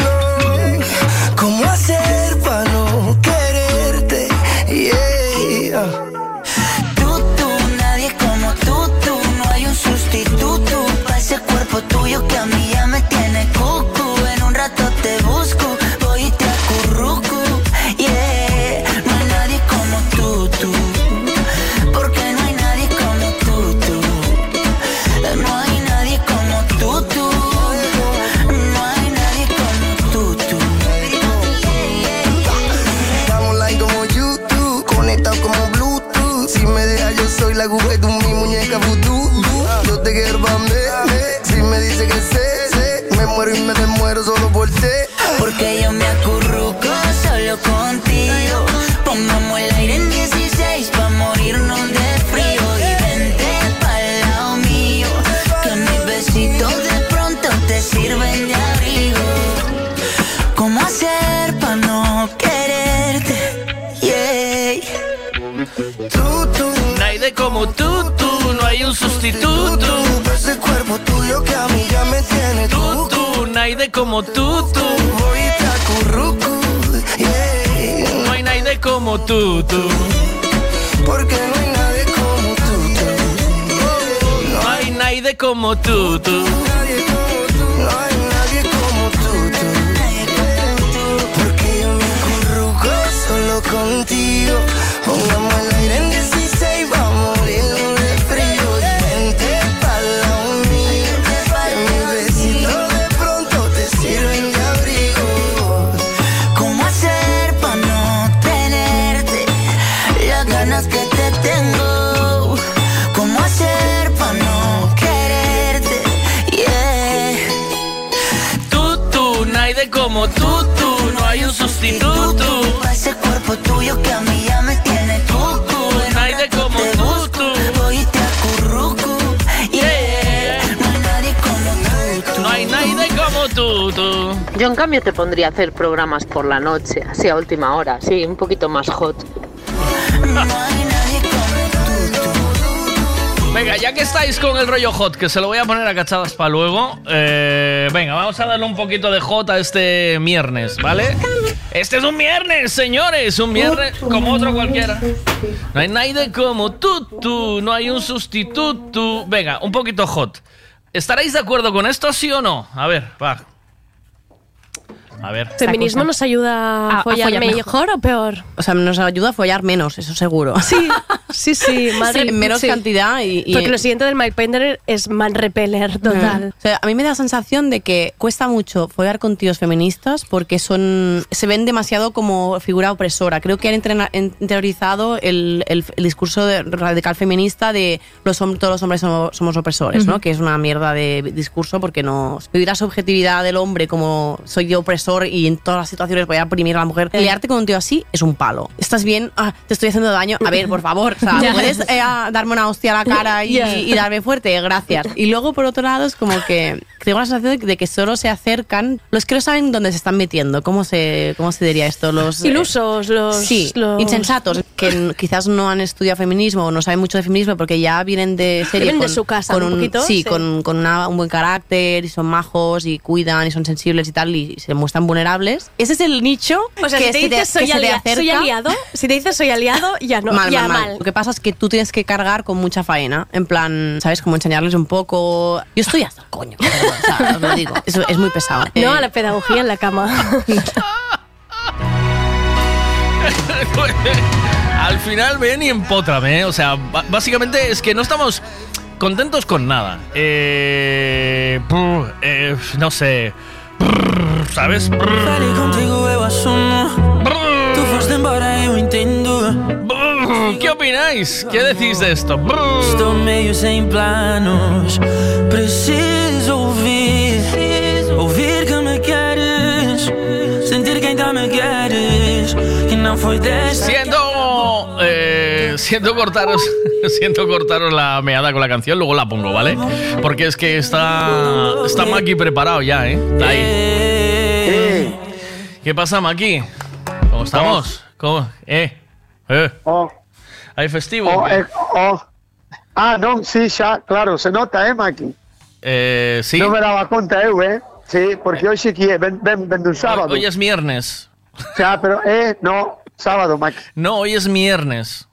La aguja tu mi muñeca vudú. Yo te quiero pa' mí. Si me dice que sé, sé, me muero y me desmuero solo por ti. Porque yo me acurruco como tú, tú, no hay un sustituto. ese cuerpo tuyo que a mí ya me tiene Tú, tú, nadie como tú, tú. Voy yeah. No hay nadie como tú, tú. Porque no hay nadie como tú, tú. No hay nadie como tú, no hay un sustituto. Pa' ese cuerpo tuyo que a mí ya me tiene cucu. En un Nadie rato como te tú, busco, tú. Voy y te acurruco. Yeah. No hay nadie como tú, tú. No hay nadie como tú, tú. Yo en cambio te pondría a hacer programas por la noche, así a última hora, sí, un poquito más hot. Venga, ya que estáis con el rollo hot, que se lo voy a poner a cachadas para luego, eh, venga, vamos a darle un poquito de hot a este viernes, ¿vale? Este es un viernes, señores, un viernes como otro cualquiera. No hay nadie como tú, tú, no hay un sustituto. Venga, un poquito hot. ¿Estaréis de acuerdo con esto, sí o no? A ver, va. A ver. ¿Feminismo nos ayuda a, A- a follar, follar mejor, mejor. o peor? O sea, nos ayuda a follar menos, eso seguro. Sí, <laughs> sí, sí. Mal Sí, menos sí. cantidad y, y- Porque lo siguiente del My Painter es man repeler total. O sea, a mí me da la sensación de que cuesta mucho follar con tíos feministas porque son se ven demasiado como figura opresora. Creo que han entrena- interiorizado el, el- el discurso de- radical feminista de los todos los hombres somos, somos opresores, ¿no? Que es una mierda de discurso porque no vivir la subjetividad del hombre como soy yo opresor y en todas las situaciones voy a oprimir a la mujer. Liarte con un tío así es un palo. ¿Estás bien? Ah, te estoy haciendo daño. A ver, por favor, o sea, <laughs> Ya. ¿puedes eh, a- darme una hostia a la cara y, Ya. y darme fuerte? Gracias. Y luego, por otro lado, es como que tengo la sensación de que solo se acercan los que no saben dónde se están metiendo. ¿Cómo se, cómo se diría esto? Los eh, Ilusos, los... Sí, los- insensatos, que quizás no han estudiado feminismo o no saben mucho de feminismo porque ya vienen de serie Vienen de con, su casa, con un poquito, sí, sí. con, con una- un buen carácter y son majos y cuidan y son sensibles y tal y se muestran vulnerables. Ese es el nicho O sea, que si te dices soy, se te alia- acerca. soy aliado, si te dices soy aliado, ya no, mal, ya mal, mal. mal. Lo que pasa es que tú tienes que cargar con mucha faena. En plan, ¿sabes? Como enseñarles un poco. Yo estoy hasta el coño. O sea, os lo digo. Eso es muy pesado. No Eh, a la pedagogía en la cama. <laughs> Al final ven y empótrame, ¿eh? O sea, básicamente es que no estamos contentos con nada. Eh, eh, no sé. ¿Sabes? Falei contigo, eu assumo. Tu foste embora, eu entendo. ¿Qué opináis? ¿Qué decís de esto? Estou meio sem planos. Preciso ouvir. Ouvir que me queres. Sentir que ainda me queres. Que não foi desta. Siento, eh, siento cortaros, <laughs> siento cortaros la meada con la canción, luego la pongo, ¿vale? Porque es que está, está Maki preparado ya, ¿eh? Está ahí. ¿Qué pasa, Maki? ¿Cómo estamos? ¿Cómo? Eh, eh. ¿Hay festivo? Oh, eh, oh. Ah, non, sí, xa, claro, se nota, eh, Maki? Eh, sí. Non me daba eu, eh? Sí, porque hoxe que é, ven, ven, ven dun sábado. Hoy es viernes. Xa, pero, eh, no, sábado, Maki. No, hoy es viernes.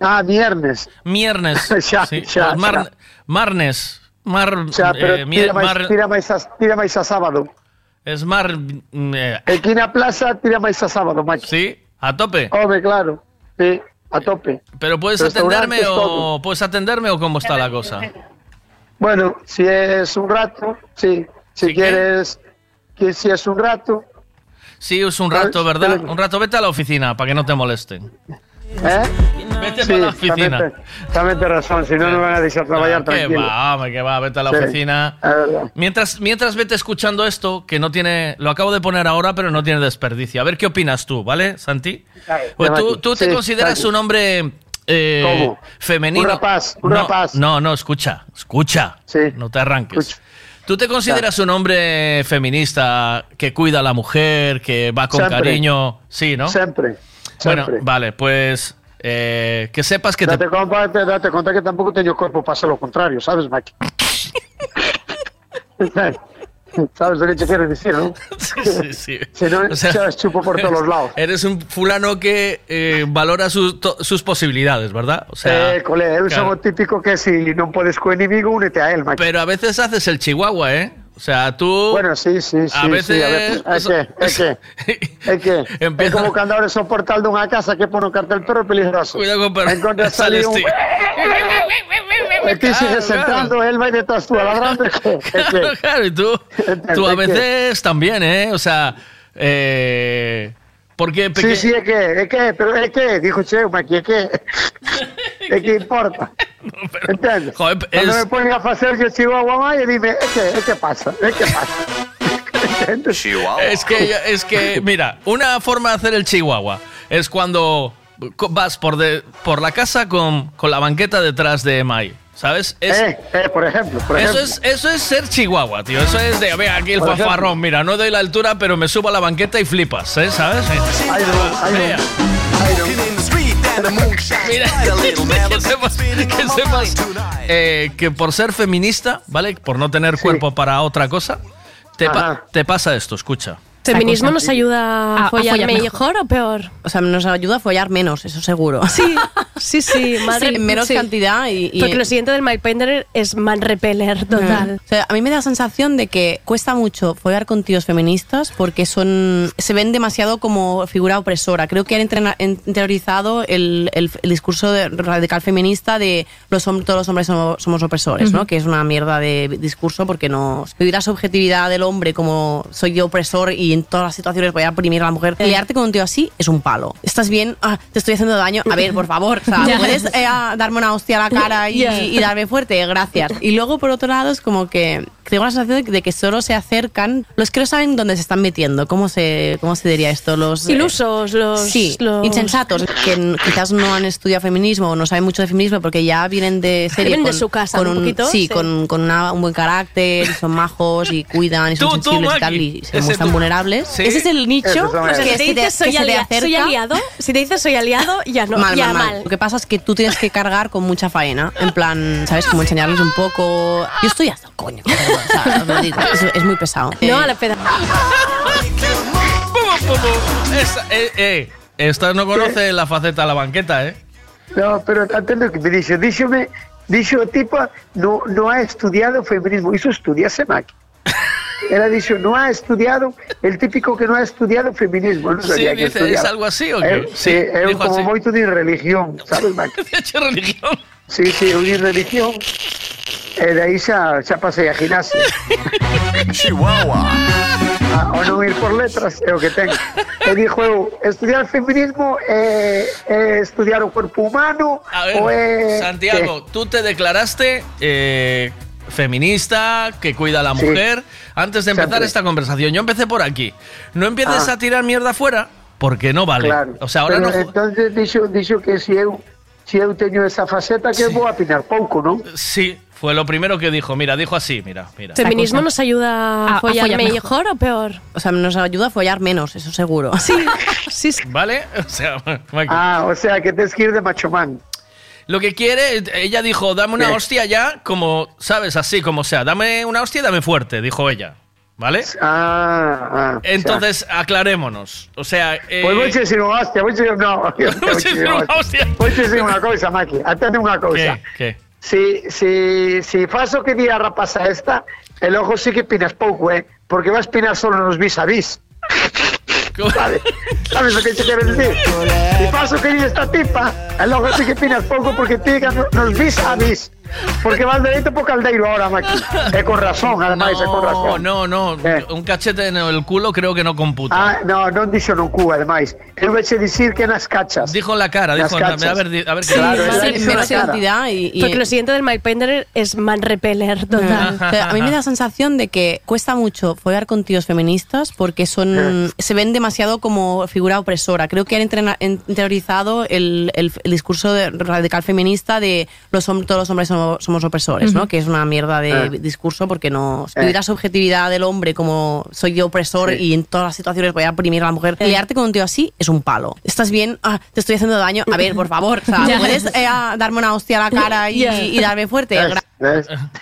Ah, viernes. Viernes. <laughs> Sí. xa, Mar- xa. Marnes. Mar, Xa, pero eh, tira máis, mar- tira a, tira a sábado. es mar. mm, eh, Aquí na plaza tira máis a sábado, Maki. ¿Sí? ¿A tope? Home, claro. Sí, a tope. Pero puedes atenderme o puedes atenderme o cómo está la cosa. Bueno, si es un rato, sí. Si quieres, que si es un rato, Sí, es un rato, ¿verdad? Un rato vete a la oficina para que no te molesten. ¿Eh? Vete Sí, para la oficina. tamén te- tamén te razón, si no, no van a deixar traballar Que tranquilo. va, hombre, que va, vete a la Sí, oficina. Mientras, mientras vete escuchando esto, que no tiene, lo acabo de poner ahora, pero no tiene desperdicio. A ver qué opinas tú, ¿vale, Santi? Pues tú, tú te consideras un hombre eh, ¿Cómo? femenino. Un rapaz, un no, rapaz. No, no, escucha, escucha. No te arranques. ¿Tú te consideras un hombre feminista que cuida a la mujer, que va con Siempre. cariño? Sí, ¿no? Sempre, Bueno, vale, pues eh, que sepas que te... Date conta, date conta que tampouco teño corpo para ser lo contrario, sabes, Maki? <laughs> sabes lo que te quero dicir, non? Sí, sí. <laughs> Si non, O sea, chupo por todos los lados. <laughs> Eres un fulano que eh, valora sus, to- sus posibilidades, ¿verdad? O sea, eh, cole, eu claro. o típico que si non podes co enemigo, únete a él, Maki. Pero a veces haces el chihuahua, ¿eh? O sea, tú... Bueno, sí, sí, sí. A veces... sí, a veces é que, é que, <laughs> é que, <laughs> é como cando abres o portal dunha casa que pone o cartel perro peligroso. Cuidado con perro. Encontras <laughs> Sales ali un... ti. E ti sigues entrando, él vai detrás tú ladrando. Que, que, Claro, claro, y tú, tú a es que- veces también, ¿eh? O sea, eh, porque... Sí, peque- sí, é que, é que, pero é que, dijo Cheo, Maki, é que, é <laughs> que importa. Entendes? Joder, Cando es- me ponen a facer yo chihuahua mai, e dime, é que, é que pasa, é que pasa. Es que, es que, <laughs> mira, una forma de hacer el chihuahua es cuando vas por, de- por la casa con, con la banqueta detrás de Mai. ¿Sabes? Es, Eh, eh, por ejemplo, por eso, ejemplo. es, eso es ser chihuahua, tío. Eso es de, ve aquí el fanfarrón. Mira, no doy la altura, pero me subo a la banqueta y flipas, ¿eh? ¿sabes? Vea. Mira, <laughs> que sepas, que, sepas, eh, que por ser feminista, ¿vale? Por no tener cuerpo para otra cosa, te, pa- te pasa esto, escucha. ¿Feminismo nos ayuda a, A- a follar, follar mejor o peor? O sea, nos ayuda a follar menos, eso seguro. Sí, <laughs> sí, sí. Madre, Sí, en menos sí. cantidad y- y- Porque lo siguiente del MyPainter es man repeler total. O sea, a mí me da la sensación de que cuesta mucho follar con tíos feministas porque son se ven demasiado como figura opresora. Creo que han interiorizado el, el- el discurso de- radical feminista de los todos los hombres somos, somos opresores, ¿no? Que es una mierda de discurso porque nos vivir la subjetividad del hombre como soy yo opresor y en todas las situaciones voy a oprimir a la mujer. Liarte con un tío así es un palo. ¿Estás bien? Ah, te estoy haciendo daño. A ver, por favor, o sea. <laughs> ¿puedes eh, darme una hostia a la cara y darme fuerte? Gracias. Y luego, por otro lado, es como que tengo la sensación de que solo se acercan los que no saben dónde se están metiendo. ¿Cómo se, cómo se diría esto? Los eh, Ilusos, los... Sí, los- insensatos, que quizás no han estudiado feminismo o no saben mucho de feminismo porque ya vienen de serie Vienen de su casa, con un poquito, sí, sí. con, con una- un buen carácter, y son majos y cuidan y son Tú, tú, sensibles y tal y se muestran tú. vulnerables. Sí. Ese es el nicho Si te dices que soy aliado, si te dices soy aliado, ya no, Mal, ya mal, mal. mal. Lo que pasa es que tú tienes que cargar con mucha faena. En plan, ¿sabes? Como enseñarles un poco. Yo estoy hasta el coño. O sea, lo digo, es, es muy pesado. No Eh, a la peda. Esa- eh, eh, esta no conoce la faceta de la banqueta, ¿eh? No, pero atento lo que me dice. Díxome, dixo o tipo, no, no ha estudiado feminismo. Iso estudiase Maki. <laughs> Era dicho, no ha estudiado, el típico que no ha estudiado feminismo. Non Sí, que dice, estudiaba. ¿es algo así o Eh, qué? sí, Sí, é dijo como así. moito de religión, sabes, Maki? <laughs> De religión. Sí, sí, de religión. E de aí xa, xa pasei a gimnasia. <laughs> Chihuahua. Ah, o non ir por letras é o que ten. E dixo eu, estudiar feminismo é, é estudiar o corpo humano A ver, ou é... Santiago, tú te declaraste eh, feminista, que cuida a la mujer. Antes de empezar Siempre. esta conversación, yo empecé por aquí. No empieces Ah. a tirar mierda afuera porque no vale. Claro. O sea, ahora Pero no. Entonces dixo, dixo que si eu, si eu teño esa faceta que vou a opinar pouco, non? Sí, fue lo primero que dijo. Mira, dijo así, mira, mira. ¿Feminismo nos ayuda a, A- a follar, mejor. mejor. o peor? O sea, nos ayuda a follar menos, eso seguro. <laughs> Sí, sí, sí. ¿Vale? <laughs> O sea, Maki. Ah, o sea, que tens que ir de machomán. Lo que quiere, ella dijo, dame una Sí. hostia ya, como, ¿sabes? Así como sea. Dame una hostia y dame fuerte, dijo ella. ¿Vale? Ah, ah. Entonces, aclarémonos. O sea, eh, Pois vou che dicir unha hostia, vou che dicir unha hostia. Vou che dicir unha cousa, Maki, atende unha cousa. ¿qué? Si, si, si faz o que di a rapaza esta, e logo sí que pinas pouco, eh? Porque vas pinar solo nos vis a vis. Vale. Sabes o que te quero dicir? Si faz o que di esta tipa, e logo sí que pinas pouco porque ti no- nos vis a vis. Porque vas dereito po caldeiro ahora, Maki. <laughs> E con razón, ademais, e con No, razón. no, no. Un cachete en el culo creo que no computa. Ah, no, non dixo no cu, ademais. Eu veche dicir que nas cachas. Dijo en la cara, dijo, cachas. a ver, a ver qué Claro, Sí, na cara. cantidad y, y- Porque lo siguiente del MyPainter es man repeler total. <laughs> O sea, a mí me da la sensación de que cuesta mucho follar con tíos feministas porque son se ven demasiado como figura opresora. Creo que han entrena- han interiorizado el, el- el discurso de- radical feminista de los hom- todos los hombres somos, somos opresores, ¿no? Ujú. Que es una mierda de Ah. discurso porque nos Eh. vivir la subjetividad del hombre como soy yo opresor Sí. y en todas las situaciones voy a oprimir a la mujer. Eh. Liarte con un tío así es un palo. ¿Estás bien? Ah, te estoy haciendo daño. A ver, por favor, o sea, <laughs> Ya. ¿puedes eh, darme una hostia a la cara y, Ya. y darme fuerte?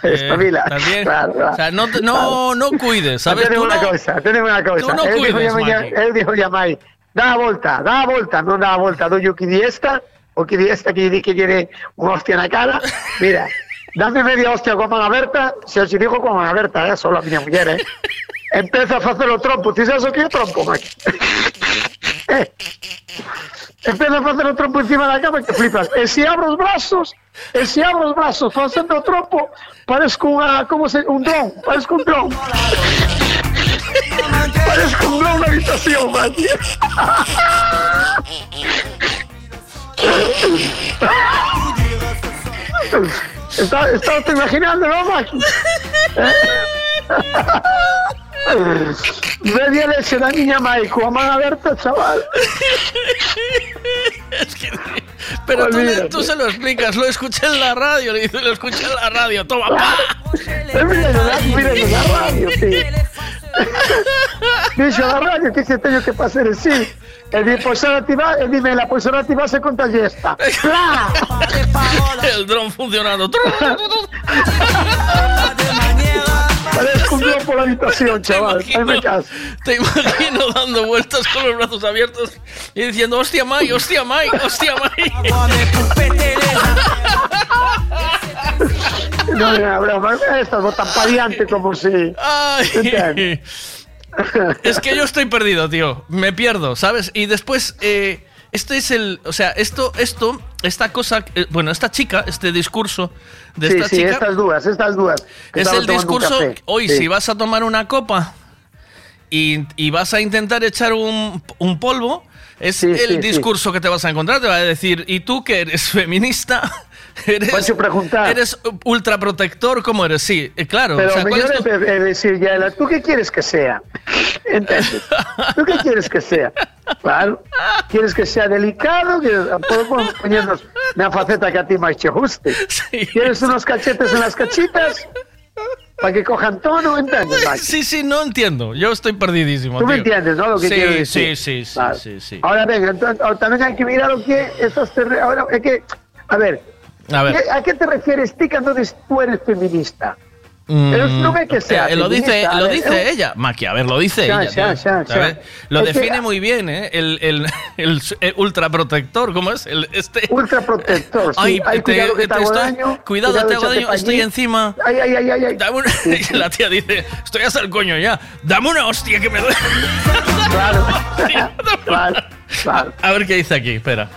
¿estás bien? Claro, claro. O sea, no, no, no cuides, ¿sabes? Atende Tú unha no- cousa, atende unha cousa. tú no eu cuides, dixo a Maki. eu dixo a mai, dá a volta, dá a volta, non dá a volta, dou o que di esta, o que esta que di que lle unha hostia na cara. Mira, dame media hostia coa man aberta, se os digo coa man aberta, eh, solo a miña muller, eh. Empeza a facer o trompo, ti sabes o que trompo, Maki? Eh. Empeza a facer o trompo encima da cama que flipas. E se abro os brazos, e se abro os brazos facendo o trompo, parezco como un dron, parezco un dron. <laughs> Parezco un dron na habitación, Maki. <laughs> Está, estás te imaginando, ¿no, Maki? Media leche <laughs> da miña mai coa man aberta, chaval. Pero tú, le- Olvídate. tú se lo explicas, lo escuché en la radio, le dice, lo escuché en la radio, toma, pa. <laughs> Mira, la- mira, la radio, sí. Dice la radio che se teño que facer así. E ora ti va, e dime, la pois ora ti vas e contagesta. Pla! El dron funcionando. Parezco un día por la habitación, chaval. Ahí me caso. Te imagino dando vueltas con los brazos abiertos y diciendo, hostia, Mai, hostia, Mai, hostia, Mai. No, no, broma, estás no tan pariante como si... Ay. Es que yo estoy perdido, tío. Me pierdo, ¿sabes? Y después, eh, este es el. O sea, esto, esto, esta cosa. eh, bueno, esta chica, este discurso de Sí, esta sí, chica. estas dudas, estas dudas. Es el discurso. Hoy, Sí. si vas a tomar una copa y, y vas a intentar echar un, un polvo, es el sí, discurso que te vas a encontrar. Te va a decir, ¿y tú que eres feminista? ¿Eres, Vas a preguntar. ¿Eres ultraprotector? ¿Cómo eres? Sí, eh, claro. Pero o sea, ¿cuál es tu- decir, ya, ¿tú qué quieres que sea? <laughs> ¿Entiendes? ¿Tú qué quieres que sea? Claro. ¿Quieres que sea delicado? Podemos ponernos una faceta que a ti más te guste. ¿Quieres unos cachetes en las cachitas? Para que cojan tono, ¿entiendes? Mike? Sí, sí, no entiendo. Yo estoy perdidísimo. Tú me tío. entiendes, ¿no? Lo que sí, quiero sí, decir. sí, sí, Claro. sí, sí. Ahora venga, entonces, ahora también hay que mirar lo que estos terre- ahora es que a ver, A ver. ¿qué- ¿a qué te refieres tú cuando dices tú eres feminista? Mm, Pero no ve que sea eh, lo dice, lo dice eh. ella, Maki, a ver, lo dice Ya, ella. ya, ya, ya. Lo Es que- define muy bien, ¿eh? El, el, <laughs> el, el ultraprotector, ¿cómo es? El, este... Ultraprotector, sí. Ay, Ay, te- cuidado que te hago estoy- daño, Cuidado, cuidado, te hago daño, estoy encima. Ay, ay, ay, ay, ay. Dame una- y <laughs> la tía dice, estoy hasta el coño ya. Dame una hostia que me duele. Claro. <laughs> claro, claro. A ver qué dice aquí, espera.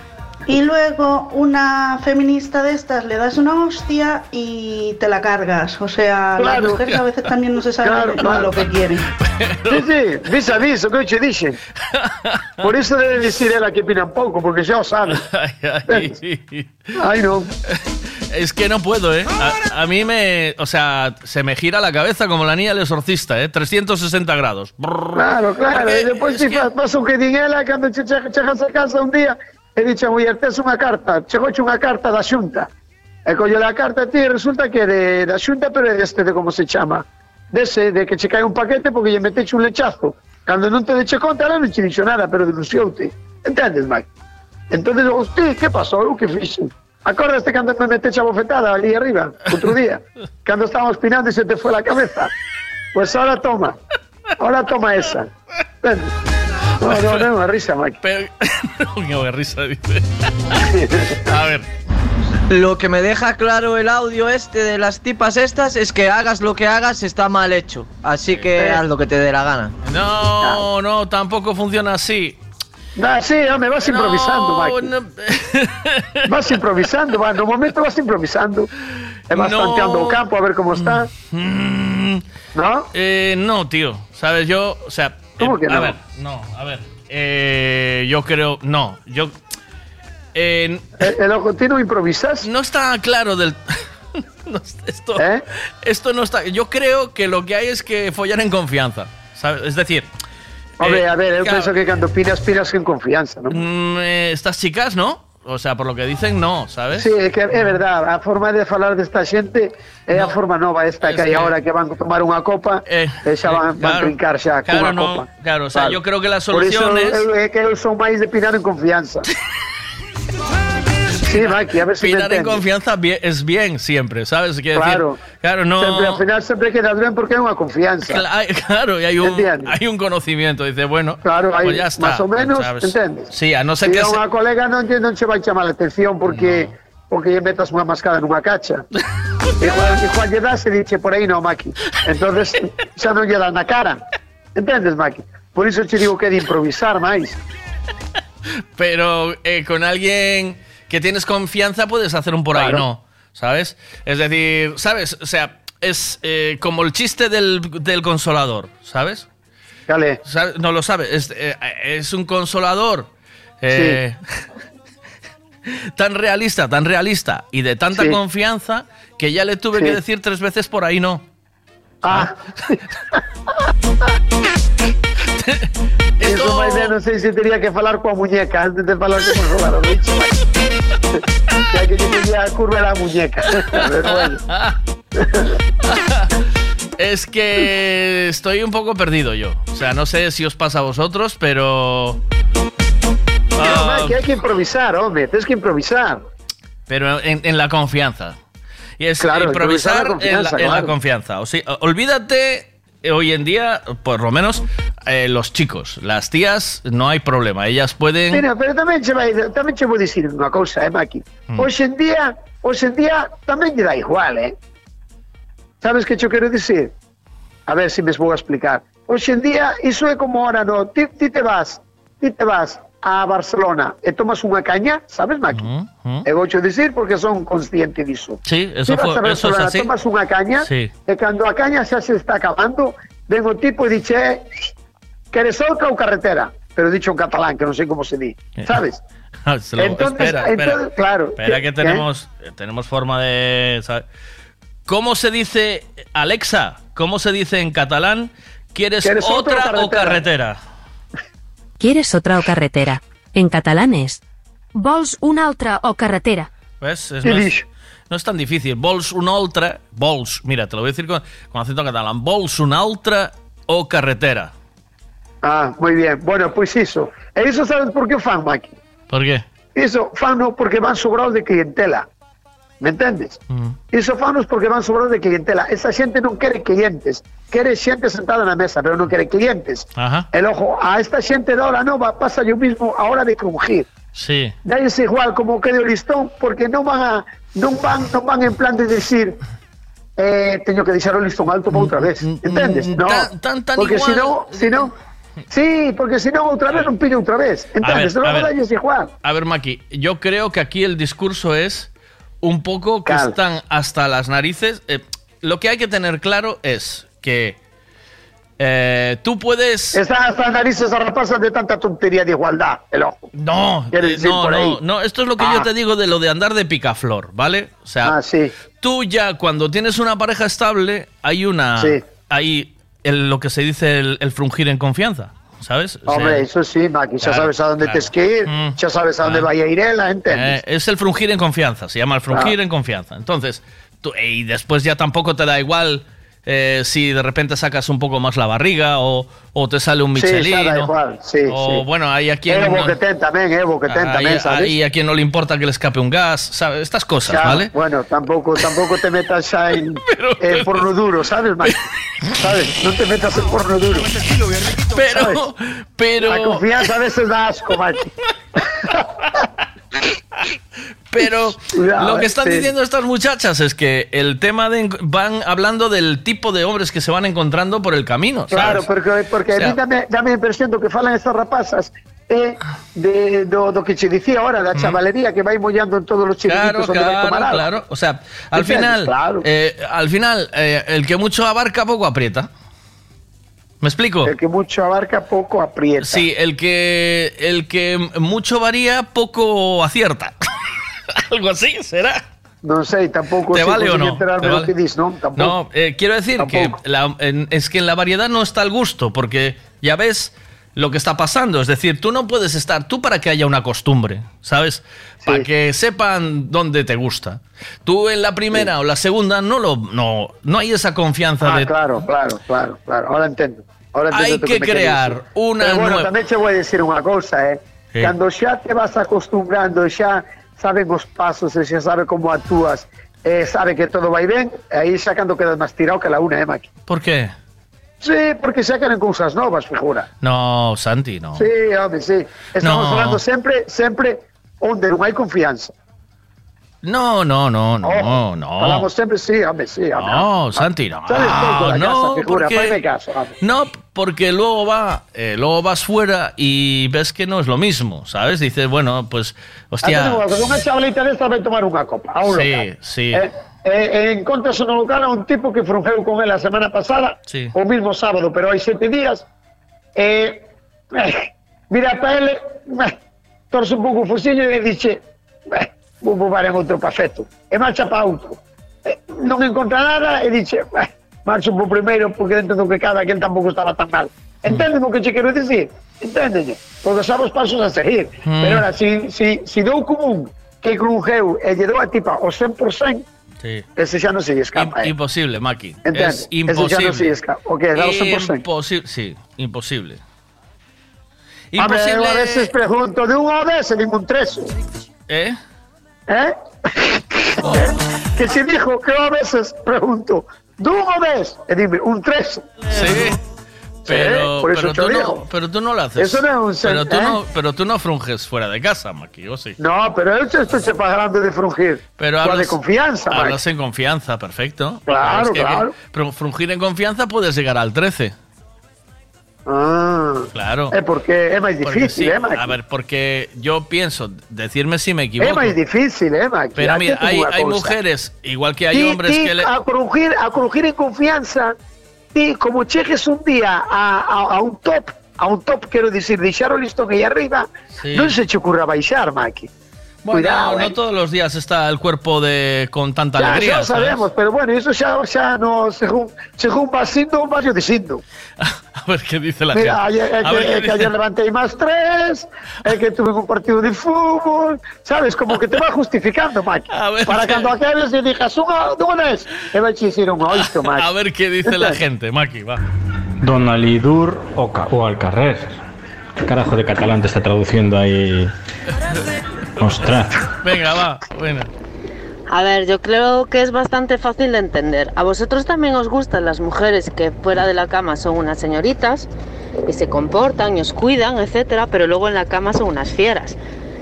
Y luego una feminista de estas le das una hostia y te la cargas. O sea, Claro. las mujeres a veces también no se saben Claro, claro. lo que quieren. Sí, sí, vis a vis, o que te dicen. Por eso debe decir ella que opina poco, porque ya lo sabe. Ay, no. Es que no puedo, ¿eh? A, a mí me. O sea, se me gira la cabeza como la niña del exorcista, ¿eh? 360 grados. Claro, claro. E depois si fa- pasa un quedín ela cando che che- chegas a casa un día e dixe a muller, tes unha carta, chegouche unha carta da xunta. E colle a carta a ti e resulta que de, da xunta, pero é deste de como se chama. Dese, de que che cae un paquete porque lle meteche un lechazo. Cando non te deche conta, ela non che dixo nada, pero denuncioute. Entendes, Mike? Entón, hosti, que pasou? O que fixen? Acordaste cando me meteche a bofetada ali arriba, outro día? cando estábamos pinando e se te foi a cabeza. Pois pues ahora toma. Ahora toma esa. Entendes? No, no, no, unha risa, Mike. Pero. <laughs> no, risa, dice. <laughs> A ver. Lo que me deja claro el audio este de las tipas estas es que hagas lo que hagas está mal hecho. Así que haz lo que te dé la gana. No, no, tampoco funciona así. Ah, sí, home, vas improvisando, Mike. no. <laughs> Vas improvisando, va, no momento vas improvisando. Vas No. tanteando o campo a ver como está. ¿No? Eh, no, tío. Sabes, yo, o sea. ¿Cómo eh, A ver, no, a ver. Eh, yo creo. No, yo. eh, ¿El, el continuo improvisas? no está claro del. <laughs> No, esto, ¿Eh? esto no está. Yo creo que lo que hay es que follar en confianza. ¿sabes? Es decir. Home, eh, a ver, claro, penso que cando pinas, pinas en confianza, ¿no? mm, estas chicas, ¿no? O sea, por lo que dicen, no, ¿sabes? Sí, é que é verdad, a forma de falar desta xente é a forma nova esta que hai que- agora que van tomar unha copa e xa van, van claro, trincar xa claro, cunha no, copa. claro, o sea, yo creo que la Por solución es- eu, é que eu son máis de pinar en confianza. <laughs> sí, Mike, a ver si me Pinar en confianza bien- es bien siempre, ¿sabes? Claro. decir, claro, no. Sempre, al final sempre quedas ben porque é unha confianza. Cla- hay- <laughs> Claro, y hay un, Entiendes? hay un conocimiento. Dice, bueno, Claro, aí, pues ya está. más ou menos, ¿sabes? entendes? Sí, a no ser E que. a se- unha colega non lle, non che vai chamar a atención porque porque lle metas unha mascada nunha cacha. <laughs> igual, igual lle das e diche por aí no, Maki. Entonces xa non lle das na cara. Entendes, Maki? Por iso che digo que de improvisar máis. Pero eh, con alguien que tienes confianza puedes hacer un por ahí, no. ¿Sabes? Es decir, ¿sabes? O sea, es eh, como el chiste del, del consolador, ¿sabes? Dale. ¿Sabe? No lo sabe. Es, eh, es un consolador. eh, <laughs> tan realista, tan realista y de tanta Sí. confianza que ya le tuve Sí. que decir tres veces por ahí no. Ah. <laughs> <laughs> Eso máis ben non sei se teria que falar coa muñeca antes de falar con o consolador. Dicho, Maki. <laughs> Ya que yo tenía curva la muñeca. <laughs> Es que estoy un poco perdido yo. O sea, no sé si os pasa a vosotros, pero. No, Ah, man, que hay que improvisar, hombre. Tienes que improvisar. pero en, en la confianza. Y es Claro, improvisar, improvisar la en, la, confianza, en la claro. confianza. O sea, olvídate hoy en día, por lo menos, eh, los chicos. Las tías, no hay problema. Ellas pueden. Mira, pero tamén che, vai, tamén che vou dicir unha cousa, eh, Maki. Mm. Hoxe en día, hoxe en día tamén lle dá igual, eh. Sabes que che quero dicir? A ver se me vou explicar. Hoxe en día, iso é como ahora, no, ti, ti te vas, ti te vas a Barcelona e tomas unha caña, sabes, Maki? E vou che dicir porque son consciente diso. Sí, eso, Ti vas fue, eso es así. tomas unha caña Sí. e cando a caña xa se está acabando, ven o tipo e eh, queres outra ou carretera? Pero dicho en catalán, que non sei como se di, sabes? <laughs> Se lo- Entonces- espera, espera. entonces, claro, Espera ¿qué- que tenemos, tenemos forma de... ¿sabe? ¿Cómo se dice, Alexa, cómo se dice en catalán? ¿Quieres, ¿Quieres otra otra o o carretera? ¿Quieres otra o carretera? En catalán es Vols una altra o carretera. ¿Ves? Es- ¿Qué no, es, no tan difícil. Vols una altra... Vols, mira, te lo voy a decir con, con acento catalán. Vols una altra o carretera. Ah, moi bien. Bueno, pois iso. E iso sabes por que o fan, Maki? ¿Por qué? Iso fano porque van sobrados de clientela. Me entendes? Iso fanos porque van sobrados de clientela. Esa xente non quere clientes. Quere xente sentada na mesa, pero non quere clientes. Ajá. El ojo, a esta xente de ahora nova pasa yo mismo a hora de crujir. Sí. Dálles igual como quede o listón porque non van a non van non van en plan de decir eh, teño que deixar o listón alto para outra vez. Entendes? No. tan- tan- tan porque igual. si no, si no Sí, porque si no outra vez non pillo outra vez. Entendes? A ver, a Logo ver. A ver, Maki, yo creo que aquí el discurso es un poco que están hasta las narices. Eh, lo que hay que tener claro es que eh, tú puedes... Están hasta las narices arrapadas de tanta tontería de igualdad, el ojo. No, eh, no, no, no, esto es lo que Ah. yo te digo de lo de andar de picaflor, ¿vale? O sea, tú ya cuando tienes una pareja estable, hay una... Sí. Hay el- lo que se dice el, el frungir en confianza, ¿sabes? O sea, Hombre, eso sí, Maki, ya Claro, sabes a dónde claro. tienes que ir, ya sabes a dónde vaya a ir ella, ¿entiendes? Eh, es el frungir en confianza, se llama el frungir en confianza. Entonces, tú- y después ya tampoco te da igual eh, si de repente sacas un poco más la barriga o, o te sale un Sí, Michelin. xa da o- igual, sí, o sí. bueno, hay a quien É o no- que ten tamén, é o que ten sabes? hay a quien no le importa que le escape un gas, ¿sabes? Estas cosas, ¿vale? Bueno, tampoco, tampoco te metas ya en, <laughs> en porno duro, ¿sabes, Mike? ¿Sabes? No te metas en porno duro. Pero, pero... La confianza a veces da asco, Mike. <laughs> <laughs> Pero lo que eh, están sí. diciendo estas muchachas es que el tema de van hablando del tipo de hombres que se van encontrando por el camino. ¿sabes? Claro, porque, porque O sea, a mí dame, dame a impresión do que falan estas rapazas é de, do, do que che dicía ahora, da chavalería que vai mollando en todos os Claro, chiringuitos claro, algo. claro. O sea, al final, Claro. eh, al final, eh, el que mucho abarca poco aprieta. ¿Me explico? El que mucho abarca poco aprieta. Sí, el que el que mucho varía poco acierta. <laughs> <laughs> Algo así será. Non sei, tampouco ¿Te vale o no? ¿Te vale? que dis, non? Tampouco. No, eh, quiero decir que la- en- es que en la variedad no está el gusto, porque ya ves lo que está pasando. Es decir, tú no puedes estar, tú para que haya una costumbre, ¿sabes? Para que sepan dónde te gusta. Tú en la primera o la segunda no lo no, no hay esa confianza Ah, de claro, claro, claro, claro. Ahora entendo. Ahora entendo Hay que queres crear una Pero bueno, nueva- tamén che vou dicir unha cousa, eh. Sí. Cando xa te vas acostumbrando, xa saben os pasos, e xa sabe como actúas, eh, sabe que todo vai ben, aí xa cando quedas máis tirado que la una, eh, Maki? ¿Por qué? Sí, porque queren cousas novas, figura. No, Santi, no. Sí, home, sí. Estamos No. falando sempre, sempre onde non hai confianza. No, no, no, no, no. Falamos sempre, sí, home, sí, home. No, Santi, no. Da no, casa, porque- caso. No, porque luego va, eh, luego vas fuera y ves que no es lo mismo, ¿sabes? Dices, bueno, pues, hostia. Hostia. Unha chavalita desta vai tomar unha copa a un Sí, local. sí. Eh, eh, encontras no local a un tipo que frungeu con él a semana pasada, Sí. o mismo sábado, pero hai sete días, eh, <laughs> eh, mira para ele, eh, torce un pouco o fosillo e dice, eh, vou probar en outro pafeto, e marcha para outro. Eh, non encontra nada e dice, eh, marcho por primeiro porque dentro do que cabe aquel tampouco estaba tan mal. Entenden o que che quero dicir? Enténdeme? Porque sabe os pasos a seguir. Mm. Pero ahora, si, si, si dou común que crujeu e lle dou a tipa o 100%, Sí. ese xa non se escapa. eh. Imposible, Maki. Entende? Es Ese ya no imposible. se escapa. O que, dar o 100%. Imposible, sí, imposible. Home, eu Imposible. a veces pregunto de unha vez e digo un tres. ¿Eh? Eh? <laughs> que se dijo que a veces pregunto unha vez e dime un tres. Sí. Pero, por eso pero, tú no, pero tú no lo haces. Eso no es un pero, tú sen- no, ¿eh? pero tú no frunges fuera de casa, Maki, ¿o sí? No, pero eu estoy se pagando de frungir. Pero Coa de hablas, confianza, Mike. hablas en confianza, perfecto. Claro, Es que- claro. Pero frungir en confianza puedes llegar al 13. Ah. Claro. É porque máis Porque difícil, sí, eh? A ver, porque yo pienso, decirme si me equivoco. máis difícil, eh, Mike? Pero mira, te hay, mujeres, igual que hay hombres que le... a crujir, a crujir en confianza, ti como cheques un día a, a, a un top, a un top, quero dicir, deixar o listón aí arriba, non se che ocurra baixar, Mike. Bueno, Cuidado, no eh. todos los días está el cuerpo de con tanta Ya, alegría. xa o sabemos, pero bueno, iso xa, xa no, según, según vas sindo, vas yo dicindo. A ver qué dice la Mira, gente. ayer, A que, ver é que ayer levantei máis tres, é que tuve un partido de fútbol, sabes, como que te va justificando, Mike. <laughs> ver, Para qué- cando acabes e dijas unha, dunha vez, e vai che dicir un oito, <laughs> Mike. A ver qué dice la gente, Maki, va. Don Alidur o, o Alcarrer. ¿Qué carajo de catalán te está traduciendo ahí? <laughs> Ostras. Venga, va, bueno. A ver, yo creo que es bastante fácil de entender. A vosotros también os gustan las mujeres que fuera de la cama son unas señoritas y se comportan y os cuidan, etcétera, pero luego en la cama son unas fieras.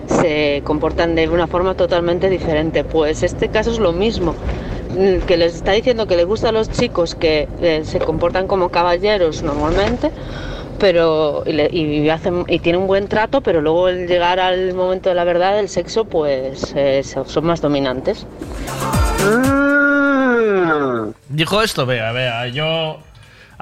Se comportan de una forma totalmente diferente. Pues este caso es lo mismo. Mm, Que les está diciendo que le gusta a los chicos que eh, se comportan como caballeros normalmente, pero y, le- y hacen y tienen un buen trato, pero luego al llegar al momento de la verdad del sexo, pues eh, son son más dominantes. Dijo esto, vea, vea, yo...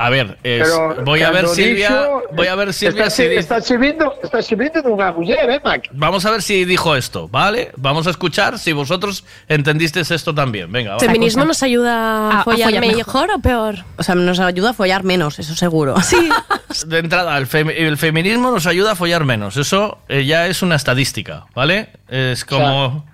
A ver, es- Pero voy a ver Silvia, voy a ver Silvia está, si está chivando, está chivando dunha muller, eh, Mike? Vamos a ver si dijo esto, ¿vale? Vamos a escuchar si vosotros entendisteis esto también. Venga, va. ¿Feminismo nos ayuda a, follar follar mejor o peor? O sea, nos ayuda a follar menos, eso seguro. Sí. <laughs> De entrada, el, el feminismo nos ayuda a follar menos. Eso eh, ya es una estadística, ¿vale? Es como.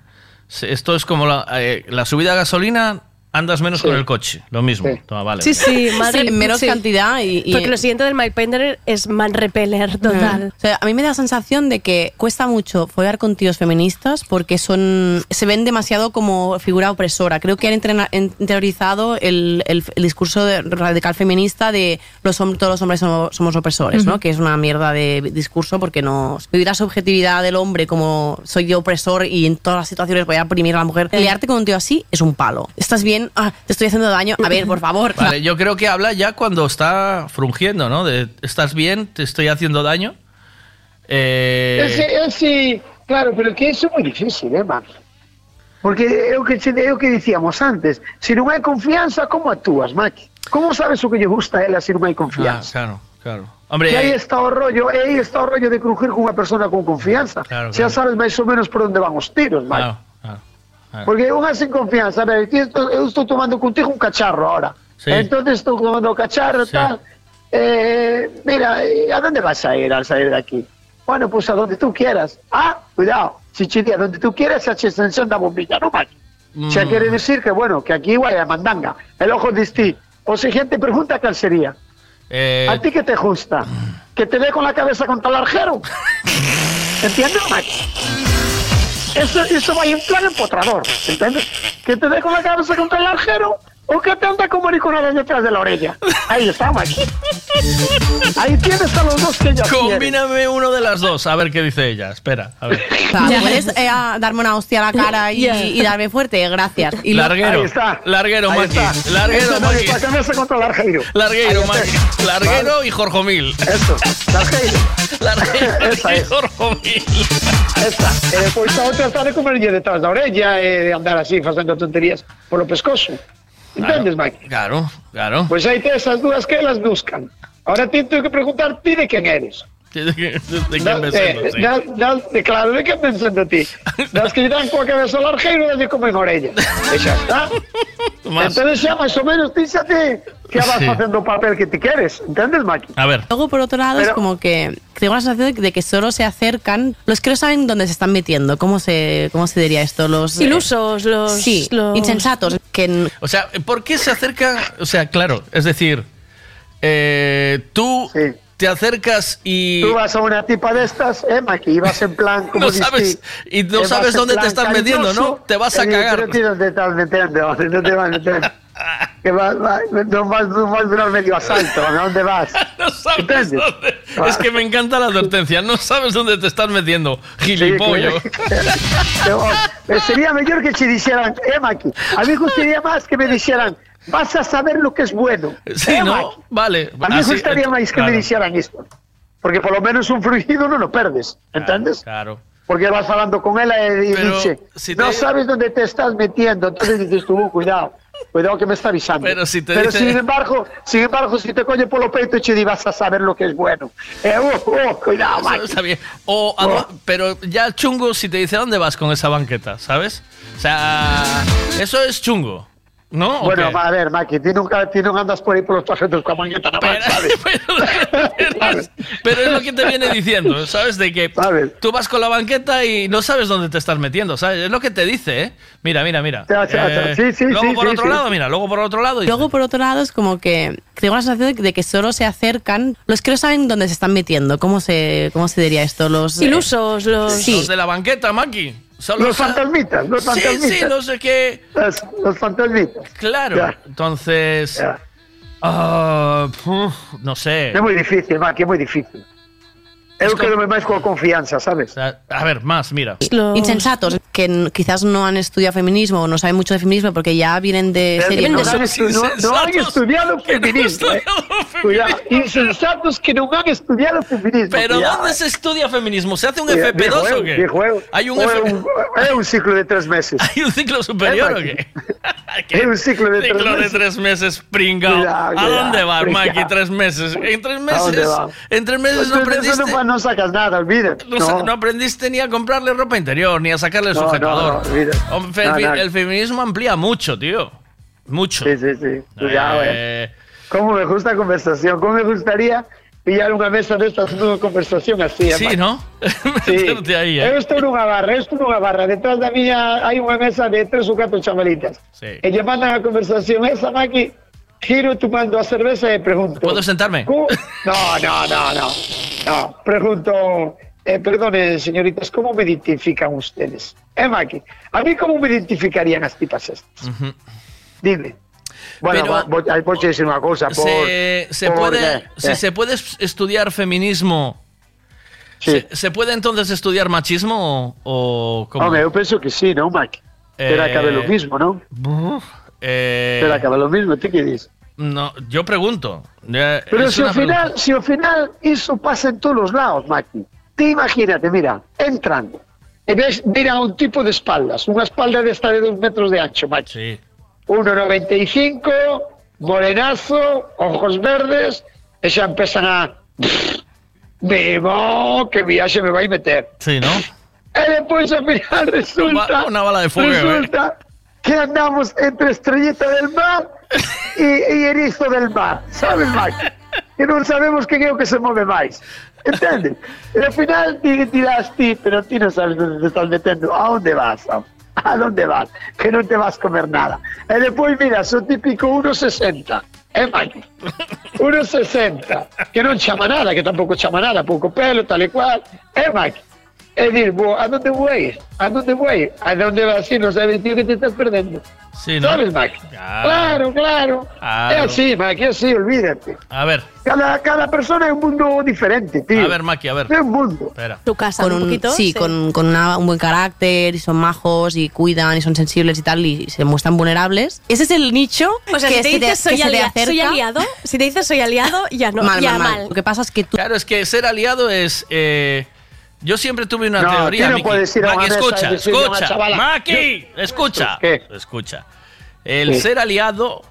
Esto es como la, eh, la subida de gasolina, andas menos con el coche. Lo mismo. Toma, vale. Sí, sí, <laughs> más Sí, menos cantidad y- y- Porque lo siguiente del Mindpender es man repeler total. O sea, a mí me da la sensación de que cuesta mucho follar con tíos feministas porque son se ven demasiado como figura opresora. Creo que han entrena- interiorizado el, el- el discurso de- radical feminista de los todos los hombres somos, somos opresores, ¿no? Que es una mierda de discurso porque no vivir la subjetividad del hombre como soy yo opresor y en todas las situaciones voy a oprimir a la mujer. Liarte con un tío así es un palo. Estás bien, ah, te estoy haciendo daño. A ver, por favor. <laughs> Vale, yo creo que habla ya cuando está frungiendo, ¿no? De, ¿estás bien? ¿Te estoy haciendo daño? Eh, ese, claro, pero que eso é moi difícil, eh, Max? Porque é o que, che- é o que dicíamos antes, se non hai confianza, como actúas, Max? Como sabes o que lle gusta a se non hai ah, confianza? claro, claro. Hombre, que aí eh, está o rollo, aí está o rollo de crujir con unha persona con confianza. Claro, claro. sabes máis ou menos por onde van os tiros, claro, claro. Porque unha sin confianza, a ver, ti esto- eu estou tomando contigo un cacharro ahora. Sí. Entonces estou tomando o cacharro, Sí. tal. Eh, mira, eh, ¿a dónde vas a ir al salir de aquí? Bueno, pues a donde tú quieras. Ah, cuidado, si che di a donde tú quieras, xa che extensión da bombilla, non vai. Xa Mm. quere decir que, bueno, que aquí vai a mandanga. El ojo distí. O siguiente pregunta, ¿cuál sería? eh, ¿A ti qué te gusta? ¿Que te dé con la cabeza contra el arjero? <laughs> ¿Entiendes, Max? Eso, eso va en plan empotrador, ¿entiendes? Que te con la cabeza contra el arjero o que te anda como mariconadas detrás de la orella. Ahí está, Max. Ahí tienes a los dos que ella quiere. Combíname uno de las dos, a ver qué dice ella. Espera, a ver. <laughs> Claro, ¿Puedes eh, a darme una hostia a la cara y, Ya. y darme fuerte? Gracias. Y Larguero, Ahí está. larguero, Ahí Maki. está. Larguero, Esa Maki. Larguero, Ahí Maki. Larguero y Jorjomil. Eso, largueiro. Larguero <laughs> Esa y es. Jorjomil. Esta. E depois a outra está de comerlle detrás da orella e de andar así facendo tonterías polo pescozo. Entendes, Mike? Claro, claro. Pois aí tes as dúas que elas buscan. Ahora ti tengo que preguntar ti de quen eres. ¿De de me eh? Sí. de, claro, de <laughs> que pensando ti? Das que dan coa cabeza ao largueiro e dalle como en orella. E xa está. Más. Entón xa máis ou menos ti xa te, que vas Sí. haciendo o papel que te quieres, ¿entiendes, Maki? A ver. Luego, por otro lado, es Pero- como que tengo la sensación de que solo se acercan los que no saben dónde se están metiendo. ¿Cómo se, cómo se diría esto? Los eh, Ilusos, los... Sí, los- insensatos. Que O sea, ¿por qué se acerca? O sea, claro, es decir, eh, tú te acercas y Tú vas a una tipa de estas, Maki, y vas en plan <laughs> como no sabes y no sabes dónde te estás metiendo, ¿no? Te vas a cagar. No te vas a meter. Que vas, vas- no, vas, no vas a durar medio asalto, ¿a dónde vas? <laughs> no sabes dónde. Es que me encanta la advertencia. No sabes dónde te estás metiendo, gilipollo. <laughs> Pero, eh, sería mejor que se dijeran, eh, Maki, a mí me gustaría más que me dijeran, vas a saber lo que es bueno. Sí, eh, ¿no? Vale. A mí me así, gustaría eh, más que claro, me dijeran esto. Porque por lo menos un fluido no lo perdes, ¿entiendes? Claro. Porque vas hablando con él y Pero dice, si no sabes dónde te estás metiendo. Entonces dices tú, "Uh, cuidado, cuidado que me está avisando. Pero si te dice- sin embargo, sin embargo, si te coge por lo peito y te vas a saber lo que es bueno. Eh, uh, uh, cuidado, Eso Maki. está bien. O, a do- pero ya chungo si te dice dónde vas con esa banqueta, ¿sabes? O sea, eso es chungo, ¿no? ¿O Bueno, a ver, Maki, tú nunca, tú nunca andas por ahí por los paseos con mañeta nada más, ¿sabes? Pero es lo que te viene diciendo, ¿sabes? De que tú vas con la banqueta y no sabes dónde te estás metiendo, ¿sabes? Es lo que te dice, ¿eh? Mira, mira, mira. Ya, ya, ya. Eh, Sí, sí, luego sí, por sí, otro sí. lado, mira, luego por otro lado. dice, Luego, por otro lado, es como que tengo la sensación de que solo se acercan los que no saben dónde se están metiendo. ¿Cómo se, cómo se diría esto? Los Ilusos, los... Sí. Los de la banqueta, Maki. Solo Los fantasmitas, los Sí, fantasmitas. sí, no sé qué. Los, los fantasmitas. Claro. Ya. Entonces. ah, no sé. Es muy difícil, Maki, es muy difícil. Es lo que me más con confianza, ¿sabes? A ver, más, mira. insensatos que quizás no han estudiado feminismo o no saben mucho de feminismo porque ya vienen de Eh, serie. no, estu- no- no han estudiado feminismo. eh. Cuidado, insensatos que no han estudiado feminismo. Pero cuidado, ¿dónde eh. se estudia feminismo? ¿Se hace un Cuidado, FP2 juego, o qué? de juego. ¿Hay un, O F- es un, un ciclo de tres meses. <laughs> ¿Hay un ciclo superior o qué? <laughs> <laughs> Es un ciclo de tres Ciclo de meses. tres meses, pringao. Cuidado, ¿A dónde va. Maki? Tres meses. En tres ¿A dónde meses. En tres meses Pues no de aprendiste. No, no sacas nada, olvídate. No, sa- no aprendiste ni a comprarle ropa interior, ni a sacarle el No, no, sujetador. no, No, el, no. el feminismo amplía mucho, tío. Mucho. Sí, sí, sí. Cuidado, eh. Eh, ¿Cómo me gusta la conversación? ¿Cómo me gustaría pillar una mesa de estas una conversación así? Sí? ¿no? Sí. <laughs> Ahí, eh. Eu estou nunha barra, eu estou nunha barra. Detrás da miña hai unha mesa de tres ou catro chamalitas. Sí. E lle mandan a conversación esa, Maki, giro tomando a cerveza e pregunto... ¿Puedo sentarme? No, no, no, no. No, pregunto... Eh, perdone, señoritas, ¿cómo me identifican ustedes? Eh, Maki, a mí cómo me identificarían as tipas estas? Ujú. Dime. Bueno, Pero- voy, ahí voy a decir una cosa. Por, se, se por- puede, eh, si eh. se puede es- estudiar feminismo, se, se puede entonces estudiar machismo o, o cómo? Hombre, eu penso que sí, ¿no, Maki? Pero Eh, acabe lo mismo, ¿no? Eh, Pero acaba lo mismo, ¿tú qué dices? No, yo pregunto. Pero si al final, si al final eso pasa en todos los lados, Maki. Te imagínate, mira, entran y ves, miran a un tipo de espaldas, una espalda de esta de dos metros de ancho, Maki. Sí. 1,95, morenazo, ojos verdes, y ya empiezan a... Mimo, que viaje me va a meter. Sí, ¿no? Y después al final resulta... Una- bala de fuego, ¿eh? Resulta que andamos entre Estrellita del Mar <laughs> y, y Erizo del Mar, ¿sabes, Mike? Que no sabemos quién es el que se mueve más. ¿Entiendes? Y al final ti- dirás ti, pero ti no sabes dónde te estás metiendo. ¿A dónde vas? Sam? ¿A dónde vas? Que no te vas a comer nada. Y después, mira, son típico 1,60. ¿Eh, Mike? 1,60. Que non chama nada, que tampouco chama nada, pouco pelo, tal e cual. Eh, Mike? Dir, bo, a dónde voy? A dónde voy? A dónde vas? Si no sabes, tío, que te estás perdiendo. Sí, ¿no? ¿Sabes, Mike? Claro, claro. Claro. Es así, Mike, es así, olvídate. A ver, Cada, cada persona es un mundo diferente, tío. a ver, Maki, a ver. Es un mundo. Espera. Tu casa, con un, un, poquito. sí, con, con una- un buen carácter y son majos y cuidan y son sensibles y tal y se muestran vulnerables. Ese es el nicho O sea, que si te se dices que soy, se te alia- acerca. soy aliado, si te dices soy aliado, ya no, mal, ya mal, mal. mal. Lo que pasa es que tú Claro, es que ser aliado es. eh, yo siempre tuve una No, teoría. no Maki, y escucha, escucha. Maki, escucha. ¿Qué? Escucha. El ser aliado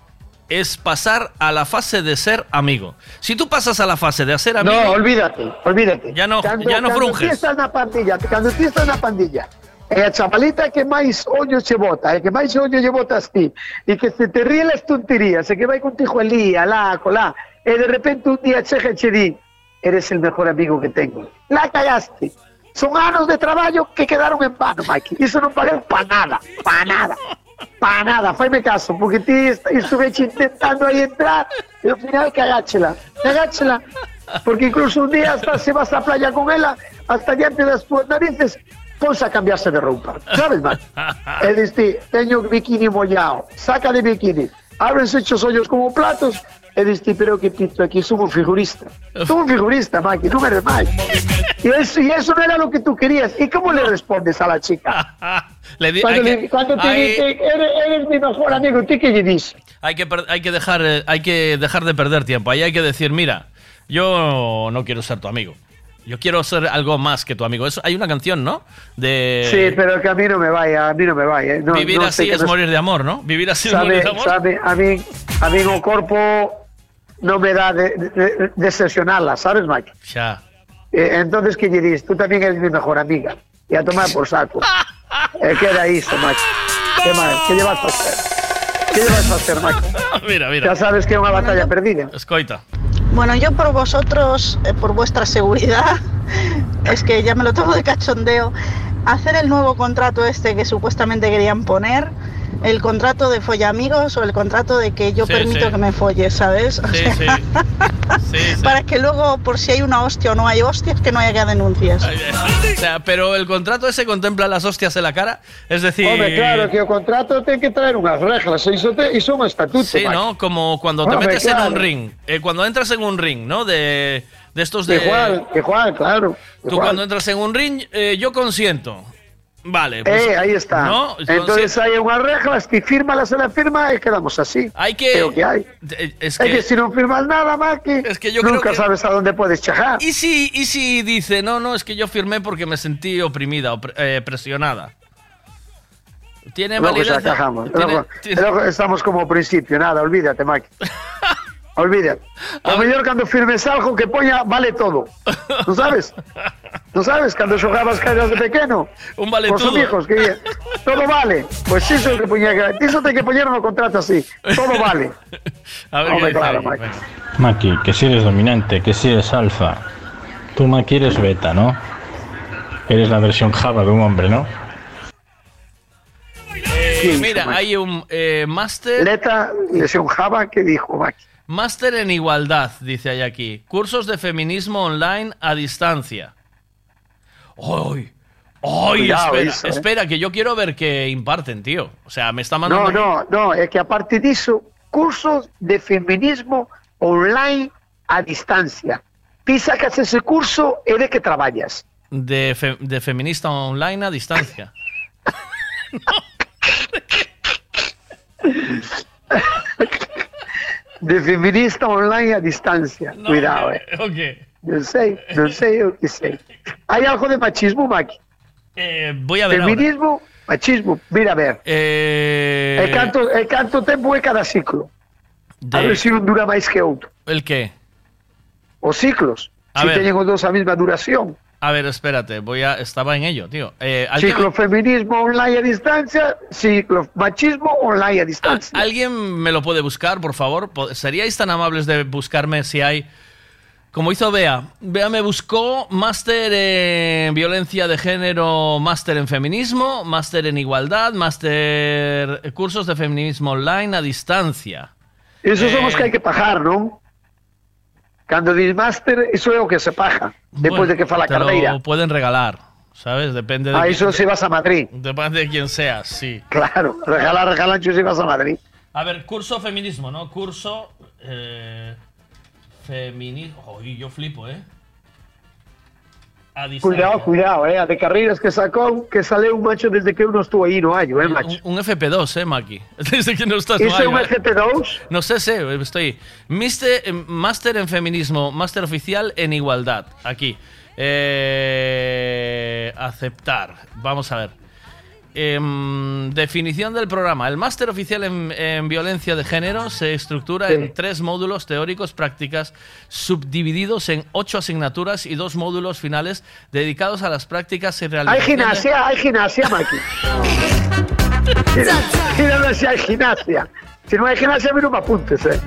es pasar a la fase de ser amigo. Si tú pasas a la fase de ser amigo. No, olvídate, olvídate. Ya no, Cuando- ya no cuando frunges. tú estás en una pandilla, cuando tú estás en una pandilla, a chavalita que máis ollo che bota, e que máis ollo lle botas ti, e que se te ríe las tonterías, e que vai contigo alí, alá, colá, e de repente un día chega e che di, eres el mejor amigo que tengo. La cagaste. Son anos de traballo que quedaron en vano, Mike. Iso non paguei pa nada, pa nada. Pa nada, faime caso, porque est- estuve intentando aí entrar e ao final cagáchela, cagáchela. Porque incluso un día hasta se vas á playa con ela, hasta diante das túas narices, ponse a cambiarse de roupa. Sabes, Mike? <laughs> E diste, teño o bikini mollado, saca de bikini, ábrense os ollos como platos, e diste, pero que pito aquí, son un figurista. Son un figurista, Maki, non eres máis. Y eso, y eso no era lo que tú querías. ¿Y cómo le respondes a la chica? <laughs> Le di- Cuando, le- que, cuando te hay- dice, eres, eres mi mejor amigo, ¿tú qué le dices? hay que hay que dejar eh, hay que dejar de perder tiempo. Ahí hay que decir, mira, yo no quiero ser tu amigo. Yo quiero ser algo más que tu amigo. Eso, hay una canción, ¿no? De Sí, pero que a mí no me vaya, a mí no me vaya. No, vivir no así es no- morir de amor, ¿no? Vivir así es morir Sabe, de amor. sabe, a mí, a mí un cuerpo no me da de, de, de sesionarla, ¿sabes, Mike? Ya. Eh, entonces, ¿qué dices? Tú también eres mi mejor amiga. Y a tomar por saco. <laughs> Eh, queda eso, Mike. ¿Qué más? ¿Qué llevas a hacer? ¿Qué llevas a hacer, Mike? <laughs> mira, mira. Ya sabes que es una batalla perdida. Escoita. Bueno, yo por vosotros, eh, por vuestra seguridad, <laughs> es que ya me lo tomo de cachondeo, hacer el nuevo contrato este que supuestamente querían poner, el contrato de follamigos o el contrato de que yo Sí, permito sí. que me folles, ¿sabes? O Sí, sea, <laughs> sí. Para que luego, por si hay una hostia o no hay hostias, que no haya que denuncias. O sea, pero el contrato ese contempla las hostias en la cara. Es decir. Hombre, claro, que el contrato tiene que traer unas reglas, eso, te, eso es un estatuto. Sí. ¿no? Como cuando te Hombre, metes en un ring. Eh, cuando entras en un ring, ¿no? De, de estos de. Igual, igual, claro. Tú igual. cuando entras en un ring, eh, yo consiento. Vale, pues. eh, ahí está. ¿no? Entonces hay unas reglas que fírmalas en la firma y quedamos así. Hay que. Creo que hay. Eh, Es Es que si no firmas nada, Maki, Es que yo creo nunca que- sabes a dónde puedes chajar. ¿Y si, ¿Y si dice, no, no, es que yo firmé porque me sentí oprimida o eh, presionada? ¿Tiene Luego validez? ya cajamos. ¿Tiene- Luego, tiene- luego estamos como principio, nada, olvídate, Maki. <laughs> Olvídate. A mejor cuando firmes algo que poña vale todo. ¿No sabes? ¿No sabes? Cuando jugabas cargas de pequeño. Un vale con sus todo. hijos, que todo vale. Pues lo que ponía que te que poner un contrato así. Todo vale. <laughs> A ver Hombre, claro, ahí, venga. Maki, que si eres dominante, que si eres alfa. Tú, Maki, eres beta, ¿no? Eres la versión Java de un hombre, ¿no? Eh, mira, hay un eh, máster. Leta, lesión Java, que dijo Maki. Máster en igualdad, dice ahí aquí. Cursos de feminismo online a distancia. ¡Ay! ¡Ay! Cuidado espera, eso, eh. espera, que yo quiero ver qué imparten, tío. O sea, me está No, mandando. no, no, es que aparte disso, cursos de feminismo online a distancia. Ti sacas ese curso e de que traballas. De, fe- de feminista online a distancia. <laughs> <laughs> <laughs> De feminista online a distancia. Cuidado, eh. Ok. Non sei, non sei o que sei. Hai algo de machismo, Maki? Eh, voy a ver. ahora. Feminismo, machismo. Mira, a ver. Eh, E canto, e canto tempo é cada ciclo? A de- ver se un dura máis que outro. ¿El qué? Os ciclos. A si ver. teñen os dos a mesma duración. A ver, espérate, voy a. Estaba en ello, tío. Eh, ¿alguien, Ciclo feminismo online a distancia, ciclo machismo online a distancia. ¿Alguien me lo puede buscar, por favor? ¿Seríais tan amables de buscarme si hay. Como hizo Bea. Bea me buscó máster en violencia de género, máster en feminismo, máster en igualdad, máster. cursos de feminismo online a distancia. Esos son os Eh, que hai que pagar, non? Cando dis máster, iso é o que se paga. Depois Bueno, de que fa la te lo carreira. pueden regalar, ¿sabes? Depende de. Ah, quién- iso se vas a Madrid. Depende de quién seas, sí. Claro, regala, regalancho se vas a Madrid. A ver, curso feminismo, ¿no? Curso. Eh, feminismo. Uy, yo flipo, ¿eh? A. Cuidado, cuidado, eh. A de carreiras que sacou, que sale un macho desde que eu non estou aí no hallo, eh, macho. Un, un FP2, ¿eh, Maki? <laughs> Desde que no estás no Iso é hay, un ¿eh? FP2? No sé, sé, estoy. Mister, máster en feminismo, máster oficial en igualdad. Aquí. Eh, aceptar. Vamos a ver. Em, definición del programa. El máster oficial en, en violencia de género se estructura Sí. en tres módulos teóricos prácticas subdivididos en ocho asignaturas y dos módulos finales dedicados a las prácticas y Hay realización de- gimnasia, hay gimnasia, Maki. <laughs> Mira, no si hay gimnasia. Si no hay gimnasia, a mí no me apuntes, ¿eh?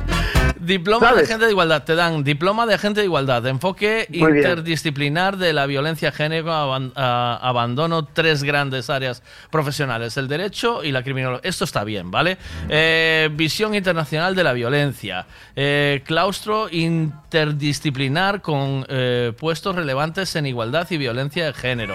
Diploma de agente de igualdad. Te dan diploma de agente de igualdad. Enfoque Muy bien. interdisciplinar de la violencia género. aban- a- abandono tres grandes áreas profesionales: el derecho y la criminología. Esto está bien, ¿vale? Eh, visión internacional de la violencia. Eh, claustro interdisciplinar con eh, puestos relevantes en igualdad y violencia de género.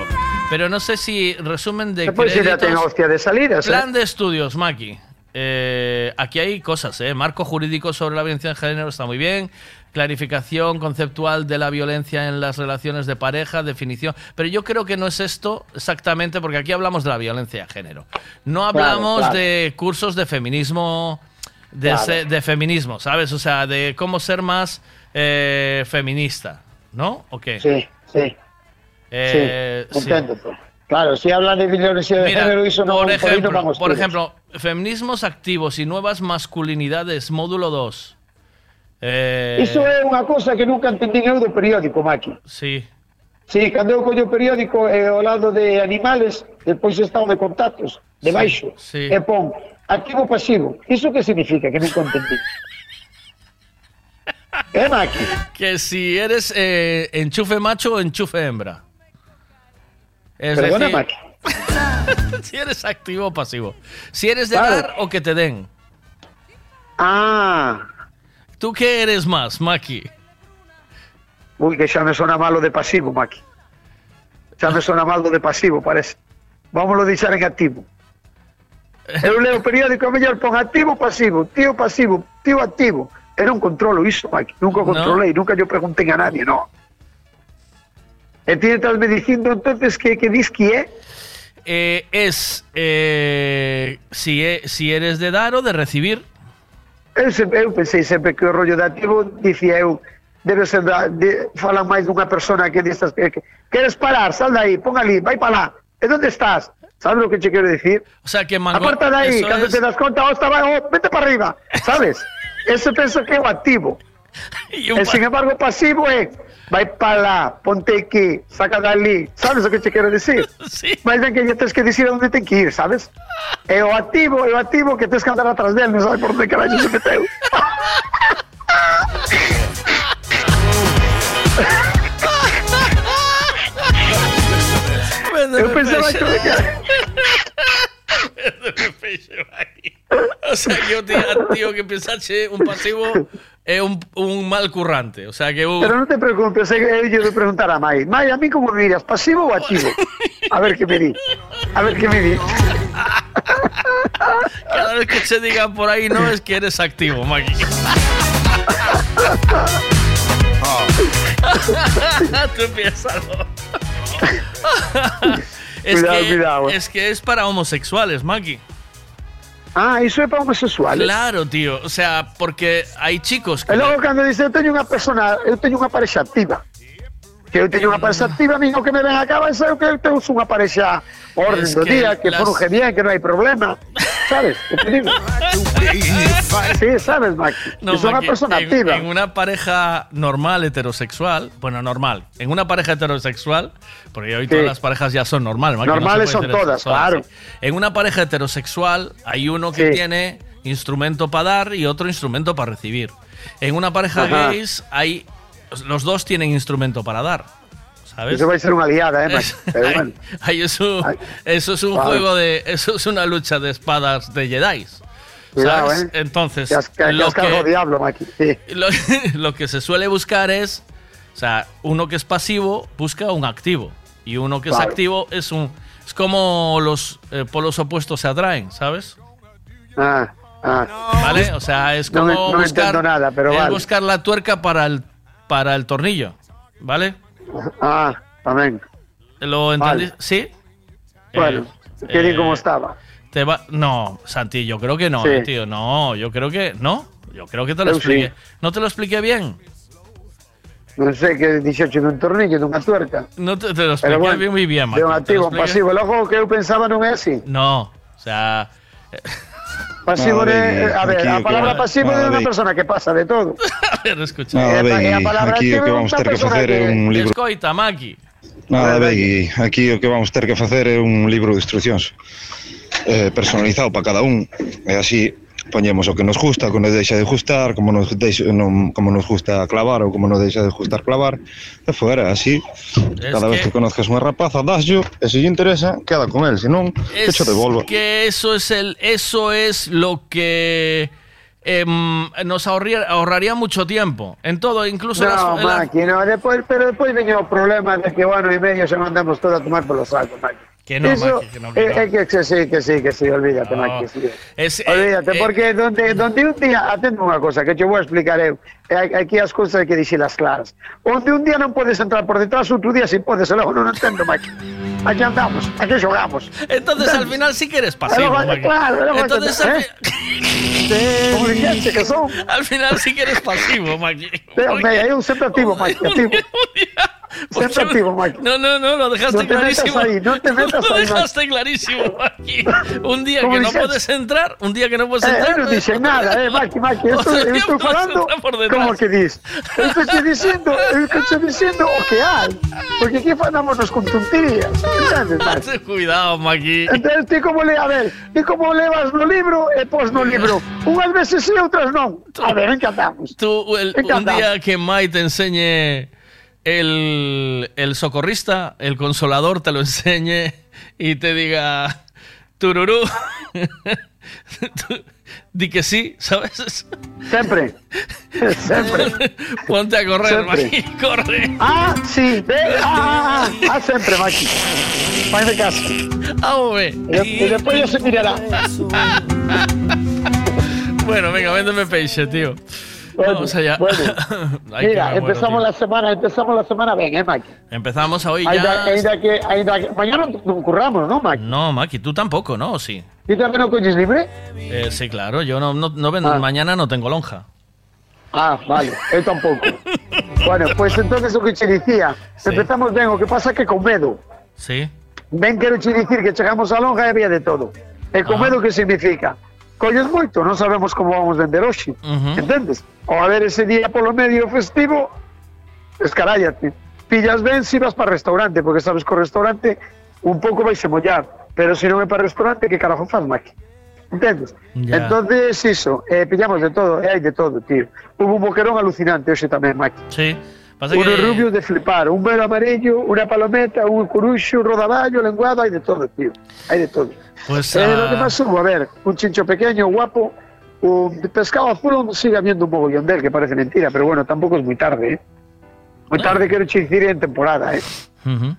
Pero no sé si resumen de. Después ya tengo hostia de salidas, ¿eh? Plan de estudios, Maki. Eh, aquí hay cosas, ¿eh? Marco jurídico sobre la violencia de género está muy bien. Clarificación conceptual de la violencia en las relaciones de pareja, definición. Pero yo creo que no es esto exactamente, porque aquí hablamos de la violencia de género. No hablamos claro. de cursos de feminismo, de, Claro. se- de feminismo, ¿sabes? O sea, de cómo ser más eh, feminista, ¿no? ¿O qué? Sí, sí. Eh, sí, sí. pues. Claro, si hablan de violencia de Mira, género, eso no por no ejemplo, por ejemplo, feminismos activos y nuevas masculinidades, módulo 2. Eh, Iso é unha cousa que nunca entendín eu do periódico, Maki. Sí. Sí, cando eu collo o periódico eh, ao lado de animales, depois está o de contactos, debaixo, sí. e pon activo pasivo. Iso que significa? Que nunca entendí. <laughs> eh, Maki? Que si eres eh, enchufe macho o enchufe hembra. Es Perdona, decir, Maki. <laughs> <laughs> si eres activo o pasivo. Si eres de Claro. dar o que te den. Ah. ¿Tú qué eres más, Maki? Ui, que xa me sona malo de pasivo, Maki. Xa me sona malo de pasivo, parece. Vámonos deixar en activo. <laughs> Eu leo o periódico, a mellor pon activo pasivo, tío pasivo, tío activo. Eu non controlo iso, Maki. Nunca o No. nunca yo preguntei a nadie, no. E ti estás me dicindo entonces que, que dis que é? Eh, es eh, si, e- si eres de dar o de recibir. Eu, sempre, eu pensei sempre que o rollo de activo dicía eu debe ser da, de, falan máis dunha persona que destas que, que queres parar, sal de aí, pon ali, vai para lá. E onde estás? Sabes o que che quero dicir? O sea que mango- Aparta de aí, eso cando es- te das conta, oh, está, vai, oh, vete para arriba, sabes? <laughs> Ese penso que o activo. <laughs> un e sin embargo, pasivo é vai para lá, ponte aquí, saca dali, sabes o que che quero dicir? <laughs> Sí. Mas ben que lle tens que dicir onde ten que ir, sabes? E o activo, é o activo que tens que andar atrás del, non sabes por onde carallo se meteu. Eu pensaba que... <laughs> <laughs> O sea que yo tío, tío que pensarse un pasivo é un, un mal currante. O sea que. Pero non te preocupes, lle vou preguntar a Mai. Mai, a mí como me dirías, pasivo ou activo? A ver que me di. A ver que me di. Cada vez que se diga por ahí no es que eres activo, Maki. <laughs> Tú piénsalo. es, Cuidado, que, cuidado, es que es para homosexuales, Maki. Ah, iso é para homosexuales. Claro, tío. O sea, porque hay chicos que... E logo cando dice, eu teño unha persona, eu teño unha parexa activa. Que eu teño unha parexa activa, a mí o que me ven a cabeza é que eu teño unha parexa orden Es do que día, que las- bien, que non hai problema. <laughs> Sabes? Que te digo? sí, sabes. No, son unha Maki, persona en, activa. en una pareja normal heterosexual, bueno, normal, en una pareja heterosexual, porque hoy todas las parejas ya son normal, Maki, Normales son todas, claro. sí. En una pareja heterosexual hay uno que Sí. tiene instrumento para dar y otro instrumento para recibir. En una pareja Ajá. gays hay los dos tienen instrumento para dar. ¿Sabes? Eso vai ser unha liada, eh. Es- <laughs> Pero bueno. ay, eso, eso es un Vale. juego de. Eso es una lucha de espadas de Jedi. Cuidado, ¿sabes? eh. Entonces, has, que, lo, has que, diablo, Maki. Sí. lo, <laughs> lo que se suele buscar es. O sea, uno que es pasivo busca un activo. Y uno que es Claro. activo es un. Es como los eh, polos opuestos se atraen, ¿sabes? Ah, ah. ¿Vale? O sea, es No como me- no buscar, nada, pero es vale. buscar la tuerca para el, para el tornillo. ¿Vale? Ah, tamén. ¿Lo entendí? Vale. ¿Sí? Bueno, Eh, di eh, como estaba. Te va... No, Santi, yo creo que no, Sí. eh, tío. No, yo creo que. ¿No? Yo creo que te lo expliqué. sí. ¿No te lo expliqué bien? non sei que dixeche dun tornillo, dunha tuerca. No te, te lo expliqué bueno, muy bien, de un activo, un pasivo. Logo, o que eu pensaba non é así. No, o sea... Pasivo no, é, eh, a ver, a palabra pasivo é unha persona que pasa de todo. <laughs> a ver, escucha. Nada, Begui, eh, aquí eh, o que vamos ter que facer é un libro. Escoita, Maki. Ah, Nada, Begui, aquí o que vamos ter que facer é un libro de instruccións eh, personalizado para cada un. E así poñemos o que nos gusta, o que nos deixa de gustar, como nos, deixa, non, como nos gusta clavar ou como nos deixa de gustar clavar e fuera, así cada vez que conozcas unha rapaza, dasyo e se lle interesa, queda con él, senón, que Es cho devolva que eso es el, eso es lo que em, nos ahorraría, ahorraría mucho tiempo en todo, incluso las- No, en la- Maki, no, despois, pero despois veño o problema de que o ano e medio se mandamos todo a tomar polo saco, Maki. Que no, Eso, Maki, que no, que no. é que, que sí, que sí, que sí, olvídate, No. Maki, sí. Es, eh, Olvídate, eh, porque donde, donde un día, atendo unha cosa que te vou explicar eu, e hai- aquí as cousas hai que dixelas claras. Onde un día non podes entrar por detrás, outro día si podes, e logo non entendo, Maki. Aquí andamos, aquí xogamos. Entonces al final sí que eres pasivo. Luego, claro, luego, Entonces al, ¿eh? <laughs> Al final sí que eres pasivo, Maki. Pero, me, eu sempre activo, Maki, activo. <laughs> No, no, no, lo dejaste No te metas clarísimo. ahí, no te <laughs> metas lo ahí, dejaste clarísimo, Maki. Un día Como que no dices. puedes entrar, un día que no puedes Eh, entrar. non dixen nada, eh, eu estou, eu estou falando como que dicindo, eu estou te dicindo o que hai. Porque aquí falámonos con tonterías? Ten Cuidado, Maki. Entonces, ti como le, a ver, ti como levas no libro e pos no libro. Unhas veces sí, outras non. A ver, encantamos. Tú, el- un Encantado. día que Mai te enseñe el, el socorrista, el consolador, te lo enseñe y te diga, tururú, <laughs> di que sí, ¿sabes? Sempre. Sempre. Ponte a correr. Maki, corre. Ah, sí, ve, ah, ah, ah, ah, sempre, Maki. Fai caso. Ah, hombre. E, e despois ya se mirará. <laughs> Bueno, venga, véndeme peixe, tío. Vamos <laughs> allá. Ay, Mira, qué bueno, empezamos la semana, empezamos la semana ben, eh, Maki. Empezamos hoy ya. Ainda, ainda que, ainda que, mañana non curramos, non, Maki? No, Maki, tú tampoco, ¿no? ¿O sí? Ti tamén non coñes libre? Eh, sí, claro, yo no, no, no ven- mañana no tengo lonja. Ah, vale, <laughs> eu tampouco. bueno, pues entonces o que che dicía, empezamos ben, o que pasa que con medo. Sí. Ben quero che dicir que chegamos a longa e había de todo. E con Ah. medo que significa? Colles moito, non sabemos como vamos vender hoxe. Ujú. Entendes? O a ver ese día polo medio festivo, escarállate. Pillas ben si vas para restaurante, porque sabes que o restaurante un pouco vais a mollar, pero se non é para restaurante, que carajo faz, Maki? Entendes? Ya. Entonces, iso, eh, pillamos de todo, e hai de todo, tío. Hubo un boquerón alucinante hoxe tamén, Maki. Sí. Pasa Unos que- rubios de flipar, un velo amarillo, una palometa, un curuxo, un rodaballo, lenguado, hay de todo, tío. Hay de todo. Pues, Eh, ah, lo que más hubo, a ver, un chincho pequeño, guapo, un pescado azul, sigue habiendo un mogollón de él, que parece mentira, pero bueno, tampoco es muy tarde, ¿eh? Muy tarde quiero decir en temporada, ¿eh?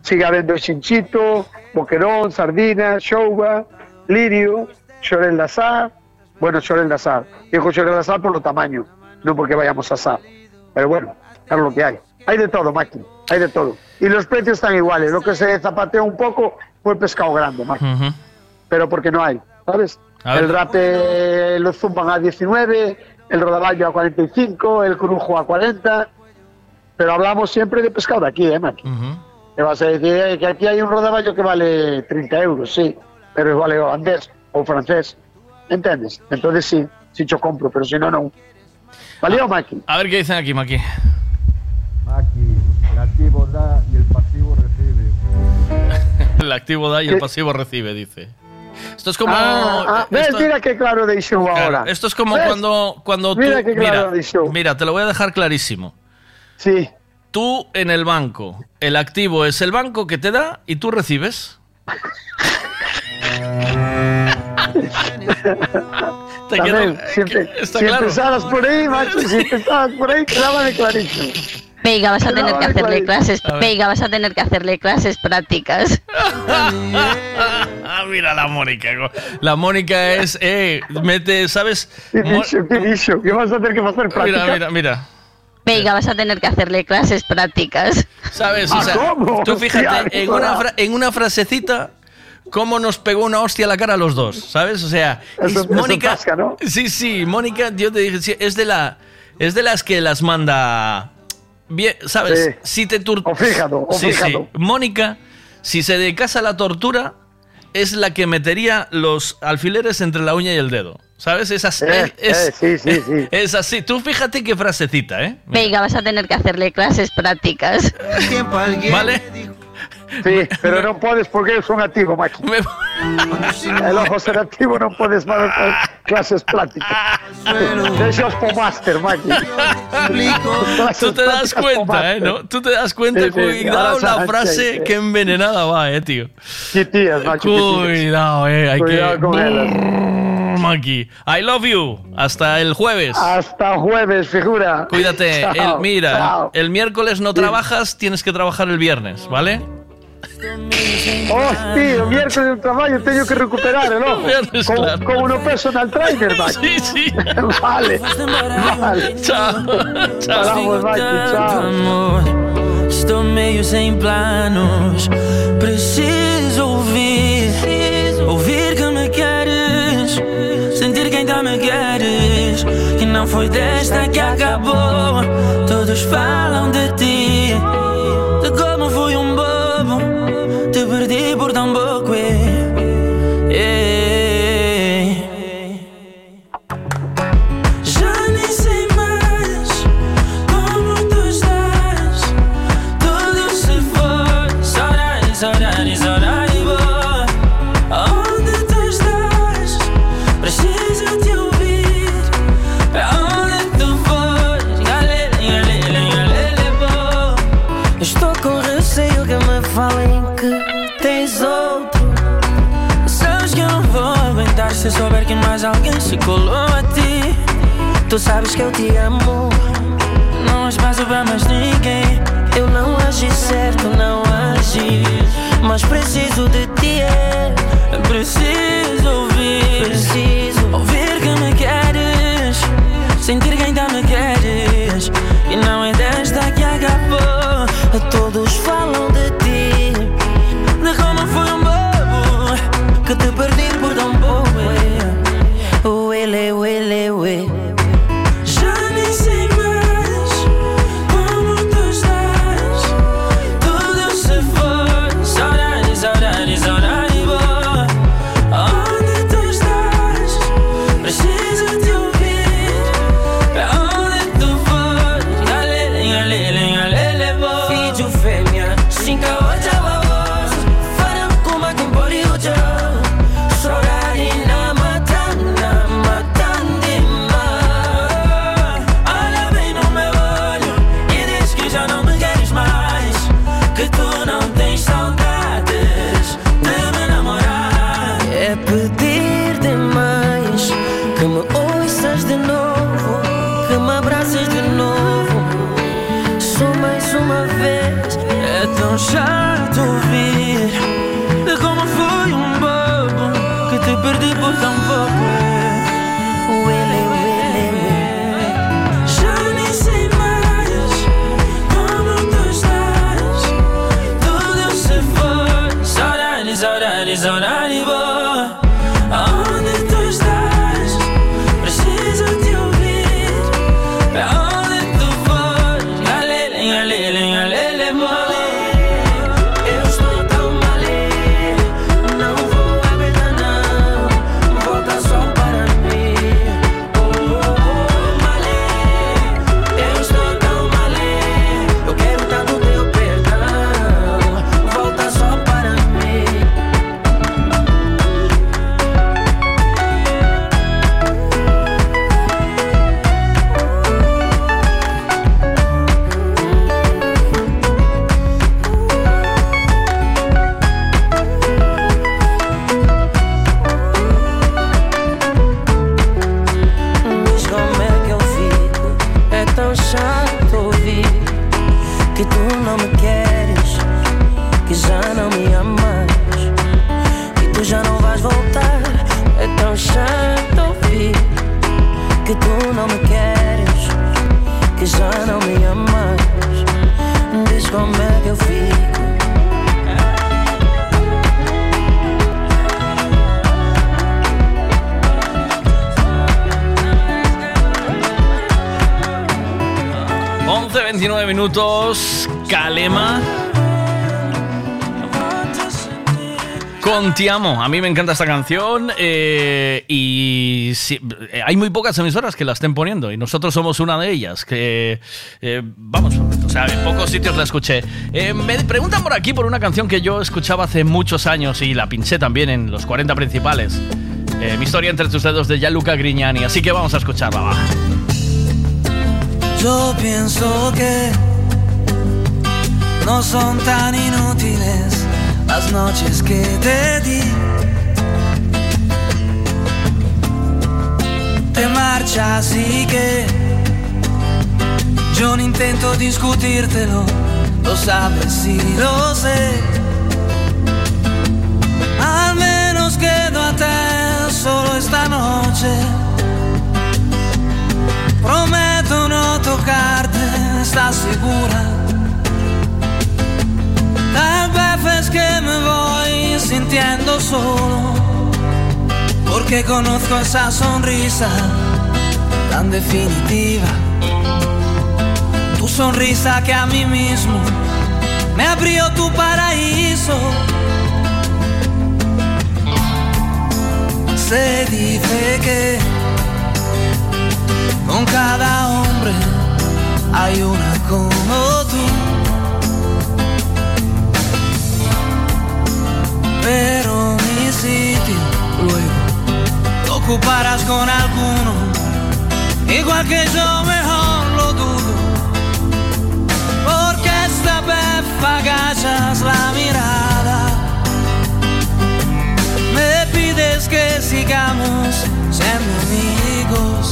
Sigue habiendo chinchito, boquerón, sardina, shouba, lirio, chorel de asar, bueno, chorel de asar. Digo chorel de por lo tamaño, no porque vayamos a asar. Pero bueno, es lo que hay. Hay de todo, Maki, hay de todo. Y los precios están iguales. Lo que se zapatea un poco fue el pescado grande, Maki. Ujú. Pero porque no hay, ¿sabes? El rape lo zumban a 19, el rodaballo a 45, el crujo a 40. Pero hablamos siempre de pescado de aquí, ¿eh, Maki? Ujú. Te vas a decir eh, que aquí hay un rodaballo que vale 30 euros, sí, pero vale holandés o francés, ¿entiendes? Entonces sí, sí yo compro, pero si no, no. ¿Valió, Maki? A ver qué dicen aquí, Maki. El activo da y el pasivo recibe. <laughs> El activo da y el pasivo recibe, dice. Esto es como. Ah, ah, ves, esto- mira qué claro de show claro, ahora. esto es como ¿Ves? cuando, cuando tú. Mira qué claro mira, de show. mira, te lo voy a dejar clarísimo. Sí. Tú en el banco, el activo es el banco que te da y tú recibes. <laughs> Te También, quedó- siempre, está si claro. empezaras por ahí, macho, si empezaras por ahí, quedaba de clarísimo. Venga, vas a No, tener que hacerle clases. Venga, vas a tener que hacerle clases prácticas. Ah, <laughs> mira la Mónica. La Mónica es, eh, mete, ¿sabes? ¿Qué Mo- dicho? ¿Qué dicho? ¿Qué vas a tener que hacer práctica? Mira, mira, mira. Venga, vas a tener que hacerle clases prácticas. ¿Sabes? O sea, ¿cómo? tú fíjate, en una, da. fra- en una frasecita, cómo nos pegó una hostia a la cara a los dos, ¿sabes? O sea, Eso- es eso Mónica. ¿no? Sí, sí, Mónica, yo te dije, sí, es de la. Es de las que las manda. Bien, ¿sabes? Sí. Si te tur- O fíjado, o Sí, sí. fíjado. Mónica, si se dedicase a la tortura, es la que metería los alfileres entre la uña y el dedo. ¿Sabes? Es así. Eh, es, eh, sí, sí, sí. <laughs> es así. Tú fíjate qué frasecita, ¿eh? Venga, vas a tener que hacerle clases prácticas. ¿Vale? Sí, pero no puedes porque es un activo, Maki. El ojo ser activo no puedes dar clases prácticas. Eso es por máster, Maki. Tú te das cuenta, ¿eh? ¿no? Tú te das cuenta, Sí, sí, cuidado la frase sí, sí. que envenenada va, eh, tío. Sí, tías, Maki. Cuidado, eh. Hay Cuidado que... con ellas. Maki. I love you. Hasta el jueves. Hasta jueves, figura. Cuídate. Chao, El- mira, chao. el miércoles no trabajas, tienes que trabajar el viernes, ¿vale? Hostia, miércoles de trabajo tengo que recuperar el ojo. Viernes, Con, claro. con uno personal trainer, Maki. Sí, sí. <laughs> vale. Vale. Chao. Hablamos, Maki. Chao. amor. Estou meio sem planos. Preciso ouvir, ouvir que me queres, sentir que ainda me queres. Que não foi desta que acabou. Todos falam de ti, Te perdi por tão se colou a ti. Tu sabes que eu te amo. Não há espaço pra mais ninguém. Eu não agi certo, não agi. Mas preciso de ti, é. Preciso ouvir. Preciso ouvir que me queres. Sentir que ainda me queres. E não é desta que acabou. Todos falam de ti. Minutos. Calema. Con. A mí me encanta esta canción eh, y sí, eh, hay muy pocas emisoras que la estén poniendo y nosotros somos una de ellas. Que eh, vamos, o sea, en pocos sitios la escuché. Me preguntan por aquí por una canción que yo escuchaba hace muchos años y la pinché también en los 40 principales. Mi historia entre tus dedos de Gianluca Grignani. Así que vamos a escucharla. Yo pienso que no son tan inútiles las noches que te di. Te marchas y que yo no intento discutírtelo, lo sabes y lo sé. Al menos quedo a te solo esta noche. Prometo no tocarte, ¿estás segura? Tal vez es que me voy sintiendo solo, porque conozco esa sonrisa tan definitiva. Tu sonrisa que a mí mismo me abrió tu paraíso. Se dice que con cada hombre hay una como tú. Pero mi sitio luego lo ocuparás con alguno, igual que yo mejor lo dudo. Porque esta vez agachas la mirada, me pides que sigamos siendo amigos.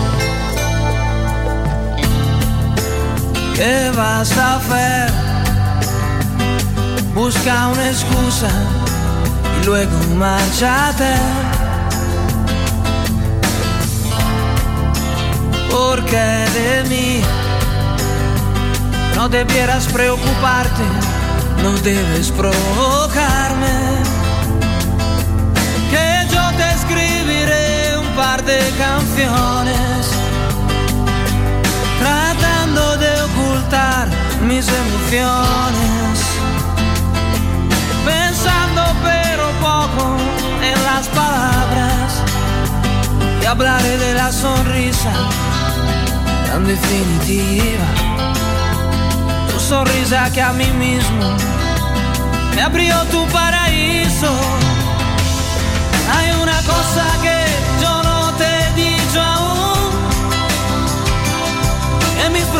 ¿Qué vas a hacer? Busca una excusa y luego márchate. Porque de mí no debieras preocuparte, no debes provocarme. Que yo te escribiré un par de canciones mis emociones, pensando pero poco en las palabras. Y hablaré de la sonrisa tan definitiva, tu sonrisa que a mí mismo me abrió tu paraíso. Hay una cosa que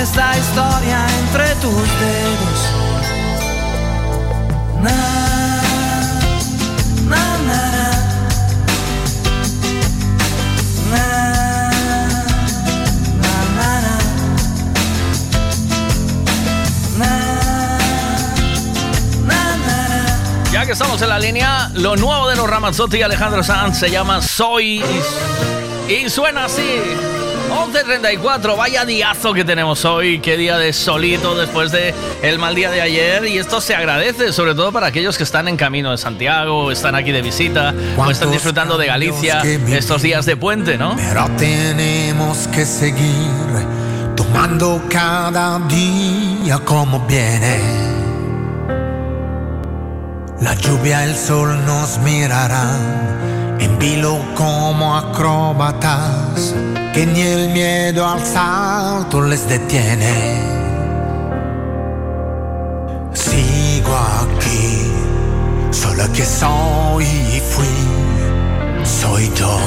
esta historia entre tus dedos. Ya que estamos en la línea, lo nuevo de los Ramazzotti y Alejandro Sanz se llama Soy y suena así. 11.34, vaya diazo que tenemos hoy, qué día de solito después de el mal día de ayer y esto se agradece sobre todo para aquellos que están en camino de Santiago, están aquí de visita o están disfrutando de Galicia estos días de puente, ¿no? Pero tenemos que seguir tomando cada día como viene. La lluvia, el sol nos mirarán en vilo como acróbatas, que ni el miedo al salto les detiene. Sigo aquí, solo que soy y fui, soy yo.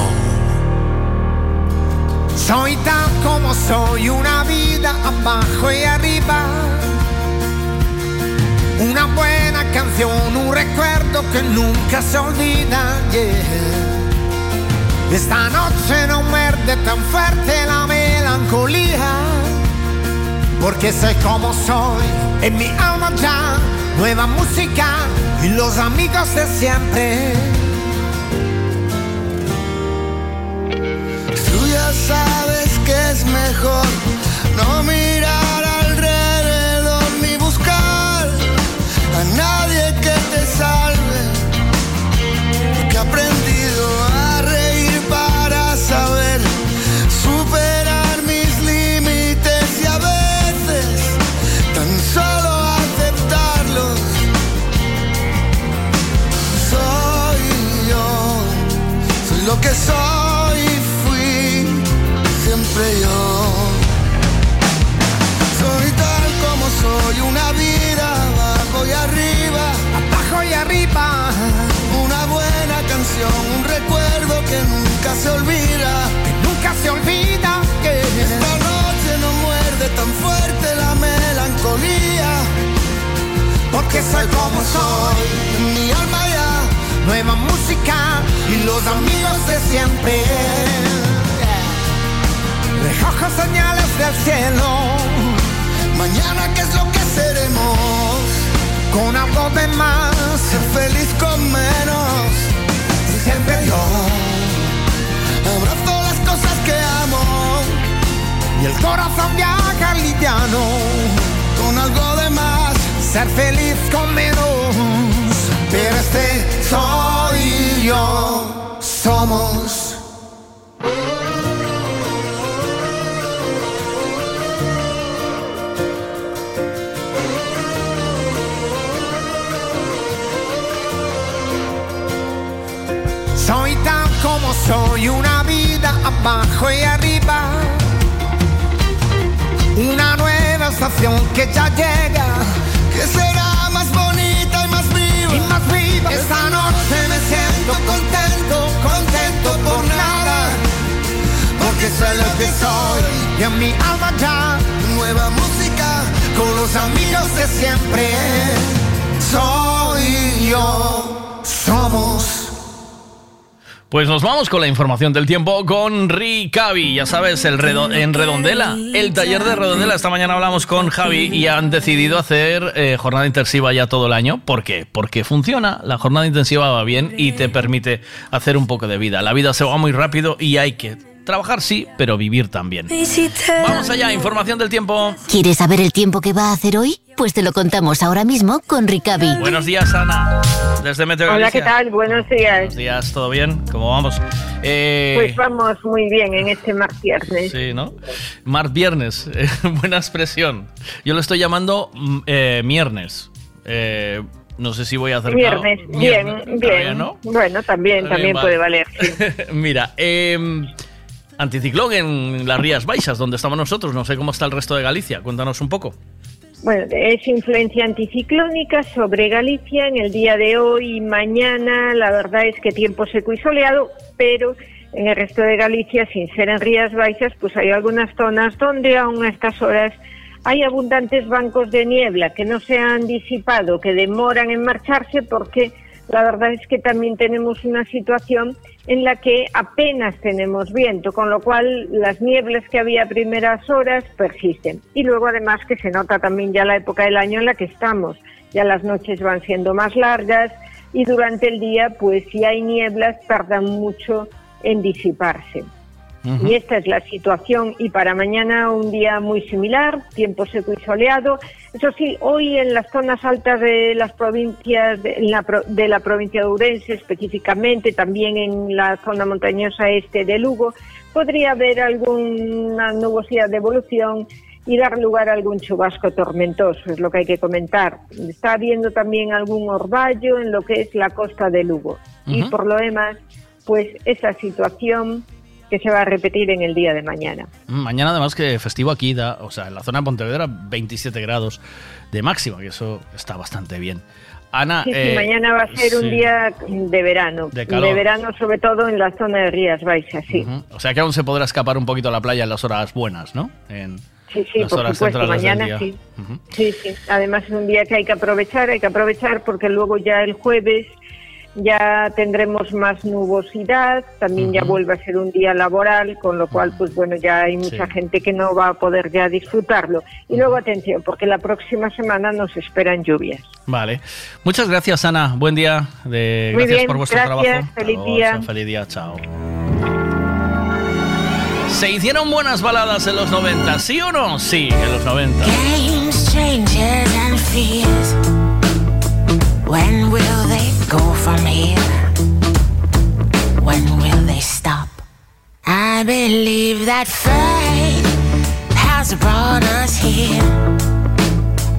Soy tal como soy, una vida abajo y arriba. Una buena canción, un recuerdo que nunca se olvida. yeah. Esta noche no muerde tan fuerte la melancolía. Porque sé como soy, en mi alma ya, nueva música y los amigos de siempre. Tú ya sabes que es mejor no mirar alrededor ni buscar a nadie que te salve. Que soy y fui siempre yo. Soy tal como soy, una vida abajo y arriba. Abajo y arriba. Una buena canción, un recuerdo que nunca se olvida. Que nunca se olvida que Esta noche no muerde tan fuerte la melancolía. Porque soy como soy, mi alma nueva música y los amigos de siempre. Recojo señales del cielo, Mañana qué es lo que seremos. con algo de más, Ser feliz con menos. siempre yo. Abrazo las cosas que amo. Y el corazón viaja liviano, Con algo de más. ser feliz con menos. Pero este soy yo, somos. Soy tan como soy, una vida abajo y arriba. Una nueva estación que ya llega. Esta noche me siento contento, contento por nada. Porque sé lo que soy. Y en mi alma ya, Nueva música con los amigos de siempre. soy yo. Pues nos vamos con la información del tiempo con Ricavi, ya sabes, el redo- en Redondela, el taller de Redondela. Esta mañana hablamos con Javi y han decidido hacer eh, jornada intensiva ya todo el año. ¿Por qué? Porque funciona, la jornada intensiva va bien y te permite hacer un poco de vida. La vida se va muy rápido y hay que trabajar sí, pero vivir también. Vamos allá, información del tiempo. ¿Quieres saber el tiempo que va a hacer hoy? Pues te lo contamos ahora mismo con Ricavi. Buenos días, Ana, desde Meteo Hola, ¿qué tal? Buenos días. Buenos días, ¿todo bien? ¿Cómo vamos? Eh, Pues vamos muy bien en este mar viernes. Sí, ¿no? Mar Viernes, eh, <laughs> buena expresión. Yo lo estoy llamando mm, eh, Miernes. Eh, no sé si voy a hacer Viernes, bien, bien. ¿no? Bueno, también, También también vale. puede valer. sí. <laughs> Mira, eh, anticiclón en las Rías Baixas, donde estamos nosotros. No sé cómo está el resto de Galicia. Cuéntanos un poco. Bueno, es influencia anticiclónica sobre Galicia en el día de hoy y mañana. La verdad es que tiempo seco y soleado, pero en el resto de Galicia, sin ser en Rías Baixas, pues hay algunas zonas donde aún a estas horas hay abundantes bancos de niebla que no se han disipado, que demoran en marcharse porque la verdad es que también tenemos una situación en la que apenas tenemos viento, con lo cual las nieblas que había primeras horas persisten. Y luego además que se nota también ya la época del año en la que estamos. Ya las noches van siendo más largas, y durante el día, pues si hay nieblas, tardan mucho en disiparse. Y esta es la situación. Y para mañana un día muy similar, tiempo seco y soleado. Eso sí, hoy en las zonas altas de las provincias, de, la, de la provincia de Ourense específicamente, también en la zona montañosa este de Lugo, podría haber alguna nubosidad de evolución y dar lugar a algún chubasco tormentoso, es lo que hay que comentar. Está habiendo también algún orvallo en lo que es la costa de Lugo. Y por lo demás, pues esa situación que se va a repetir en el día de mañana. Mañana además que festivo aquí da, o sea, en la zona de Pontevedra 27 grados de máxima, que eso está bastante bien. Ana, Sí, sí, eh, mañana va a ser sí. un día de verano. De calor. verano, sobre todo en la zona de Rías Baixas, sí. O sea que aún se podrá escapar un poquito a la playa en las horas buenas, ¿no? En Sí, sí, las por horas supuesto, mañana sí. Sí, sí. Además es un día que hay que aprovechar, hay que aprovechar porque luego ya el jueves ya tendremos más nubosidad, también ya vuelve a ser un día laboral, con lo cual, pues bueno, ya hay mucha Sí. gente que no va a poder ya disfrutarlo. Y luego atención, porque la próxima semana nos esperan lluvias. Vale. Muchas gracias, Ana. Buen día. De, Muy gracias bien, por vuestro gracias, trabajo. feliz luego, día. Feliz día, chao. ¿Se hicieron buenas baladas en los 90? ¿Sí o no? Sí, en los 90. Games, changes, and fears. When will they go from here? When will they stop? I believe that fate has brought us here,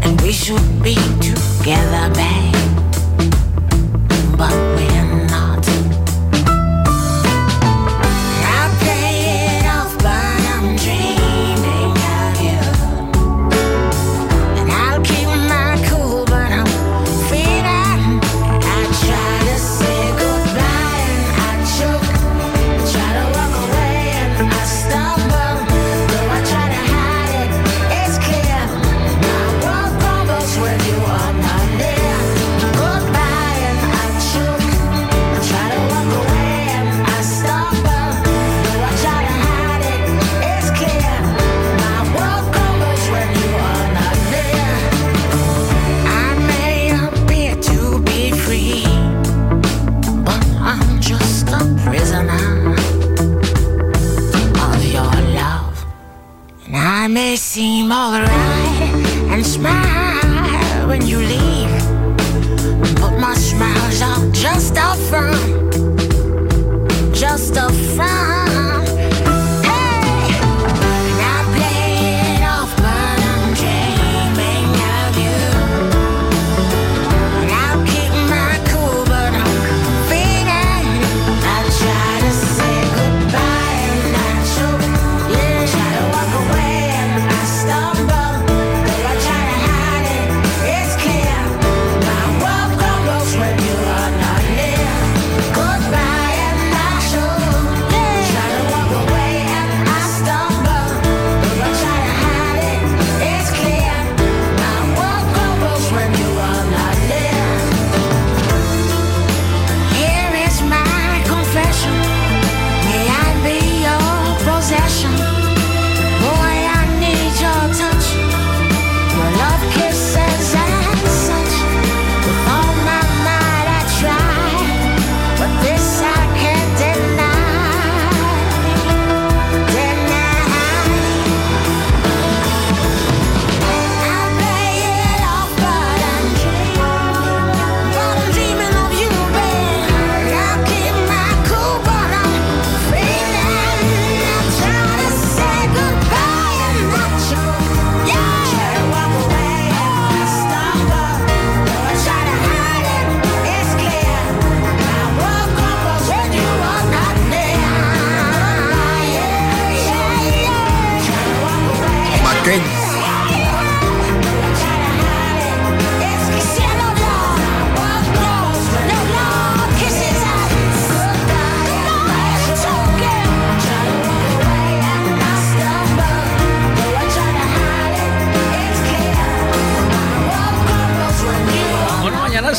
and we should be together, babe. But we're may seem alright and smile when you leave, but my smiles are just a front, just a front.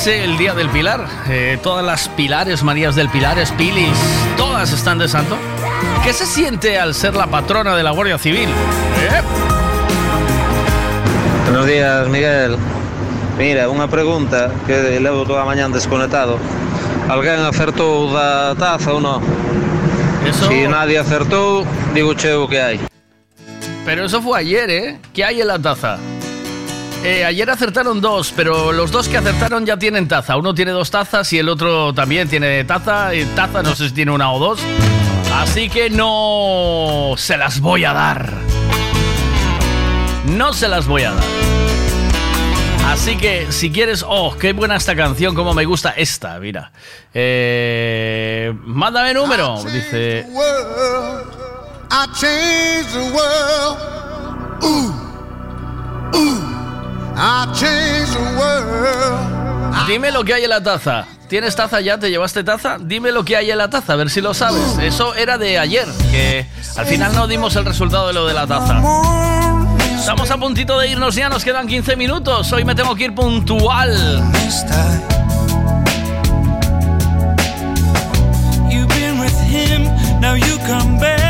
El día del Pilar. Eh, todas las Pilares, Marías del Pilar, Pilis, todas están de santo. ¿Qué se siente al ser la patrona de la Guardia Civil? ¿Eh? Buenos días, Miguel. Mira, unha pregunta que levo toda a mañán desconectado. Alguén acertou da taza ou non? Eso- Si nadie acertou, digo cheo que hai. Pero eso fue ayer, ¿eh? ¿Qué hay en la taza? Eh, ayer acertaron dos, pero los dos que acertaron ya tienen taza. Uno tiene dos tazas y el otro también tiene taza. Y taza, no sé si tiene una o dos. Así que no se las voy a dar. No se las voy a dar. Así que si quieres, oh, qué buena esta canción, como me gusta esta, mira. Eh, mándame número, dice. world. I Dime lo que hay en la taza. ¿Tienes taza ya? ¿Te llevaste taza? Dime lo que hay en la taza, a ver si lo sabes. Eso era de ayer, que al final no dimos el resultado de lo de la taza. Estamos a puntito de irnos ya, nos quedan 15 minutos. Hoy me tengo que ir puntual. You've been with him, now you come back,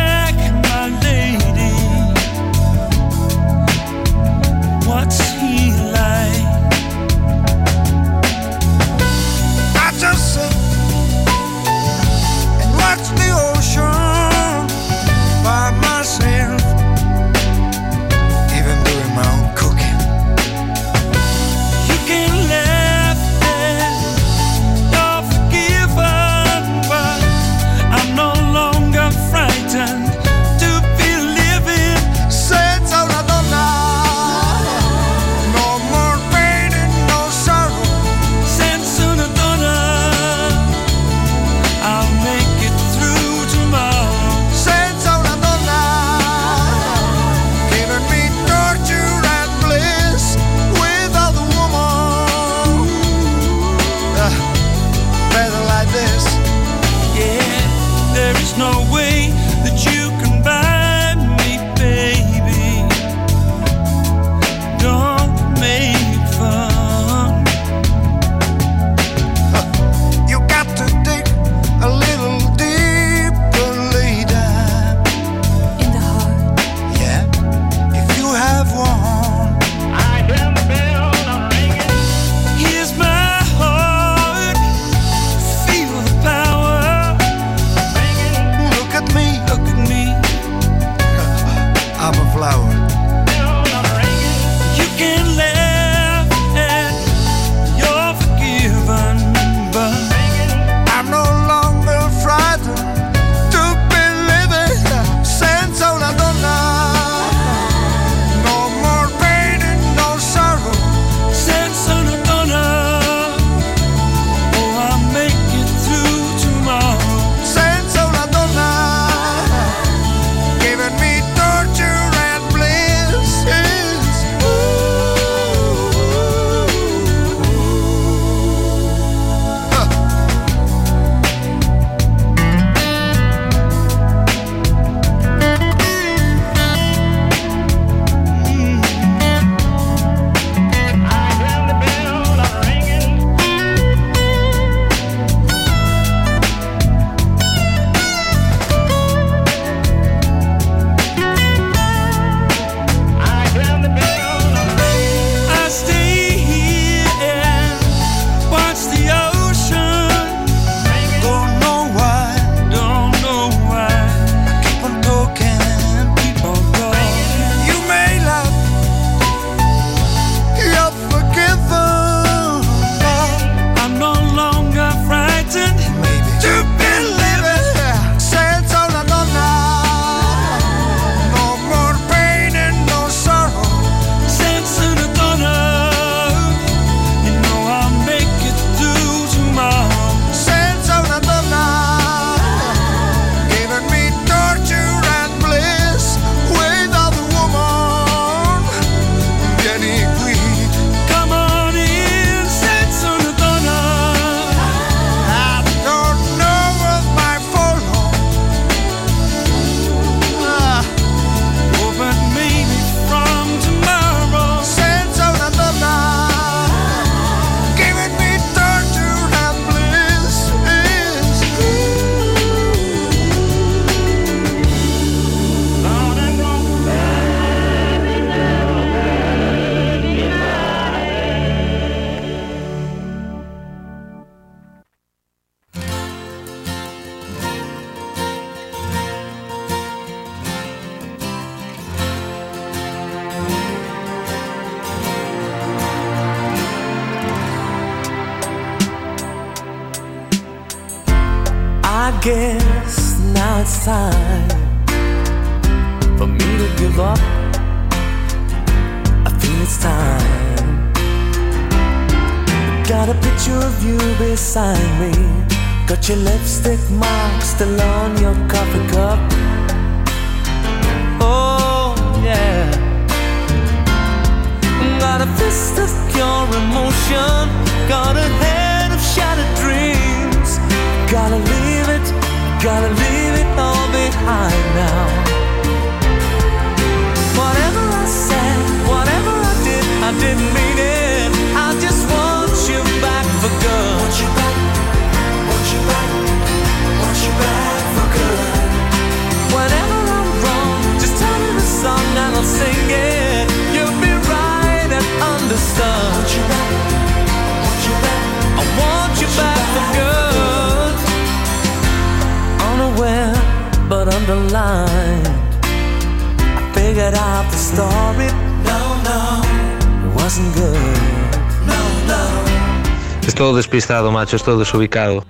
macho, es todo desubicado.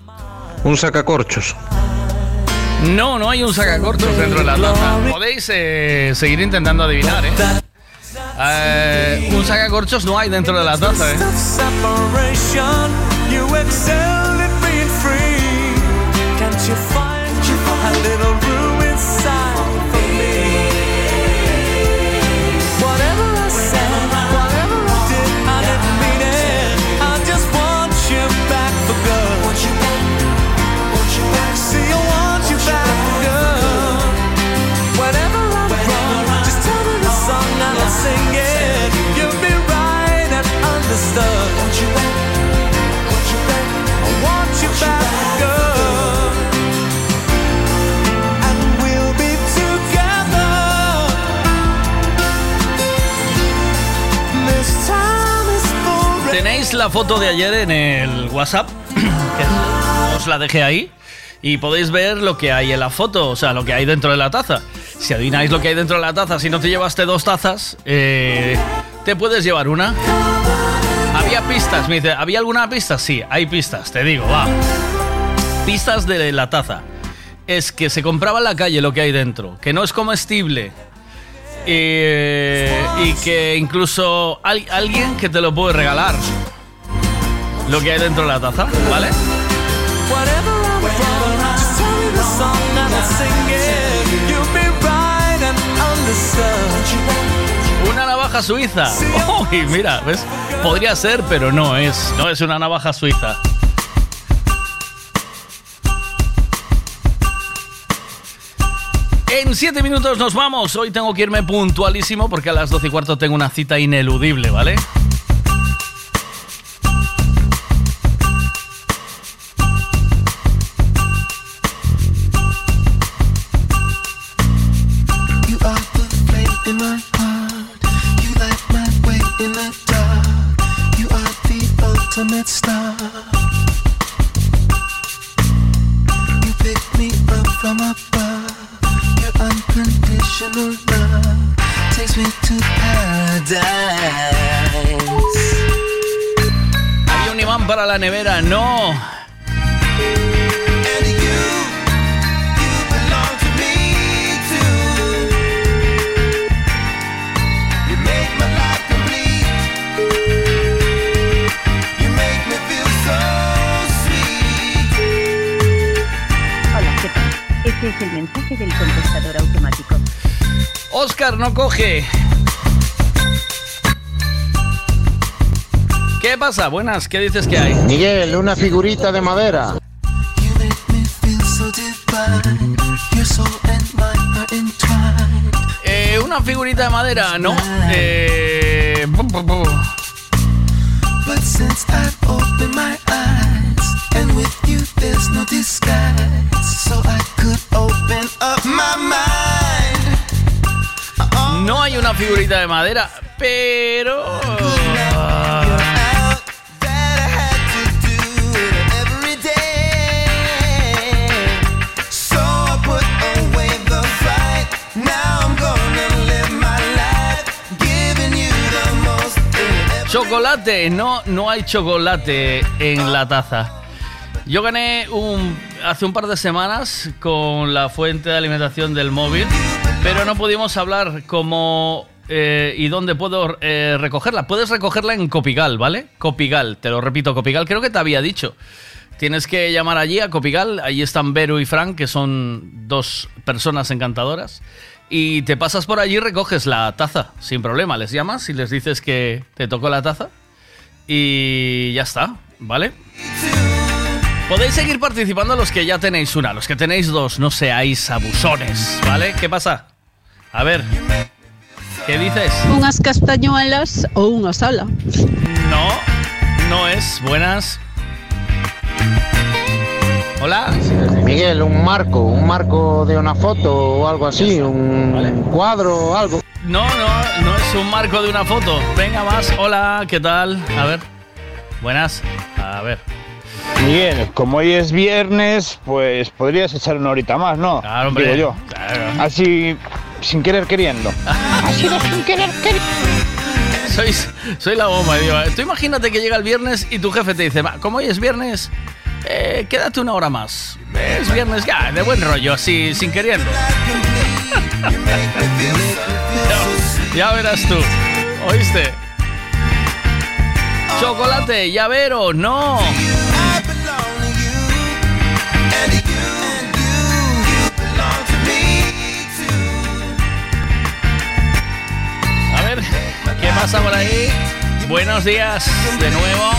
Un sacacorchos. No, no hay un sacacorchos dentro de la taza. Podéis eh, seguir intentando adivinar, ¿eh? Eh, un sacacorchos no hay dentro de la taza, ¿eh? Tenéis la foto de ayer en el WhatsApp, <coughs> que os la dejé ahí, y podéis ver lo que hay en la foto, o sea, lo que hay dentro de la taza. Si adivináis lo que hay dentro de la taza, si no te llevaste dos tazas, eh, te puedes llevar una. Había pistas, me dice, ¿había alguna pista? Sí, hay pistas, te digo, va. Pistas de la taza. Es que se compraba en la calle lo que hay dentro, que no es comestible. eh, y que incluso al- alguien que te lo puede regalar. Lo que hay dentro de la taza, ¿vale? Suiza. Uy, mira, ¿ves? Podría ser, pero no es. No es una navaja suiza. En siete minutos nos vamos. Hoy tengo que irme puntualísimo porque a las 12 y cuarto tengo una cita ineludible, ¿vale? Oscar no coge. ¿Qué pasa? Buenas, ¿qué dices que hay? Miguel, una figurita de madera. Eh, una figurita de madera, ¿no? Eh, bu- bu- bu. But since I've opened my eyes, and with you there's no disguise, so I could open up my mind. No hay una figurita de madera, pero... Chocolate, no, no hay chocolate en la taza. Yo gané un... hace un par de semanas con la fuente de alimentación del móvil, pero no pudimos hablar cómo eh, y dónde puedo eh, recogerla. Puedes recogerla en Copigal, ¿vale? Copigal, te lo repito, Copigal, creo que te había dicho. Tienes que llamar allí a Copigal, allí están Vero y Frank, que son dos personas encantadoras. Y te pasas por allí recoges la taza, sin problema. Les llamas y les dices que te tocó la taza. Y ya está, ¿vale? Podéis seguir participando los que ya tenéis una, los que tenéis dos, no seáis abusones, ¿vale? ¿Qué pasa? A ver, ¿qué dices? Unhas castañuelas ou unha sala. No, no es. Buenas. Hola. Miguel, un marco, un marco de una foto o algo así, un cuadro o algo. No, no, no es un marco de una foto. Venga más. Hola, ¿qué tal? A ver. Buenas. A ver. Miguel, como hoy es viernes, pues podrías echar una horita más, ¿no? Claro, hombre. Digo yo. Claro. Así, sin querer queriendo. Así de sin querer Sois, soy la bomba, digo. Tú imagínate que llega el viernes y tu jefe te dice, "Va, como hoy es viernes, eh, quédate una hora más. Es viernes ya, de buen rollo, así, sin queriendo. ya, <laughs> ya verás tú. ¿Oíste? Chocolate, llavero, no. Ver, ¿qué pasa por ahí? Buenos días de nuevo.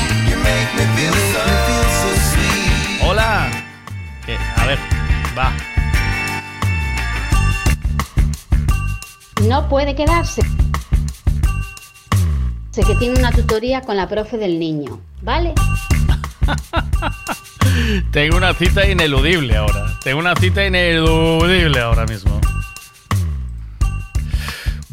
Hola. A ver, va. No puede quedarse. Sé que tiene una tutoría con la profe del niño, ¿vale? <laughs> Tengo una cita ineludible ahora. Tengo una cita ineludible ahora mismo.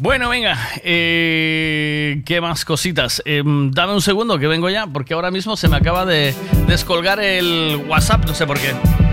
Bueno, venga, eh, ¿qué más cositas? Eh, dame un segundo que vengo ya, porque ahora mismo se me acaba de descolgar el WhatsApp, no sé por qué.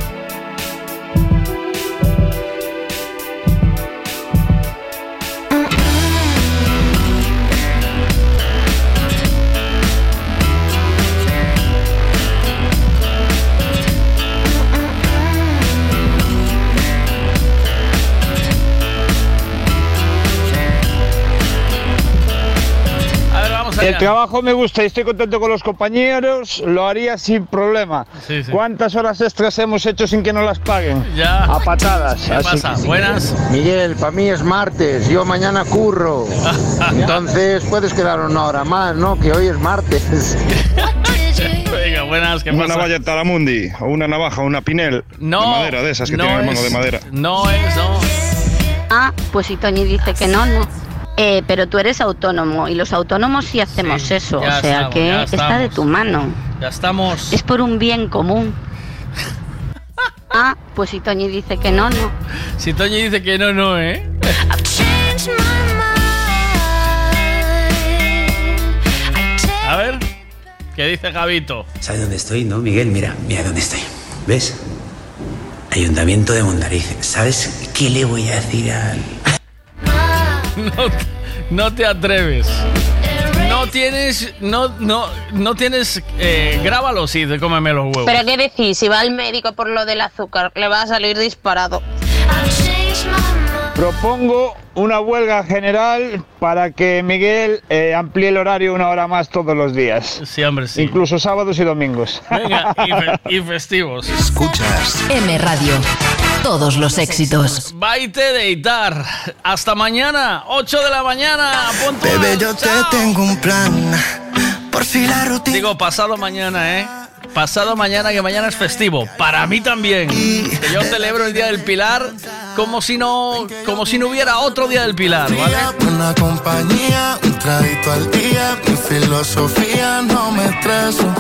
El trabajo me gusta y estoy contento con los compañeros, lo haría sin problema. Sí, sí. ¿Cuántas horas extras hemos hecho sin que nos las paguen? Ya. A patadas. ¿Qué así pasa? que- Buenas. Miguel, para mí es martes, yo mañana curro. <laughs> Entonces puedes quedar una hora más, ¿no? Que hoy es martes. <laughs> Venga, buenas, ¿qué Una pasa? navalla Talamundi, o una navaja, una pinel. No, De madera, de esas que no tienen el es- de madera. No es, no. Ah, pues si Toñi dice que no, no. Eh, pero tú eres autónomo y los autónomos sí hacemos eso, o sea estamos, que está de tu mano. Ya estamos. Es por un bien común. <laughs> Ah, pues si Toñi dice que no, no. Si Toñi dice que no, no, ¿eh? A ver, ¿qué dice Gabito? ¿Sabes dónde estoy, no, Miguel? Mira, mira dónde estoy. ¿Ves? Ayuntamiento de Mondariz. ¿Sabes qué le voy a decir al... No, no te atreves. No tienes, no, no, no tienes, eh, grábalo sí, de cómeme los huevos. Pero qué decís, si va al médico por lo del azúcar, le va a salir disparado. Propongo una huelga general para que Miguel eh, amplíe el horario una hora más todos los días. Sí, hombre, sí. Incluso sábados y domingos. Venga, y, fe- y festivos. Escuchas. M Radio. Todos los éxitos. Baite de Itar. Hasta mañana, 8 de la mañana. puntual. Bebé, yo te Chao. tengo un plan. Por si la rutina. Digo, pasado mañana, ¿eh? Pasado mañana, que mañana es festivo. Para mí también. Que yo celebro el Día del Pilar como si no, como si no hubiera otro Día del Pilar, ¿vale? Una compañía, un al día. Mi filosofía no me estreso.